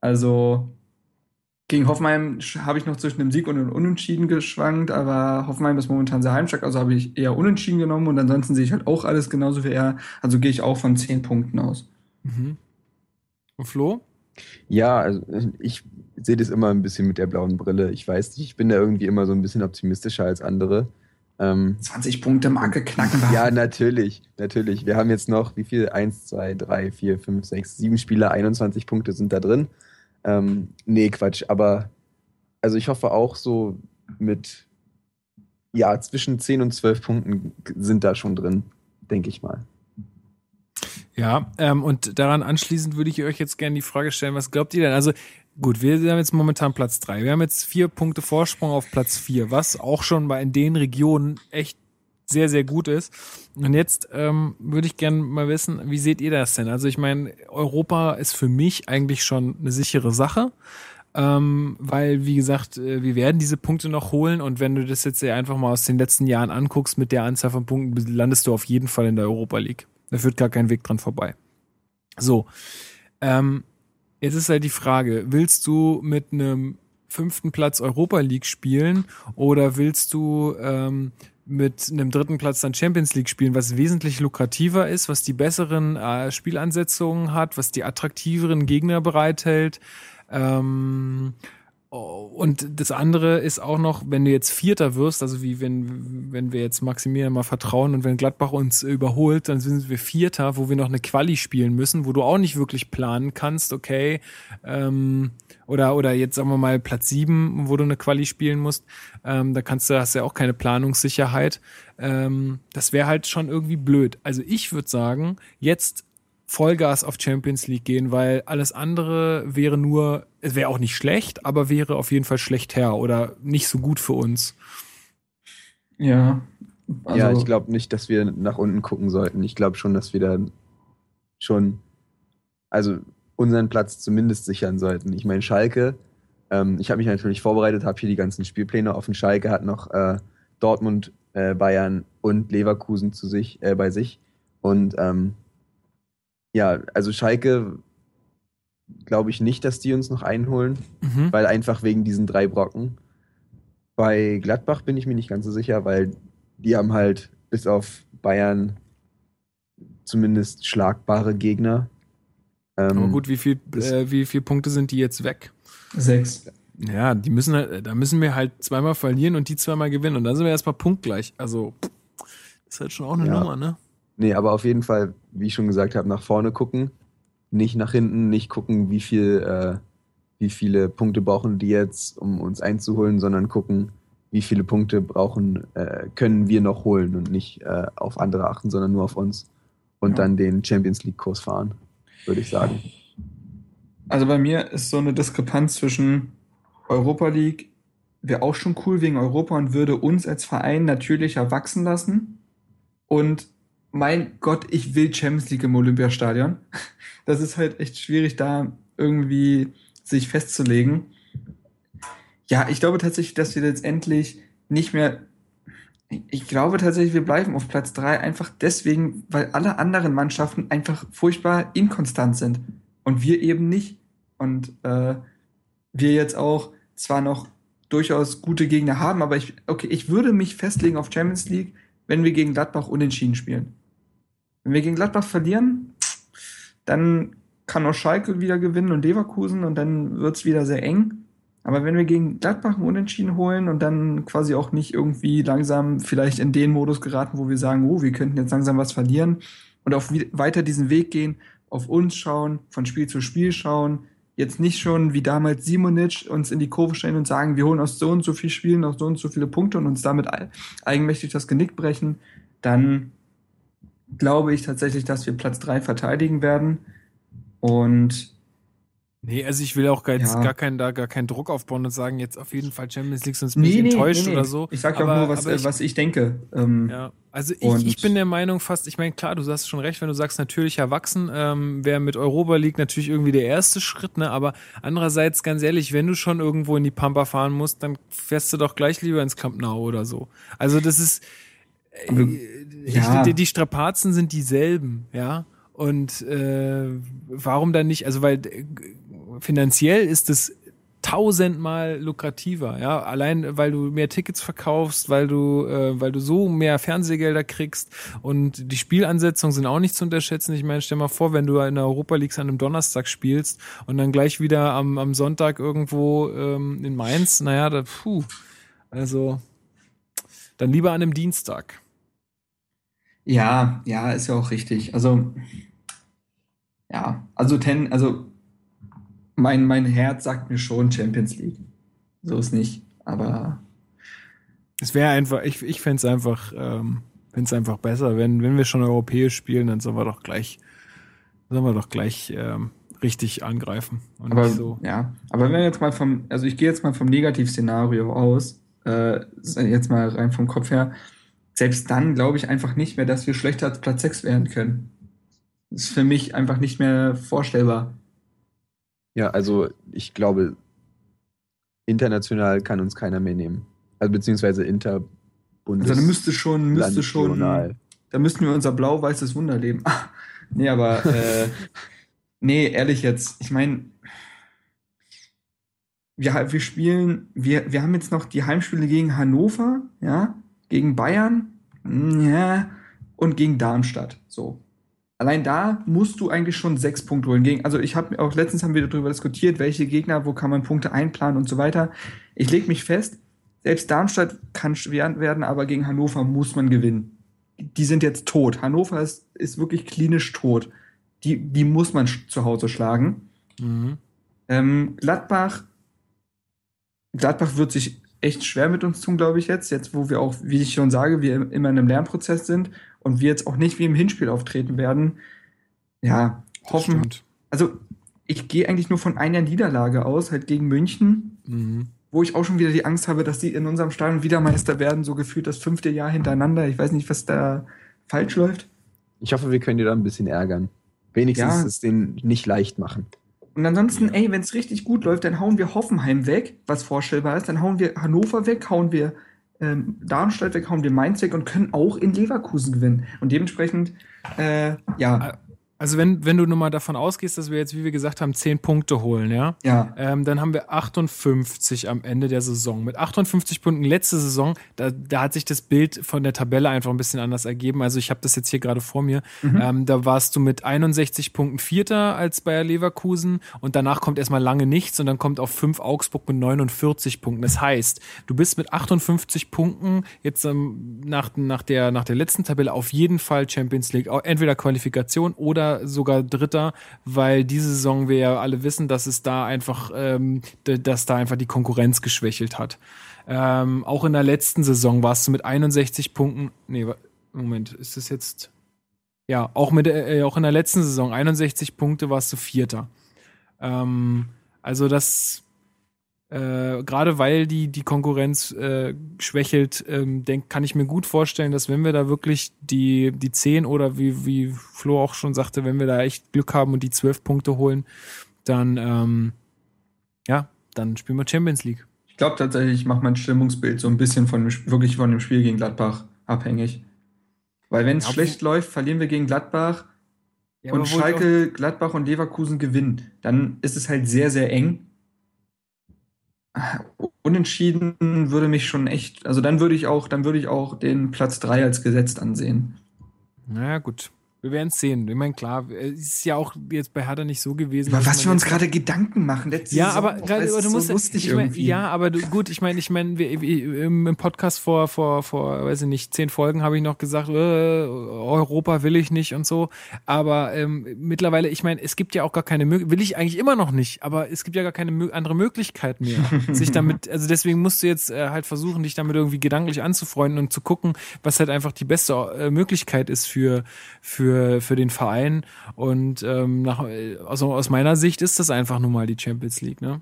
Also gegen Hoffenheim habe ich noch zwischen einem Sieg und einem Unentschieden geschwankt, aber Hoffenheim ist momentan sehr heimstark, also habe ich eher Unentschieden genommen und ansonsten sehe ich halt auch alles genauso wie er. Also gehe ich auch von zehn Punkten aus. Mhm. Und Flo? Ja, also ich sehe das immer ein bisschen mit der blauen Brille. Ich weiß nicht, ich bin da irgendwie immer so ein bisschen optimistischer als andere. Ähm, 20 Punkte Marke knacken wir. ja, natürlich, natürlich. Wir haben jetzt noch, wie viel? Eins, zwei, drei, vier, fünf, sechs, sieben Spieler, 21 Punkte sind da drin. Ähm, nee, Quatsch, aber also ich hoffe auch so mit, ja, zwischen 10 und 12 Punkten sind da schon drin, denke ich mal. Ja, ähm, und daran anschließend würde ich euch jetzt gerne die Frage stellen, was glaubt ihr denn? Also gut, wir haben jetzt momentan Platz drei. Wir haben jetzt vier Punkte Vorsprung auf Platz vier, was auch schon bei in den Regionen echt sehr, sehr gut ist. Und jetzt ähm, würde ich gerne mal wissen, wie seht ihr das denn? Also ich meine, Europa ist für mich eigentlich schon eine sichere Sache. ähm, weil, wie gesagt, äh, wir werden diese Punkte noch holen und wenn du das jetzt einfach mal aus den letzten Jahren anguckst mit der Anzahl von Punkten, landest du auf jeden Fall in der Europa League. Da führt gar kein Weg dran vorbei. So, ähm, jetzt ist halt die Frage, willst du mit einem fünften Platz Europa League spielen oder willst du ähm, mit einem dritten Platz dann Champions League spielen, was wesentlich lukrativer ist, was die besseren äh, Spielansetzungen hat, was die attraktiveren Gegner bereithält. Ähm, und das andere ist auch noch, wenn du jetzt Vierter wirst, also wie wenn, wenn wir jetzt Maximilian mal vertrauen und wenn Gladbach uns überholt, dann sind wir Vierter, wo wir noch eine Quali spielen müssen, wo du auch nicht wirklich planen kannst, okay, ähm, oder, oder jetzt sagen wir mal Platz sieben, wo du eine Quali spielen musst, ähm, da kannst du, hast ja auch keine Planungssicherheit. Ähm, das wäre halt schon irgendwie blöd. Also ich würde sagen, jetzt Vollgas auf Champions League gehen, weil alles andere wäre nur, es wäre auch nicht schlecht, aber wäre auf jeden Fall schlecht her oder nicht so gut für uns. Ja. Also ja, ich glaube nicht, dass wir nach unten gucken sollten. Ich glaube schon, dass wir da schon, also unseren Platz zumindest sichern sollten. Ich meine, Schalke, ähm, ich habe mich natürlich vorbereitet, habe hier die ganzen Spielpläne offen. Schalke hat noch äh, Dortmund, äh, Bayern und Leverkusen zu sich, äh, bei sich. Und ähm, ja, also Schalke glaube ich nicht, dass die uns noch einholen, mhm. weil einfach wegen diesen drei Brocken. Bei Gladbach bin ich mir nicht ganz so sicher, weil die haben halt bis auf Bayern zumindest schlagbare Gegner. Ähm, Aber gut, wie viel, äh, wie viele Punkte sind die jetzt weg? Sechs. Ja, die müssen halt, da müssen wir halt zweimal verlieren und die zweimal gewinnen und dann sind wir erstmal punktgleich. Also, ist halt schon auch eine ja. Nummer, ne? Nee, aber auf jeden Fall, wie ich schon gesagt habe, nach vorne gucken. Nicht nach hinten, nicht gucken, wie viel, äh, wie viele Punkte brauchen die jetzt, um uns einzuholen, sondern gucken, wie viele Punkte brauchen, äh, können wir noch holen und nicht äh, auf andere achten, sondern nur auf uns. Und ja. dann den Champions League-Kurs fahren, würde ich sagen. Also bei mir ist so eine Diskrepanz zwischen Europa League wäre auch schon cool wegen Europa und würde uns als Verein natürlich erwachsen lassen. Und mein Gott, ich will Champions League im Olympiastadion. Das ist halt echt schwierig, da irgendwie sich festzulegen. Ja, ich glaube tatsächlich, dass wir letztendlich nicht mehr. Ich glaube tatsächlich, wir bleiben auf Platz drei einfach deswegen, weil alle anderen Mannschaften einfach furchtbar inkonstant sind. Und wir eben nicht. Und äh, wir jetzt auch zwar noch durchaus gute Gegner haben, aber ich, okay, ich würde mich festlegen auf Champions League, wenn wir gegen Gladbach unentschieden spielen. Wenn wir gegen Gladbach verlieren, dann kann auch Schalke wieder gewinnen und Leverkusen und dann wird es wieder sehr eng. Aber wenn wir gegen Gladbach einen Unentschieden holen und dann quasi auch nicht irgendwie langsam vielleicht in den Modus geraten, wo wir sagen, oh, wir könnten jetzt langsam was verlieren und auf weiter diesen Weg gehen, auf uns schauen, von Spiel zu Spiel schauen, jetzt nicht schon wie damals Simonic uns in die Kurve stellen und sagen, wir holen aus so und so viel Spielen, aus so und so viele Punkte und uns damit eigenmächtig das Genick brechen, dann glaube ich tatsächlich, dass wir Platz 3 verteidigen werden. Und Nee, also ich will auch gar, ja. gar, keinen, da gar keinen Druck aufbauen und sagen, jetzt auf jeden Fall Champions League, sonst bin nee, ich nee, enttäuscht nee, oder so. Ich sage auch nur, was, ich, was ich denke. Ähm, ja, also ich, ich bin der Meinung fast, ich meine, klar, du hast schon recht, wenn du sagst, natürlich erwachsen, ähm, wäre mit Europa League natürlich irgendwie der erste Schritt, ne? Aber andererseits, ganz ehrlich, wenn du schon irgendwo in die Pampa fahren musst, dann fährst du doch gleich lieber ins Camp Nou oder so. Also das ist, ja. die, die Strapazen sind dieselben, ja. Und äh, warum dann nicht? Also weil äh, finanziell ist es tausendmal lukrativer, ja, allein weil du mehr Tickets verkaufst, weil du, äh, weil du so mehr Fernsehgelder kriegst und die Spielansetzungen sind auch nicht zu unterschätzen. Ich meine, stell mal vor, wenn du in der Europa League an einem Donnerstag spielst und dann gleich wieder am, am Sonntag irgendwo ähm, in Mainz, naja, da, puh, also dann lieber an einem Dienstag. Ja, ja, ist ja auch richtig. Also, ja, also ten, also mein, mein Herz sagt mir schon Champions League. So ist nicht, aber. Es wäre einfach, ich, ich fände es einfach, ähm, find's einfach besser, wenn, wenn wir schon europäisch spielen, dann sollen wir doch gleich, sollen wir doch gleich ähm, richtig angreifen. aber, so. Ja, aber wenn wir jetzt mal vom, also ich gehe jetzt mal vom Negativszenario aus, äh, jetzt mal rein vom Kopf her, selbst dann glaube ich einfach nicht mehr, dass wir schlechter als Platz 6 werden können. Das ist für mich einfach nicht mehr vorstellbar. Ja, also ich glaube international kann uns keiner mehr nehmen. Also beziehungsweise interbundes. Also da müsste schon, müsste schon, da müssten wir unser blau-weißes Wunder leben. Ah, nee, aber äh, nee, ehrlich jetzt, ich meine, wir, wir spielen, wir, wir haben jetzt noch die Heimspiele gegen Hannover, ja, gegen Bayern, ja, und gegen Darmstadt. So. Allein da musst du eigentlich schon sechs Punkte holen. Gegen, also ich habe auch letztens haben wir darüber diskutiert, welche Gegner, wo kann man Punkte einplanen und so weiter. Ich lege mich fest, selbst Darmstadt kann schwer werden, aber gegen Hannover muss man gewinnen. Die sind jetzt tot. Hannover ist, ist wirklich klinisch tot. Die, die muss man zu Hause schlagen. Mhm. Ähm, Gladbach, Gladbach wird sich echt schwer mit uns tun, glaube ich, jetzt. Jetzt, wo wir auch, wie ich schon sage, wir immer in einem Lernprozess sind und wir jetzt auch nicht wie im Hinspiel auftreten werden. Ja, Das hoffen. stimmt. Also, ich gehe eigentlich nur von einer Niederlage aus, halt gegen München, Mhm. wo ich auch schon wieder die Angst habe, dass die in unserem Stadion wieder Meister werden, so gefühlt das fünfte Jahr hintereinander. Ich weiß nicht, was da falsch läuft. Ich hoffe, wir können dir da ein bisschen ärgern. Wenigstens Ja. es denen nicht leicht machen. Und ansonsten, ey, wenn es richtig gut läuft, dann hauen wir Hoffenheim weg, was vorstellbar ist. Dann hauen wir Hannover weg, hauen wir ähm, Darmstadt weg, hauen wir Mainz weg und können auch in Leverkusen gewinnen. Und dementsprechend, äh, ja, Also wenn, wenn du nun mal davon ausgehst, dass wir jetzt, wie wir gesagt haben, 10 Punkte holen, ja, ja, ähm, dann haben wir 58 am Ende der Saison. Mit 58 Punkten letzte Saison, da, da hat sich das Bild von der Tabelle einfach ein bisschen anders ergeben. Also ich habe das jetzt hier gerade vor mir. Ähm, da warst du mit 61 Punkten Vierter als Bayer Leverkusen und danach kommt erstmal lange nichts und dann kommt auf 5 Augsburg mit 49 Punkten. Das heißt, du bist mit 58 Punkten jetzt ähm, nach, nach, der, nach der letzten Tabelle auf jeden Fall Champions League, entweder Qualifikation oder sogar Dritter, weil diese Saison wir ja alle wissen, dass es da einfach, ähm, dass da einfach die Konkurrenz geschwächelt hat. Ähm, auch in der letzten Saison warst du mit 61 Punkten, nee, Moment, ist das jetzt, ja, auch mit, äh, auch in der letzten Saison 61 Punkte warst du Vierter. Ähm, also das, äh, gerade weil die, die Konkurrenz äh, schwächelt, ähm, denk, kann ich mir gut vorstellen, dass wenn wir da wirklich die, die 10 oder wie, wie Flo auch schon sagte, wenn wir da echt Glück haben und die 12 Punkte holen, dann, ähm, ja, dann spielen wir Champions League. ich glaube tatsächlich, ich mache mein Stimmungsbild so ein bisschen von dem, wirklich von dem Spiel gegen Gladbach abhängig. Weil wenn es Ja, schlecht läuft, verlieren wir gegen Gladbach Ja, und Schalke, Gladbach und Leverkusen gewinnen. Dann ist es halt sehr, sehr eng. Unentschieden würde mich schon echt, also dann würde ich auch, dann würde ich auch den Platz 3 als gesetzt ansehen. Naja, gut. Wir werden es sehen. Ich meine, klar, es ist ja auch jetzt bei Hertha nicht so gewesen. Über was wir uns gerade Gedanken machen. Letzte Ja, aber gerade du musst so lustig ich mein, irgendwie. ja, aber du, gut, ich meine, ich meine, im Podcast vor vor vor weiß ich nicht zehn Folgen habe ich noch gesagt, äh, Europa will ich nicht und so. Aber ähm, mittlerweile, ich meine, es gibt ja auch gar keine Möglichkeit, will ich eigentlich immer noch nicht, aber es gibt ja gar keine andere Möglichkeit mehr, sich damit. Also deswegen musst du jetzt äh, halt versuchen, dich damit irgendwie gedanklich anzufreunden und zu gucken, was halt einfach die beste äh, Möglichkeit ist für für für den Verein. Und ähm, nach, also aus meiner Sicht ist das einfach nun mal die Champions League, ne?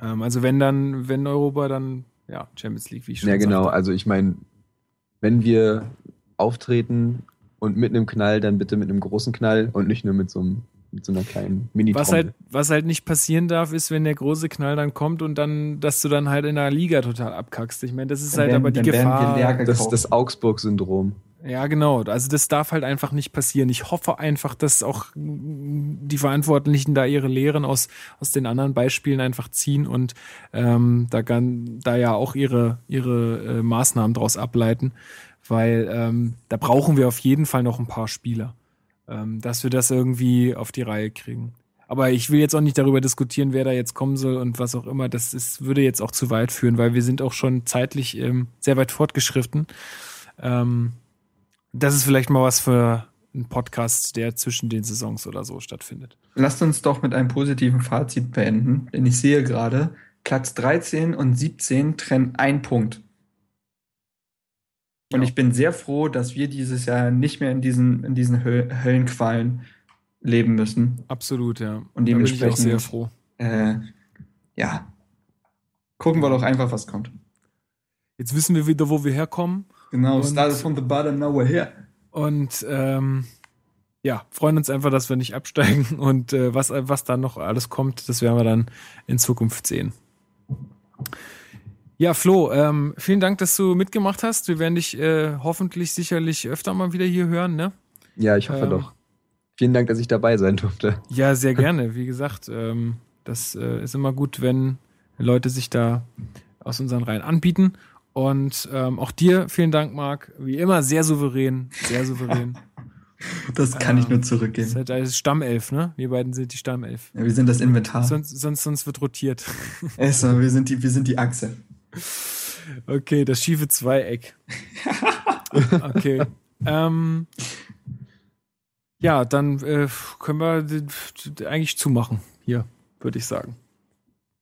Ähm, also wenn dann, wenn Europa, dann ja, Champions League, wie ich schon Ja, genau. sagte. Also ich meine, wenn wir auftreten und mit einem Knall, dann bitte mit einem großen Knall und nicht nur mit so, einem, mit so einer kleinen mini Was halt, was halt nicht passieren darf, ist, wenn der große Knall dann kommt und dann, dass du dann halt in der Liga total abkackst. Ich meine, das ist Dann halt werden- aber die Gefahr. Das ist das Augsburg-Syndrom. Ja, genau. Also das darf halt einfach nicht passieren. Ich hoffe einfach, dass auch die Verantwortlichen da ihre Lehren aus, aus den anderen Beispielen einfach ziehen und ähm, da, gan- da ja auch ihre, ihre äh, Maßnahmen daraus ableiten, weil ähm, da brauchen wir auf jeden Fall noch ein paar Spieler, ähm, dass wir das irgendwie auf die Reihe kriegen. Aber ich will jetzt auch nicht darüber diskutieren, wer da jetzt kommen soll und was auch immer. Das ist, würde jetzt auch zu weit führen, weil wir sind auch schon zeitlich ähm, sehr weit fortgeschritten. Ähm, das ist vielleicht mal was für einen Podcast, der zwischen den Saisons oder so stattfindet. Lasst uns doch mit einem positiven Fazit beenden, denn ich sehe gerade, Platz 13 und 17 trennen ein Punkt. Und Ja. ich bin sehr froh, dass wir dieses Jahr nicht mehr in diesen, in diesen Höl Höllenqualen leben müssen. Absolut, ja. Und Da bin ich auch dementsprechend- sehr froh. Äh, ja. Gucken wir doch einfach, was kommt. Jetzt wissen wir wieder, wo wir herkommen. Genau, Und- started from the bottom, now we're here. Und ähm, ja, freuen uns einfach, dass wir nicht absteigen. Und äh, was, was da noch alles kommt, das werden wir dann in Zukunft sehen. Ja, Flo, ähm, vielen Dank, dass du mitgemacht hast. Wir werden dich äh, hoffentlich sicherlich öfter mal wieder hier hören, ne? Ja, ich hoffe Ähm. doch. Vielen Dank, dass ich dabei sein durfte. Ja, sehr gerne. Wie gesagt, ähm, das äh, ist immer gut, wenn Leute sich da aus unseren Reihen anbieten. Und ähm, auch dir vielen Dank, Marc. Wie immer sehr souverän, sehr souverän. Das kann ich Ähm, nur Das zurückgeben. ist halt Stammelf, ne? Wir beiden sind die Stammelf. Ja, wir sind das Inventar. Sonst, sonst, sonst wird rotiert. Also, wir, sind die, wir sind die Achse. Okay, das schiefe Zweieck. Okay. ähm, ja, dann äh, können wir eigentlich zumachen hier, würde ich sagen.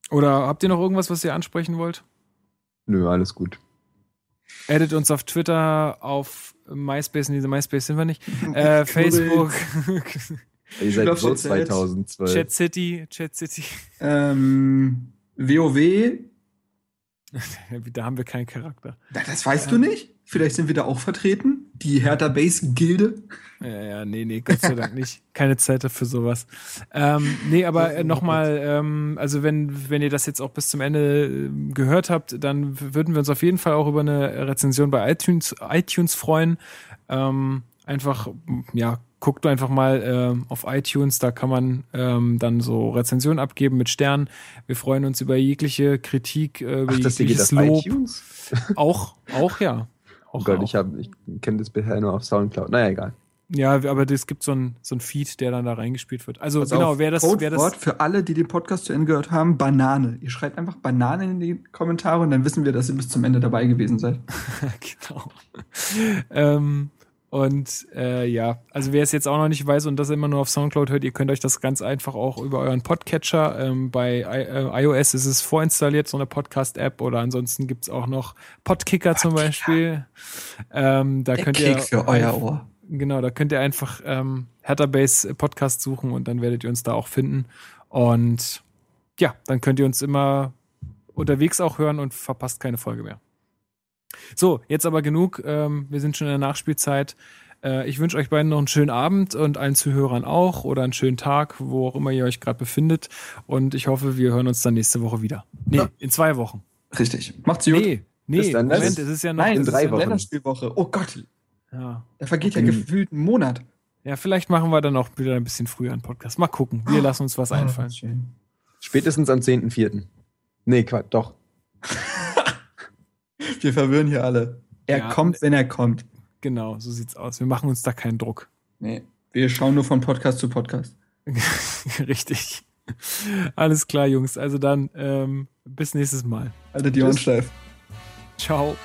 Oder habt ihr noch irgendwas, was ihr ansprechen wollt? Nö, alles gut. Addet uns auf Twitter, auf MySpace, nee, MySpace sind wir nicht. Äh, Facebook, Ihr seid so Chat Chat. 2012. Chat City, Chat City. Ähm, WoW, Da haben wir keinen Charakter. Das weißt du nicht? Vielleicht sind wir da auch vertreten. Die Hertha Base Gilde. Ja, ja, nee, nee, Gott sei Dank nicht. Keine Zeit dafür sowas. Ähm, nee, aber äh, nochmal, ähm, also wenn, wenn ihr das jetzt auch bis zum Ende äh, gehört habt, dann würden wir uns auf jeden Fall auch über eine Rezension bei iTunes, iTunes freuen. Ähm, einfach, ja, guckt einfach mal ähm, auf iTunes, da kann man ähm, dann so Rezensionen abgeben mit Sternen. Wir freuen uns über jegliche Kritik, äh, über Ach, das jegliches auf Lob. Auch, auch, ja. Oh Gott, auch. ich, hab- ich kenne das bisher nur auf Soundcloud. Naja, egal. Ja, aber es gibt so ein, so ein Feed, der dann da reingespielt wird. Also Pass genau, wer das, wer das, Codewort für alle, die den Podcast zu Ende gehört haben, Banane. Ihr schreibt einfach Banane in die Kommentare und dann wissen wir, dass ihr bis zum Ende dabei gewesen seid. genau. ähm, und äh, ja, also wer es jetzt auch noch nicht weiß und das immer nur auf Soundcloud hört, ihr könnt euch das ganz einfach auch über euren Podcatcher. Ähm, bei I äh, iOS ist es vorinstalliert, so eine Podcast-App oder ansonsten gibt's auch noch Podkicker zum Beispiel. Ähm, da Der könnt ihr Kick für euer Ohr. Genau, da könnt ihr einfach ähm, Hertha Base Podcast suchen und dann werdet ihr uns da auch finden. Und ja, dann könnt ihr uns immer unterwegs auch hören und verpasst keine Folge mehr. So, jetzt aber genug. Ähm, wir sind schon in der Nachspielzeit. Äh, ich wünsche euch beiden noch einen schönen Abend und allen Zuhörern auch oder einen schönen Tag, wo auch immer ihr euch gerade befindet. Und ich hoffe, wir hören uns dann nächste Woche wieder. Nee, Ja. in zwei Wochen. Richtig. Macht's gut. Nee, nee. Moment, es ist ja noch Nein, in drei Wochen. Länderspielwoche. Oh Gott, Ja. da vergeht ja Okay. gefühlt ein Monat. Ja, vielleicht machen wir dann auch wieder ein bisschen früher einen Podcast. Mal gucken. Wir lassen uns was einfallen. Ah, schön. Spätestens am 10.04. Nee, Quatsch, doch. Wir verwirren hier alle. Er Ja, kommt, wenn er kommt. Genau, so sieht's aus. Wir machen uns da keinen Druck. Nee, wir schauen nur von Podcast zu Podcast. Richtig. Alles klar, Jungs. Also dann ähm, bis nächstes Mal. Alter, die Ohren steif. Ciao.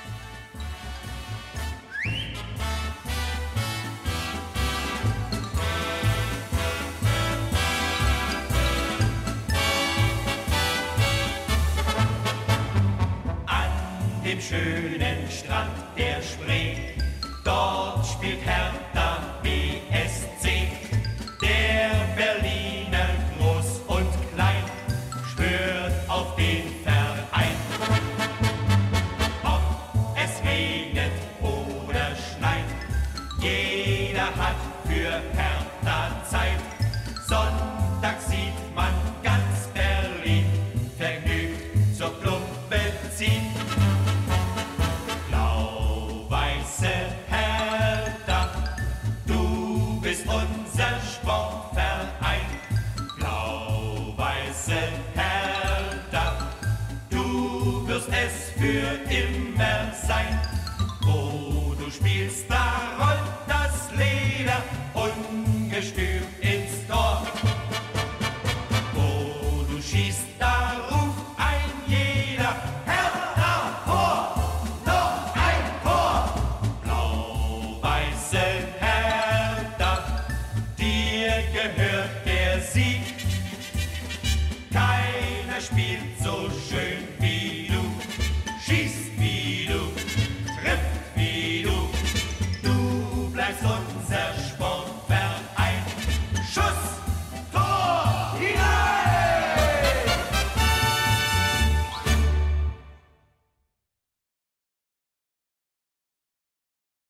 Schönen Strand der Spree, dort spielt Hertha